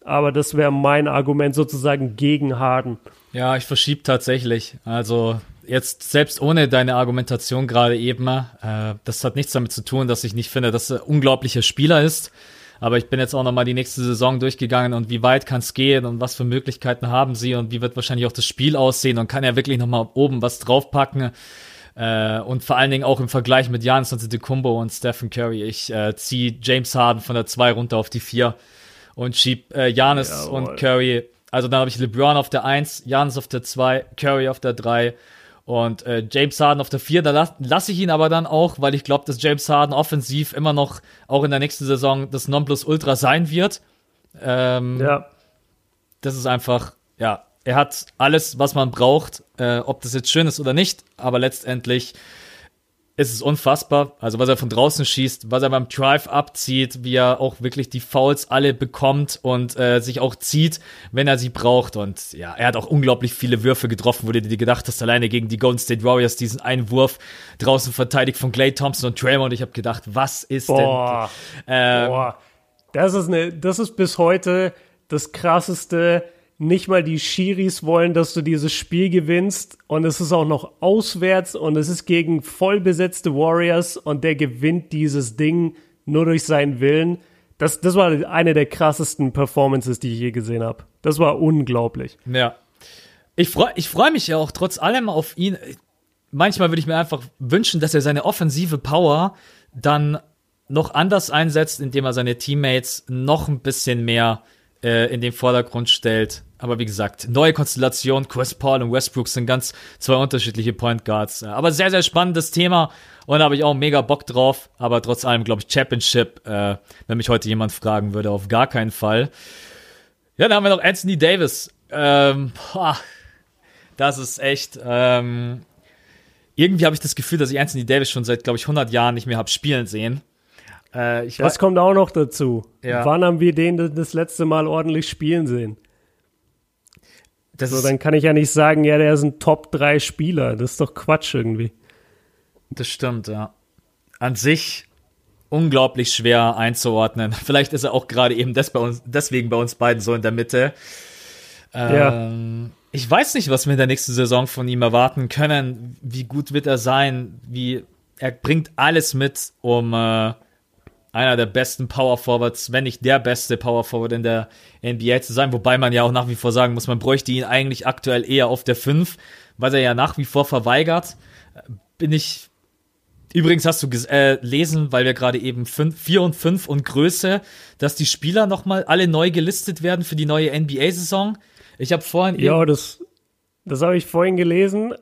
aber das wäre mein Argument sozusagen gegen Harden. Ja, ich verschiebe tatsächlich. Also jetzt selbst ohne deine Argumentation gerade eben, äh, das hat nichts damit zu tun, dass ich nicht finde, dass er ein unglaublicher Spieler ist. Aber ich bin jetzt auch nochmal die nächste Saison durchgegangen und wie weit kann es gehen und was für Möglichkeiten haben sie und wie wird wahrscheinlich auch das Spiel aussehen und kann er wirklich nochmal oben was draufpacken. Äh, und vor allen Dingen auch im Vergleich mit Giannis Antetokounmpo und Stephen Curry. Ich äh, ziehe James Harden von der 2 runter auf die 4 und schieb äh, Jawohl. und Curry. Also dann habe ich LeBron auf der 1, Giannis auf der 2, Curry auf der 3 und äh, James Harden auf der 4. Da lasse lass ich ihn aber dann auch, weil ich glaube, dass James Harden offensiv immer noch auch in der nächsten Saison das Nonplusultra sein wird. Ähm, ja. Das ist einfach, ja, er hat alles, was man braucht, äh, ob das jetzt schön ist oder nicht, aber letztendlich ist es unfassbar. Also was er von draußen schießt, was er beim Drive abzieht, wie er auch wirklich die Fouls alle bekommt und äh, sich auch zieht, wenn er sie braucht. Und ja, er hat auch unglaublich viele Würfe getroffen, wo du dir gedacht hast, alleine gegen die Golden State Warriors, diesen einen Wurf draußen verteidigt von Clay Thompson und Draymond. Ich habe gedacht, was ist Boah. denn? Ähm, Boah. Das ist eine, das ist bis heute das krasseste nicht mal die Schiris wollen, dass du dieses Spiel gewinnst und es ist auch noch auswärts und es ist gegen vollbesetzte Warriors und der gewinnt dieses Ding nur durch seinen Willen. Das, das war eine der krassesten Performances, die ich je gesehen habe. Das war unglaublich. Ja. Ich freue ich freu mich ja auch trotz allem auf ihn. Manchmal würde ich mir einfach wünschen, dass er seine offensive Power dann noch anders einsetzt, indem er seine Teammates noch ein bisschen mehr äh, in den Vordergrund stellt. Aber wie gesagt, neue Konstellation, Chris Paul und Westbrook sind ganz zwei unterschiedliche Point Guards. Aber sehr, sehr spannendes Thema. Und da habe ich auch mega Bock drauf. Aber trotz allem, glaube ich, Championship, äh, wenn mich heute jemand fragen würde, auf gar keinen Fall. Ja, dann haben wir noch Anthony Davis. Ähm, boah, das ist echt. Ähm, irgendwie habe ich das Gefühl, dass ich Anthony Davis schon seit, glaube ich, 100 Jahren nicht mehr habe spielen sehen. Äh, das kommt auch noch dazu. Ja. Wann haben wir den das letzte Mal ordentlich spielen sehen? Das so, dann kann ich ja nicht sagen, ja, der ist ein Top-3-Spieler. Das ist doch Quatsch irgendwie. Das stimmt, ja. An sich unglaublich schwer einzuordnen. [laughs] Vielleicht ist er auch gerade eben des bei uns, deswegen bei uns beiden so in der Mitte. Ähm, ja. Ich weiß nicht, was wir in der nächsten Saison von ihm erwarten können. Wie gut wird er sein? Wie er bringt alles mit, um äh, einer der besten Power Forwards, wenn nicht der beste Power Forward in der NBA zu sein. Wobei man ja auch nach wie vor sagen muss, man bräuchte ihn eigentlich aktuell eher auf der 5, weil er ja nach wie vor verweigert. Bin ich. Übrigens hast du äh, lesen, weil wir gerade eben 4 und 5 und Größe, dass die Spieler nochmal alle neu gelistet werden für die neue NBA-Saison. Ich habe vorhin. Ja, das, das habe ich vorhin gelesen.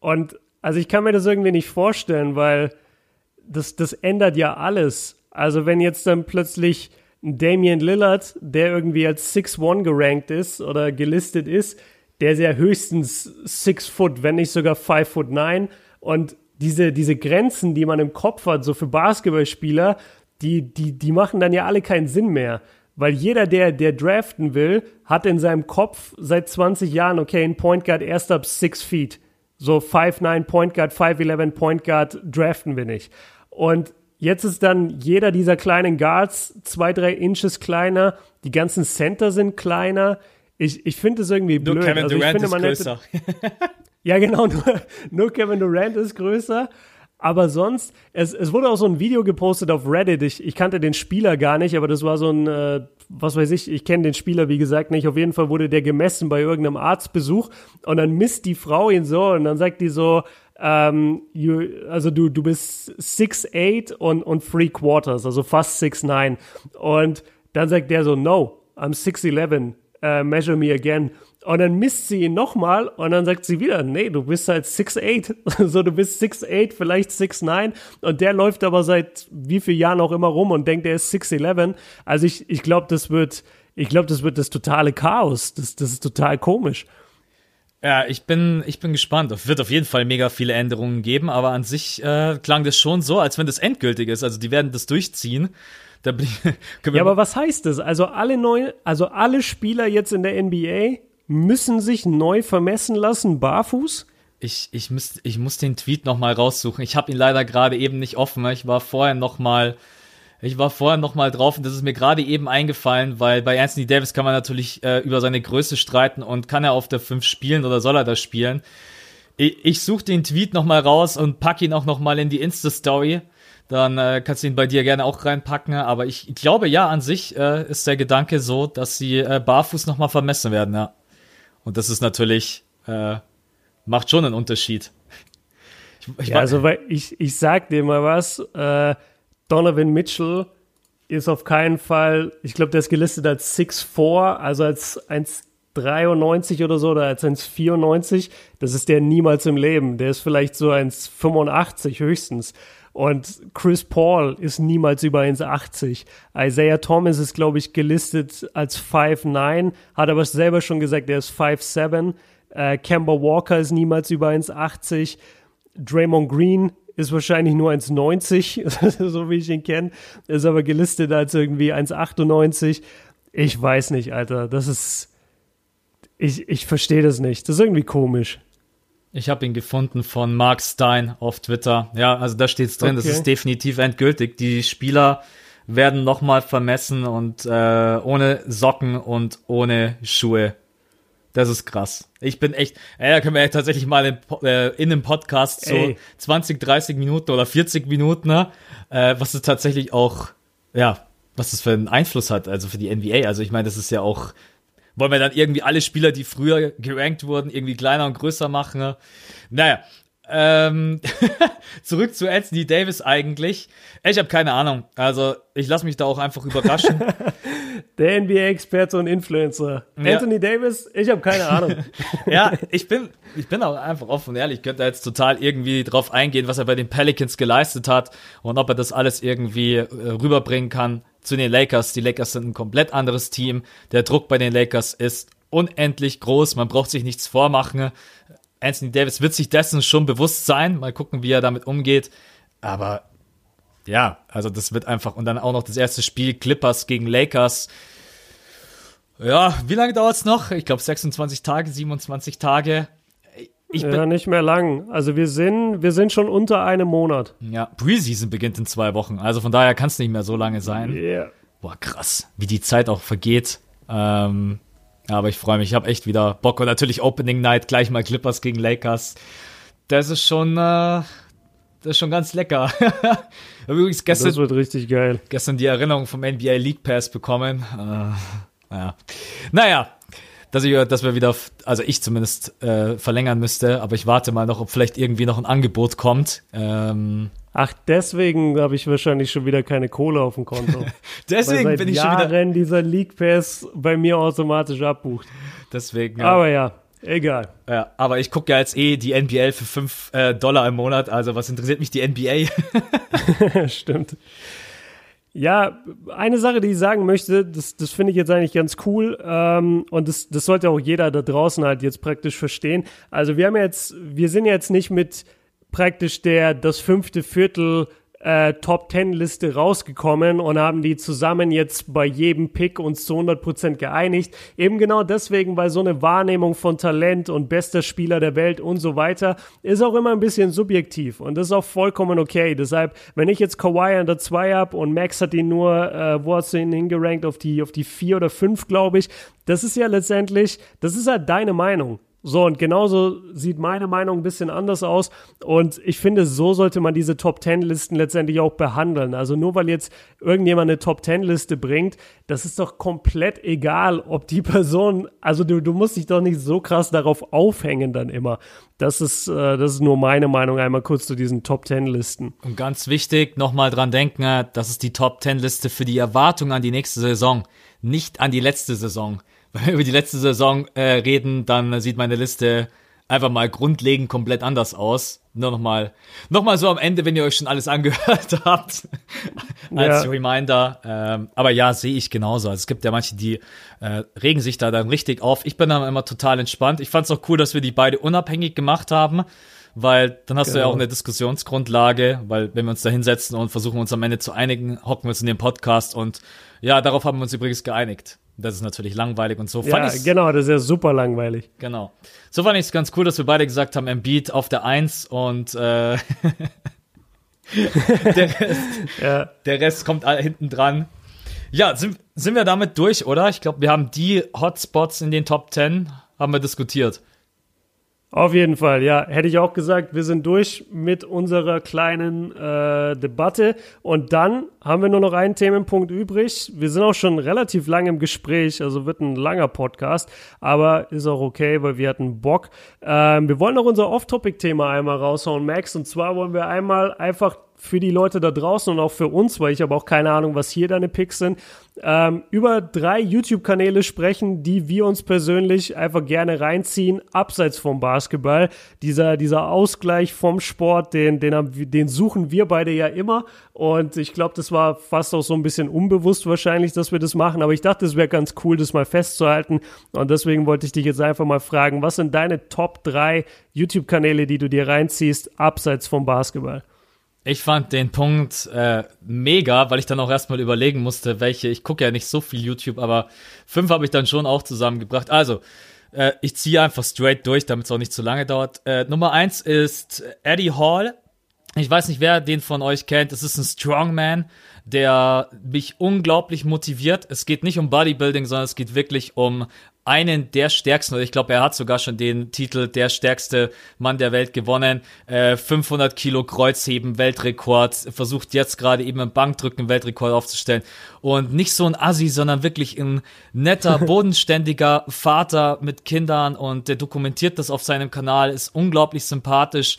Und also ich kann mir das irgendwie nicht vorstellen, weil das, das ändert ja alles. Also wenn jetzt dann plötzlich Damian Lillard, der irgendwie als 6'1 gerankt ist oder gelistet ist, der ist ja höchstens 6 Foot, wenn nicht sogar 5 Foot 9 und diese, diese Grenzen, die man im Kopf hat, so für Basketballspieler, die, die, die machen dann ja alle keinen Sinn mehr. Weil jeder, der, der draften will, hat in seinem Kopf seit 20 Jahren, okay, ein Point Guard erst ab 6 Feet. So 5'9 Point Guard, 5'11 Point Guard draften wir nicht. Und Jetzt ist dann jeder dieser kleinen Guards zwei, drei Inches kleiner. Die ganzen Center sind kleiner. Ich, ich finde es irgendwie blöd. Nur Kevin also Durant finde, ist größer. [laughs] ja, genau. Nur, nur Kevin Durant ist größer. Aber sonst, es, es wurde auch so ein Video gepostet auf Reddit. Ich, ich kannte den Spieler gar nicht, aber das war so ein, äh, was weiß ich, ich kenne den Spieler, wie gesagt, nicht. Auf jeden Fall wurde der gemessen bei irgendeinem Arztbesuch und dann misst die Frau ihn so und dann sagt die so, ähm, you, also du, du bist 6'8 und, und three quarters, also fast 6'9. Und dann sagt der so, no, I'm 6'11, uh, measure me again. Und dann misst sie ihn nochmal und dann sagt sie wieder, nee, du bist halt 6'8. [laughs] so, du bist 6'8, vielleicht 6'9. Und der läuft aber seit wie vielen Jahren auch immer rum und denkt, er ist 6'11. Also ich, ich glaube, das wird, ich glaube, das wird das totale Chaos. Das, das ist total komisch. Ja, ich bin, ich bin gespannt. Es wird auf jeden Fall mega viele Änderungen geben, aber an sich äh, klang das schon so, als wenn das endgültig ist. Also die werden das durchziehen. Da [laughs] ja, aber was heißt das? Also alle neue, also alle Spieler jetzt in der NBA müssen sich neu vermessen lassen, barfuß? Ich, ich, müsst, ich muss den Tweet noch mal raussuchen. Ich habe ihn leider gerade eben nicht offen. Ich war vorher noch mal ich war vorher noch mal drauf und das ist mir gerade eben eingefallen, weil bei Anthony Davis kann man natürlich äh, über seine Größe streiten und kann er auf der 5 spielen oder soll er das spielen? Ich, ich suche den Tweet noch mal raus und pack ihn auch noch mal in die Insta-Story. Dann äh, kannst du ihn bei dir gerne auch reinpacken. Aber ich, glaube, ja, an sich äh, ist der Gedanke so, dass sie äh, barfuß noch mal vermessen werden, ja. Und das ist natürlich, äh, macht schon einen Unterschied. Ich, ich ja, also, weil ich, ich sag dir mal was, äh, Donovan Mitchell ist auf keinen Fall, ich glaube, der ist gelistet als 6'4, also als 1,93 oder so oder als 1,94. Das ist der niemals im Leben. Der ist vielleicht so 1,85 höchstens. Und Chris Paul ist niemals über 1,80. Isaiah Thomas ist, glaube ich, gelistet als 5'9, hat aber selber schon gesagt, er ist 5'7. Äh, Kemba Walker ist niemals über 1,80. Draymond Green ist wahrscheinlich nur 1,90, [laughs] so wie ich ihn kenne, ist aber gelistet als irgendwie 1,98. Ich weiß nicht, Alter, das ist, ich, ich verstehe das nicht. Das ist irgendwie komisch. Ich habe ihn gefunden von Mark Stein auf Twitter. Ja, also da steht's drin, okay. das ist definitiv endgültig. Die Spieler werden nochmal vermessen und äh, ohne Socken und ohne Schuhe das ist krass. Ich bin echt, ey, da können wir ja tatsächlich mal in, äh, in einem Podcast so ey. 20, 30 Minuten oder 40 Minuten, ne, äh, was es tatsächlich auch, ja, was es für einen Einfluss hat, also für die NBA. Also ich meine, das ist ja auch, wollen wir dann irgendwie alle Spieler, die früher gerankt wurden, irgendwie kleiner und größer machen? Ne? Naja, Ähm, [laughs] zurück zu Anthony Davis eigentlich. Ich habe keine Ahnung. Also ich lasse mich da auch einfach überraschen. [laughs] Der NBA-Experte und Influencer. Ja. Anthony Davis, ich habe keine Ahnung. [laughs] ja, ich bin, ich bin auch einfach offen und ehrlich. Ich könnte da jetzt total irgendwie drauf eingehen, was er bei den Pelicans geleistet hat und ob er das alles irgendwie äh, rüberbringen kann zu den Lakers. Die Lakers sind ein komplett anderes Team. Der Druck bei den Lakers ist unendlich groß. Man braucht sich nichts vormachen. Anthony Davis wird sich dessen schon bewusst sein. Mal gucken, wie er damit umgeht. Aber ja, also das wird einfach. Und dann auch noch das erste Spiel Clippers gegen Lakers. Ja, wie lange dauert es noch? Ich glaube 26 Tage, 27 Tage. Ich bin, ja, nicht mehr lang. Also wir sind, wir sind schon unter einem Monat. Ja, Preseason beginnt in zwei Wochen. Also von daher kann es nicht mehr so lange sein. Yeah. Boah, krass, wie die Zeit auch vergeht. Ähm, aber ich freue mich, ich habe echt wieder Bock. Und natürlich Opening Night, gleich mal Clippers gegen Lakers. Das ist schon, äh, das ist schon ganz lecker. [laughs] Übrigens gestern, das wird richtig geil. Gestern die Erinnerung vom NBA League Pass bekommen. Äh, ja. Naja, dass, ich, dass wir wieder, also ich zumindest äh, verlängern müsste, aber ich warte mal noch, ob vielleicht irgendwie noch ein Angebot kommt. Ähm, Ach, deswegen habe ich wahrscheinlich schon wieder keine Kohle auf dem Konto. [laughs] deswegen Weil bin ich Jahren schon wieder. dieser League Pass bei mir automatisch abbucht. Deswegen. Ja. Aber ja, egal. Ja, aber ich gucke ja jetzt eh die NBL für 5 äh, Dollar im Monat, also was interessiert mich die NBA? [laughs] Stimmt. Ja, eine Sache, die ich sagen möchte, das, das finde ich jetzt eigentlich ganz cool ähm, und das, das sollte auch jeder da draußen halt jetzt praktisch verstehen. Also wir haben jetzt, wir sind jetzt nicht mit praktisch der das fünfte Viertel äh, Top Ten Liste rausgekommen und haben die zusammen jetzt bei jedem Pick uns zu 100% geeinigt. Eben genau deswegen, weil so eine Wahrnehmung von Talent und bester Spieler der Welt und so weiter ist auch immer ein bisschen subjektiv und das ist auch vollkommen okay. Deshalb, wenn ich jetzt Kawhi an der 2 habe und Max hat ihn nur, äh, wo hast du ihn hingerankt, auf die, auf die 4 oder 5, glaube ich, das ist ja letztendlich, das ist halt deine Meinung. So, und genauso sieht meine Meinung ein bisschen anders aus. Und ich finde, so sollte man diese Top Ten Listen letztendlich auch behandeln. Also nur weil jetzt irgendjemand eine Top Ten Liste bringt, das ist doch komplett egal, ob die [laughs] Person, also du, du musst dich doch nicht so krass darauf aufhängen dann immer. Das ist, äh, das ist nur meine Meinung einmal kurz zu diesen Top Ten Listen. Und ganz wichtig, nochmal dran denken, das ist die Top Ten Liste für die Erwartung an die nächste Saison, nicht an die letzte Saison wenn wir über die letzte Saison äh, reden, dann sieht meine Liste einfach mal grundlegend komplett anders aus. Nur nochmal, nochmal so am Ende, wenn ihr euch schon alles angehört [laughs] habt, als ja. Reminder. Ähm, aber ja, sehe ich genauso. Also es gibt ja manche, die äh, regen sich da dann richtig auf. Ich bin dann immer total entspannt. Ich fand es auch cool, dass wir die beide unabhängig gemacht haben weil dann hast genau. du ja auch genau. eine Diskussionsgrundlage, weil wenn wir uns da hinsetzen und versuchen uns am Ende zu einigen, hocken wir uns in den Podcast und ja, darauf haben wir uns übrigens geeinigt. Das ist natürlich langweilig und so. Ja, genau, das ist ja super langweilig. Genau. So fand ich es ganz cool, dass wir beide gesagt haben, Embiid auf der Eins und äh, [laughs] der, Rest, ja. der Rest kommt hinten dran. Ja, sind, sind wir damit durch, oder? Ich glaube, wir haben die Hotspots in den Top 10 haben wir diskutiert. Auf jeden Fall, ja. Hätte ich auch gesagt, wir sind durch mit unserer kleinen äh, Debatte. Und dann haben wir nur noch einen Themenpunkt übrig. Wir sind auch schon relativ lang im Gespräch, also wird ein langer Podcast, aber ist auch okay, weil wir hatten Bock. Ähm, wir wollen noch unser Off-Topic-Thema einmal raushauen, Max. Und zwar wollen wir einmal einfach für die Leute da draußen und auch für uns, weil ich habe auch keine Ahnung, was hier deine Picks sind, ähm, über drei YouTube-Kanäle sprechen, die wir uns persönlich einfach gerne reinziehen, abseits vom Basketball. Dieser, dieser Ausgleich vom Sport, den, den, den suchen wir beide ja immer. Und ich glaube, das war fast auch so ein bisschen unbewusst wahrscheinlich, dass wir das machen. Aber ich dachte, es wäre ganz cool, das mal festzuhalten. Und deswegen wollte ich dich jetzt einfach mal fragen, was sind deine Top drei YouTube-Kanäle, die du dir reinziehst, abseits vom Basketball? Ich fand den Punkt äh, mega, weil ich dann auch erstmal überlegen musste, welche. Ich gucke ja nicht so viel YouTube, aber fünf habe ich dann schon auch zusammengebracht. Also, äh, ich ziehe einfach straight durch, damit es auch nicht zu lange dauert. Äh, Nummer eins ist Eddie Hall. Ich weiß nicht, wer den von euch kennt. Es ist ein Strongman, der mich unglaublich motiviert. Es geht nicht um Bodybuilding, sondern es geht wirklich um einen der stärksten, oder ich glaube, er hat sogar schon den Titel der stärkste Mann der Welt gewonnen. Äh, 500 Kilo Kreuzheben, Weltrekord, versucht jetzt gerade eben im Bankdrücken Weltrekord aufzustellen. Und nicht so ein Assi, sondern wirklich ein netter, [laughs] bodenständiger Vater mit Kindern und der dokumentiert das auf seinem Kanal, ist unglaublich sympathisch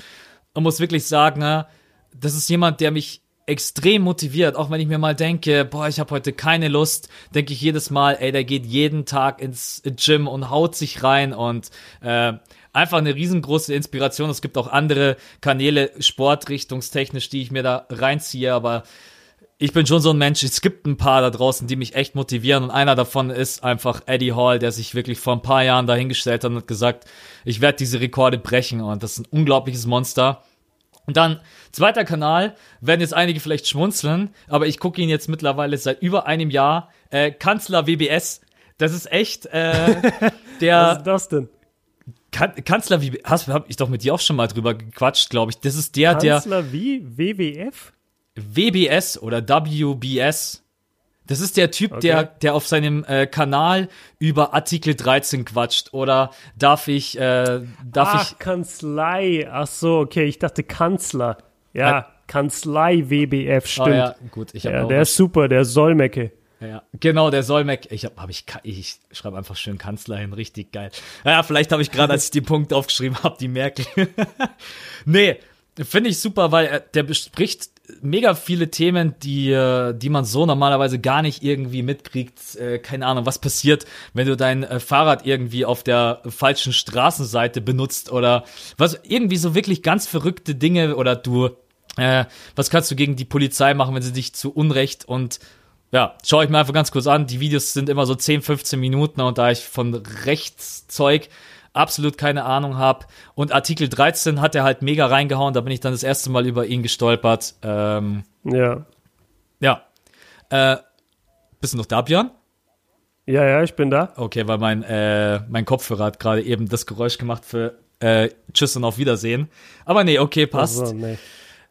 und muss wirklich sagen, ne, das ist jemand, der mich extrem motiviert, auch wenn ich mir mal denke, boah, ich habe heute keine Lust, denke ich jedes Mal, ey, der geht jeden Tag ins Gym und haut sich rein und äh, einfach eine riesengroße Inspiration. Es gibt auch andere Kanäle sportrichtungstechnisch, die ich mir da reinziehe, aber ich bin schon so ein Mensch, es gibt ein paar da draußen, die mich echt motivieren und einer davon ist einfach Eddie Hall, der sich wirklich vor ein paar Jahren dahingestellt hat und hat gesagt, ich werde diese Rekorde brechen und das ist ein unglaubliches Monster. Und dann, zweiter Kanal, werden jetzt einige vielleicht schmunzeln, aber ich gucke ihn jetzt mittlerweile seit über einem Jahr, äh, Kanzler WBS. Das ist echt äh, [laughs] der. Was ist das denn? Kan Kanzler WBS, hast hab ich doch mit dir auch schon mal drüber gequatscht, glaube ich. Das ist der, der. Kanzler wie? WWF? WBS oder WBS. Das ist der Typ, okay. der, der auf seinem äh, Kanal über Artikel 13 quatscht. Oder darf ich, äh, darf Ach, ich. Kanzlei. Ach so, okay, ich dachte Kanzler. Ja, ah. Kanzlei WBF, stimmt. Oh, ja, gut, ich ja, der ist super, der Solmecke. Ja, genau, der Solmeck. Ich habe hab ich ich schreibe einfach schön Kanzler hin, richtig geil. Ja, vielleicht habe ich gerade, als ich die Punkte aufgeschrieben habe, die Merkel. [laughs] nee, finde ich super, weil er, der bespricht mega viele Themen, die, äh, die man so normalerweise gar nicht irgendwie mitkriegt. Äh, keine Ahnung, was passiert, wenn du dein äh, Fahrrad irgendwie auf der falschen Straßenseite benutzt oder was irgendwie so wirklich ganz verrückte Dinge oder du, äh, was kannst du gegen die Polizei machen, wenn sie dich zu Unrecht und ja, schaue ich mir einfach ganz kurz an. Die Videos sind immer so 10, 15 Minuten und da ich von Rechtszeug absolut keine Ahnung habe. Und Artikel 13 hat er halt mega reingehauen, da bin ich dann das erste Mal über ihn gestolpert. Ähm, ja. Ja. Äh, bist du noch da, Björn? Ja, ja, ich bin da. Okay, weil mein, äh, mein Kopfhörer hat gerade eben das Geräusch gemacht für äh, Tschüss und auf Wiedersehen. Aber nee, okay, passt. Also, nee.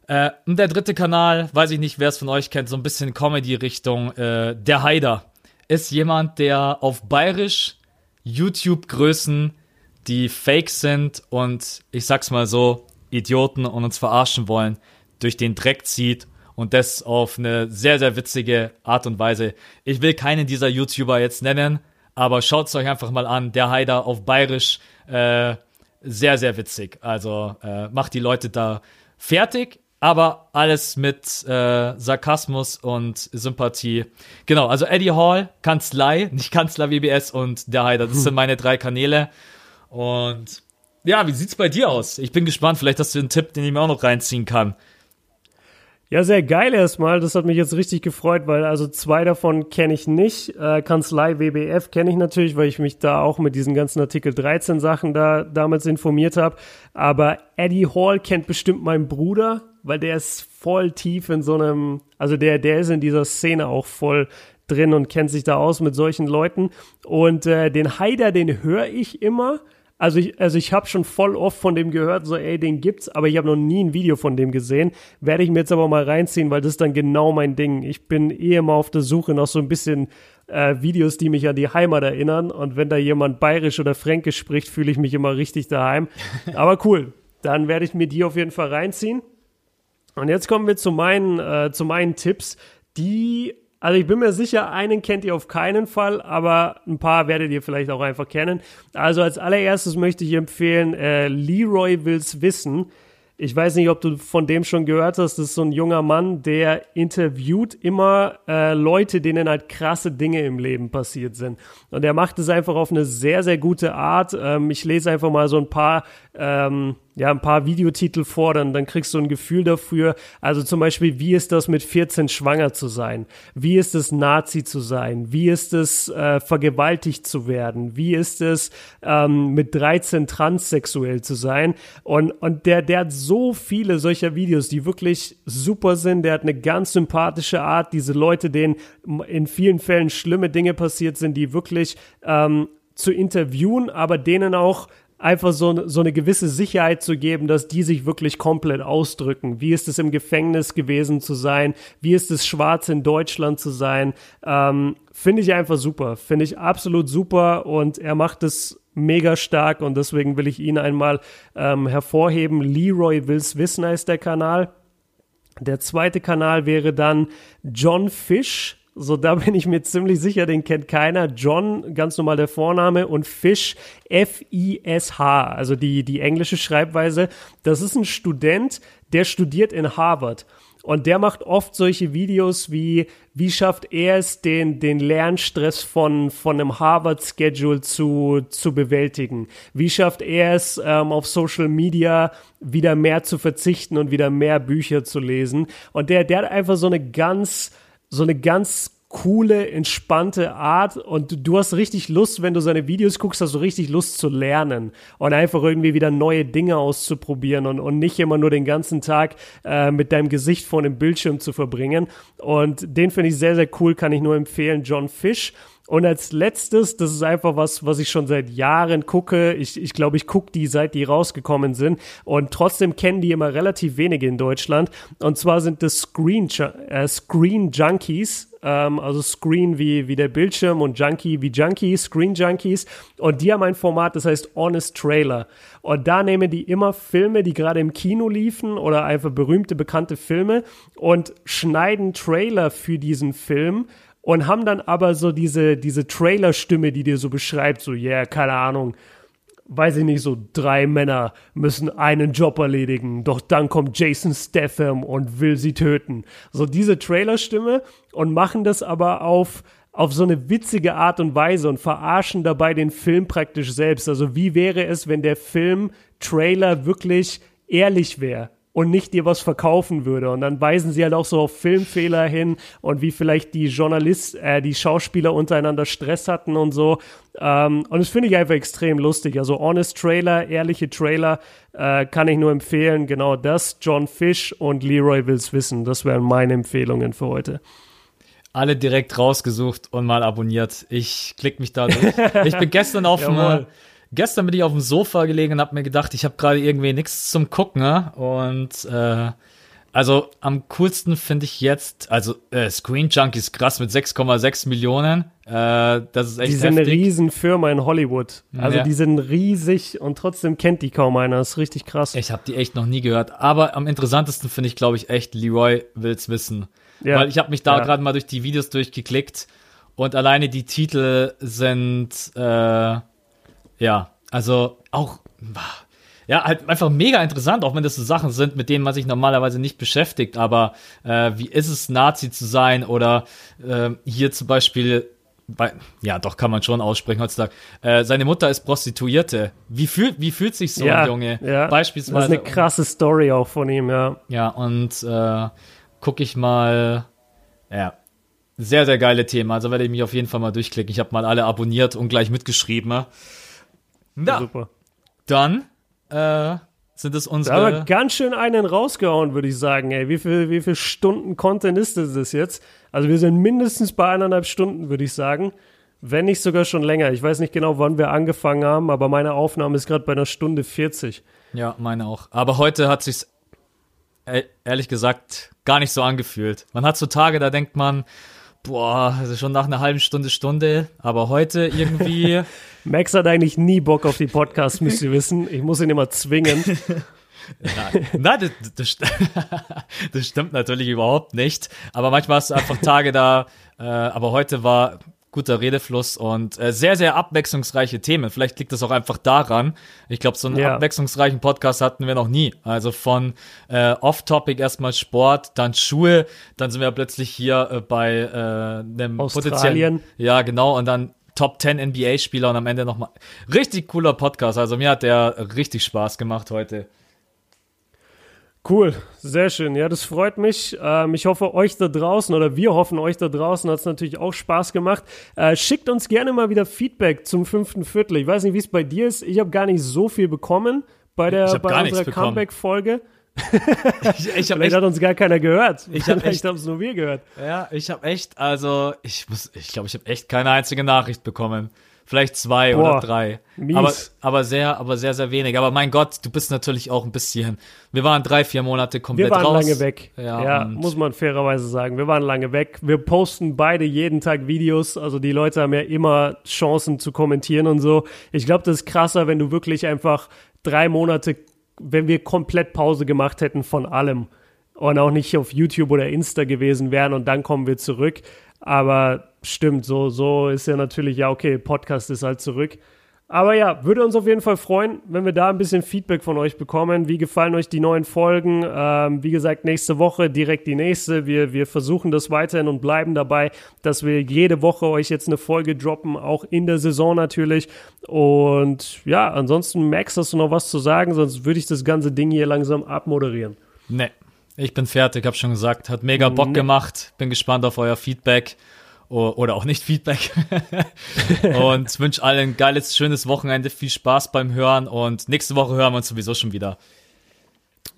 Äh, und der dritte Kanal, weiß ich nicht, wer es von euch kennt, so ein bisschen Comedy-Richtung. Äh, der Haider ist jemand, der auf bayerisch YouTube-Größen die fake sind und ich sag's mal so, Idioten und uns verarschen wollen, durch den Dreck zieht und das auf eine sehr, sehr witzige Art und Weise. Ich will keinen dieser YouTuber jetzt nennen, aber schaut's euch einfach mal an. Der Haider auf Bayerisch, äh, sehr, sehr witzig. Also äh, macht die Leute da fertig, aber alles mit äh, Sarkasmus und Sympathie. Genau, also Eddie Hall, Kanzlei, nicht Kanzler WBS und der Haider. Das sind [laughs] meine drei Kanäle. Und ja, wie sieht's bei dir aus? Ich bin gespannt, vielleicht hast du einen Tipp, den ich mir auch noch reinziehen kann. Ja, sehr geil erstmal. Das hat mich jetzt richtig gefreut, weil also zwei davon kenne ich nicht. Äh, Kanzlei WBF kenne ich natürlich, weil ich mich da auch mit diesen ganzen Artikel 13 Sachen da damals informiert habe. Aber Eddie Hall kennt bestimmt mein Bruder, weil der ist voll tief in so einem, also der, der ist in dieser Szene auch voll drin und kennt sich da aus mit solchen Leuten. Und äh, den Haider, den höre ich immer also ich, also ich habe schon voll oft von dem gehört, so ey, den gibt's, aber ich habe noch nie ein Video von dem gesehen. Werde ich mir jetzt aber mal reinziehen, weil das ist dann genau mein Ding. Ich bin eh immer auf der Suche nach so ein bisschen äh, Videos, die mich an die Heimat erinnern. Und wenn da jemand bayerisch oder fränkisch spricht, fühle ich mich immer richtig daheim. [laughs] Aber cool, dann werde ich mir die auf jeden Fall reinziehen. Und jetzt kommen wir zu meinen, äh, zu meinen Tipps, die also ich bin mir sicher, einen kennt ihr auf keinen Fall, aber ein paar werdet ihr vielleicht auch einfach kennen. Also als allererstes möchte ich empfehlen, äh, Leroy will's wissen. Ich weiß nicht, ob du von dem schon gehört hast. Das ist so ein junger Mann, der interviewt immer äh, Leute, denen halt krasse Dinge im Leben passiert sind. Und er macht es einfach auf eine sehr, sehr gute Art. Ähm, ich lese einfach mal so ein paar ähm, ja, ein paar Videotitel fordern, dann kriegst du ein Gefühl dafür. Also zum Beispiel, wie ist das mit 14 schwanger zu sein? Wie ist es Nazi zu sein? Wie ist es äh, vergewaltigt zu werden? Wie ist es ähm, mit 13 transsexuell zu sein? Und, und der, der hat so viele solcher Videos, die wirklich super sind. Der hat eine ganz sympathische Art, diese Leute, denen in vielen Fällen schlimme Dinge passiert sind, die wirklich ähm, zu interviewen, aber denen auch einfach so, so eine gewisse Sicherheit zu geben, dass die sich wirklich komplett ausdrücken. Wie ist es im Gefängnis gewesen zu sein? Wie ist es schwarz in Deutschland zu sein? Ähm, Finde ich einfach super. Finde ich absolut super und er macht es mega stark und deswegen will ich ihn einmal ähm, hervorheben. Leroy Wills Wissen heißt der Kanal. Der zweite Kanal wäre dann John Fish So, da bin ich mir ziemlich sicher, den kennt keiner. John, ganz normal der Vorname, und Fish, F-I-S-H, also die, die englische Schreibweise. Das ist ein Student, der studiert in Harvard. Und der macht oft solche Videos wie, wie schafft er es, den, den Lernstress von, von einem Harvard-Schedule zu, zu bewältigen? Wie schafft er es, ähm, auf Social Media wieder mehr zu verzichten und wieder mehr Bücher zu lesen? Und der, der hat einfach so eine ganz, so eine ganz coole, entspannte Art und du hast richtig Lust, wenn du seine Videos guckst, hast du richtig Lust zu lernen und einfach irgendwie wieder neue Dinge auszuprobieren und, und nicht immer nur den ganzen Tag äh, mit deinem Gesicht vor dem Bildschirm zu verbringen. Und den finde ich sehr, sehr cool, kann ich nur empfehlen, John Fish. Und als letztes, das ist einfach was, was ich schon seit Jahren gucke. Ich, ich glaube, ich gucke die, seit die rausgekommen sind. Und trotzdem kennen die immer relativ wenige in Deutschland. Und zwar sind das Screen, äh, Screen Junkies ähm, also Screen wie, wie der Bildschirm und Junkie wie Junkie, Screen Junkies. Und die haben ein Format, das heißt Honest Trailer. Und da nehmen die immer Filme, die gerade im Kino liefen oder einfach berühmte, bekannte Filme und schneiden Trailer für diesen Film und haben dann aber so diese, diese Trailer-Stimme, die dir so beschreibt, so, yeah, keine Ahnung, weiß ich nicht, so drei Männer müssen einen Job erledigen, doch dann kommt Jason Statham und will sie töten. So diese Trailerstimme und machen das aber auf auf so eine witzige Art und Weise und verarschen dabei den Film praktisch selbst. Also wie wäre es, wenn der Film Trailer wirklich ehrlich wäre? Und nicht dir was verkaufen würde. Und dann weisen sie halt auch so auf Filmfehler hin und wie vielleicht die Journalist, äh, die Schauspieler untereinander Stress hatten und so. Ähm, und das finde ich einfach extrem lustig. Also Honest Trailer, ehrliche Trailer, äh, kann ich nur empfehlen. Genau das, John Fish und Leroy will's wissen. Das wären meine Empfehlungen für heute alle direkt rausgesucht und mal abonniert. Ich klick mich da durch. Ich bin gestern auf [laughs] dem gestern bin ich auf dem Sofa gelegen und habe mir gedacht, ich habe gerade irgendwie nichts zum Gucken. Ne? Und äh, also am coolsten finde ich jetzt, also äh, Screen Junkies krass mit 6,6 Millionen. Äh, das ist echt Die sind heftig. eine Riesenfirma in Hollywood. Also ja. die sind riesig und trotzdem kennt die kaum einer. Das ist richtig krass. Ich habe die echt noch nie gehört. Aber am interessantesten finde ich, glaube ich, echt Leroy will's wissen. Ja. Weil ich habe mich da ja. gerade mal durch die Videos durchgeklickt und alleine die Titel sind äh, ja, also auch, ja, halt einfach mega interessant, auch wenn das so Sachen sind, mit denen man sich normalerweise nicht beschäftigt. Aber äh, wie ist es, Nazi zu sein? Oder äh, hier zum Beispiel bei, ja, doch kann man schon aussprechen heutzutage. Äh, seine Mutter ist Prostituierte. Wie fühlt, wie fühlt sich so ja, ein Junge? Ja. Beispielsweise. Das ist eine krasse Story auch von ihm, ja. Ja, und äh, gucke ich mal, ja, sehr, sehr geile Themen. Also werde ich mich auf jeden Fall mal durchklicken. Ich habe mal alle abonniert und gleich mitgeschrieben. Ja, super. Dann äh, sind es unsere. Da haben wir ganz schön einen rausgehauen, würde ich sagen. Ey, wie viel, wie viel Stunden Content ist das jetzt? Also wir sind mindestens bei eineinhalb Stunden, würde ich sagen. Wenn nicht sogar schon länger. Ich weiß nicht genau, wann wir angefangen haben, aber meine Aufnahme ist gerade bei einer Stunde 40. Ja, meine auch. Aber heute hat sich's e-, ehrlich gesagt gar nicht so angefühlt. Man hat so Tage, da denkt man, boah, also schon nach einer halben Stunde, Stunde, aber heute irgendwie. [laughs] Max hat eigentlich nie Bock auf die Podcasts, müsst ihr wissen. Ich muss ihn immer zwingen. [laughs] Nein, nein das, das, [laughs] das, stimmt natürlich überhaupt nicht. Aber manchmal hast du einfach Tage da, äh, aber heute war guter Redefluss und äh, sehr, sehr abwechslungsreiche Themen. Vielleicht liegt das auch einfach daran. Ich glaube, so einen ja. abwechslungsreichen Podcast hatten wir noch nie. Also von äh, Off-Topic erstmal Sport, dann Schuhe, dann sind wir plötzlich hier äh, bei äh, einem potenziellen. Ja, genau. Und dann Top 10 NBA-Spieler und am Ende nochmal. Richtig cooler Podcast. Also mir hat der richtig Spaß gemacht heute. Cool, sehr schön. Ja, das freut mich. Ähm, ich hoffe, euch da draußen oder wir hoffen, euch da draußen hat es natürlich auch Spaß gemacht. Äh, schickt uns gerne mal wieder Feedback zum fünften Viertel. Ich weiß nicht, wie es bei dir ist. Ich habe gar nicht so viel bekommen bei, der, bei unserer Comeback-Folge. ich, ich Vielleicht echt, hat uns gar keiner gehört. Ich habe echt, es nur wir gehört. Ja, ich habe echt, also ich muss, ich glaube, ich habe echt keine einzige Nachricht bekommen. Vielleicht zwei Boah, oder drei. Mies. Aber, aber sehr, aber sehr, sehr wenig. Aber mein Gott, du bist natürlich auch ein bisschen. Wir waren drei, vier Monate komplett raus. Wir waren raus. lange weg. Ja, ja muss man fairerweise sagen. Wir waren lange weg. Wir posten beide jeden Tag Videos. Also die Leute haben ja immer Chancen zu kommentieren und so. Ich glaube, das ist krasser, wenn du wirklich einfach drei Monate, wenn wir komplett Pause gemacht hätten von allem und auch nicht auf YouTube oder Insta gewesen wären und dann kommen wir zurück. Aber stimmt, so, so ist ja natürlich, ja, okay, Podcast ist halt zurück. Aber ja, würde uns auf jeden Fall freuen, wenn wir da ein bisschen Feedback von euch bekommen. Wie gefallen euch die neuen Folgen? Ähm, wie gesagt, nächste Woche direkt die nächste. Wir, wir versuchen das weiterhin und bleiben dabei, dass wir jede Woche euch jetzt eine Folge droppen, auch in der Saison natürlich. Und ja, ansonsten, Max, hast du noch was zu sagen? Sonst würde ich das ganze Ding hier langsam abmoderieren. Nee, ich bin fertig, hab schon gesagt. Hat mega Bock nee. gemacht. Bin gespannt auf euer Feedback oder auch nicht Feedback. [laughs] und wünsche allen ein geiles, schönes Wochenende, viel Spaß beim Hören und nächste Woche hören wir uns sowieso schon wieder.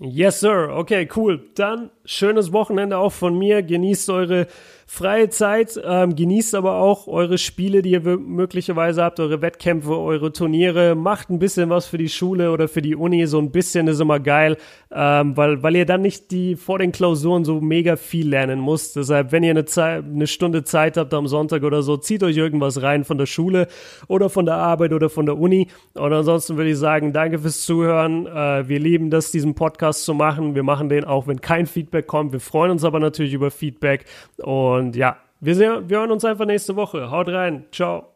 Yes, sir. Okay, cool. Dann schönes Wochenende auch von mir. Genießt eure freie Zeit. Ähm, genießt aber auch eure Spiele, die ihr möglicherweise habt, eure Wettkämpfe, eure Turniere. Macht ein bisschen was für die Schule oder für die Uni. So ein bisschen ist immer geil, ähm, weil, weil ihr dann nicht die vor den Klausuren so mega viel lernen müsst. Deshalb, wenn ihr eine, Zeit, eine Stunde Zeit habt am Sonntag oder so, zieht euch irgendwas rein von der Schule oder von der Arbeit oder von der Uni. Und ansonsten würde ich sagen, danke fürs Zuhören. Äh, wir lieben das, diesen Podcast zu machen. Wir machen den auch, wenn kein Feedback kommt. Wir freuen uns aber natürlich über Feedback. Und und ja, wir, sehen, wir hören uns einfach nächste Woche. Haut rein. Ciao.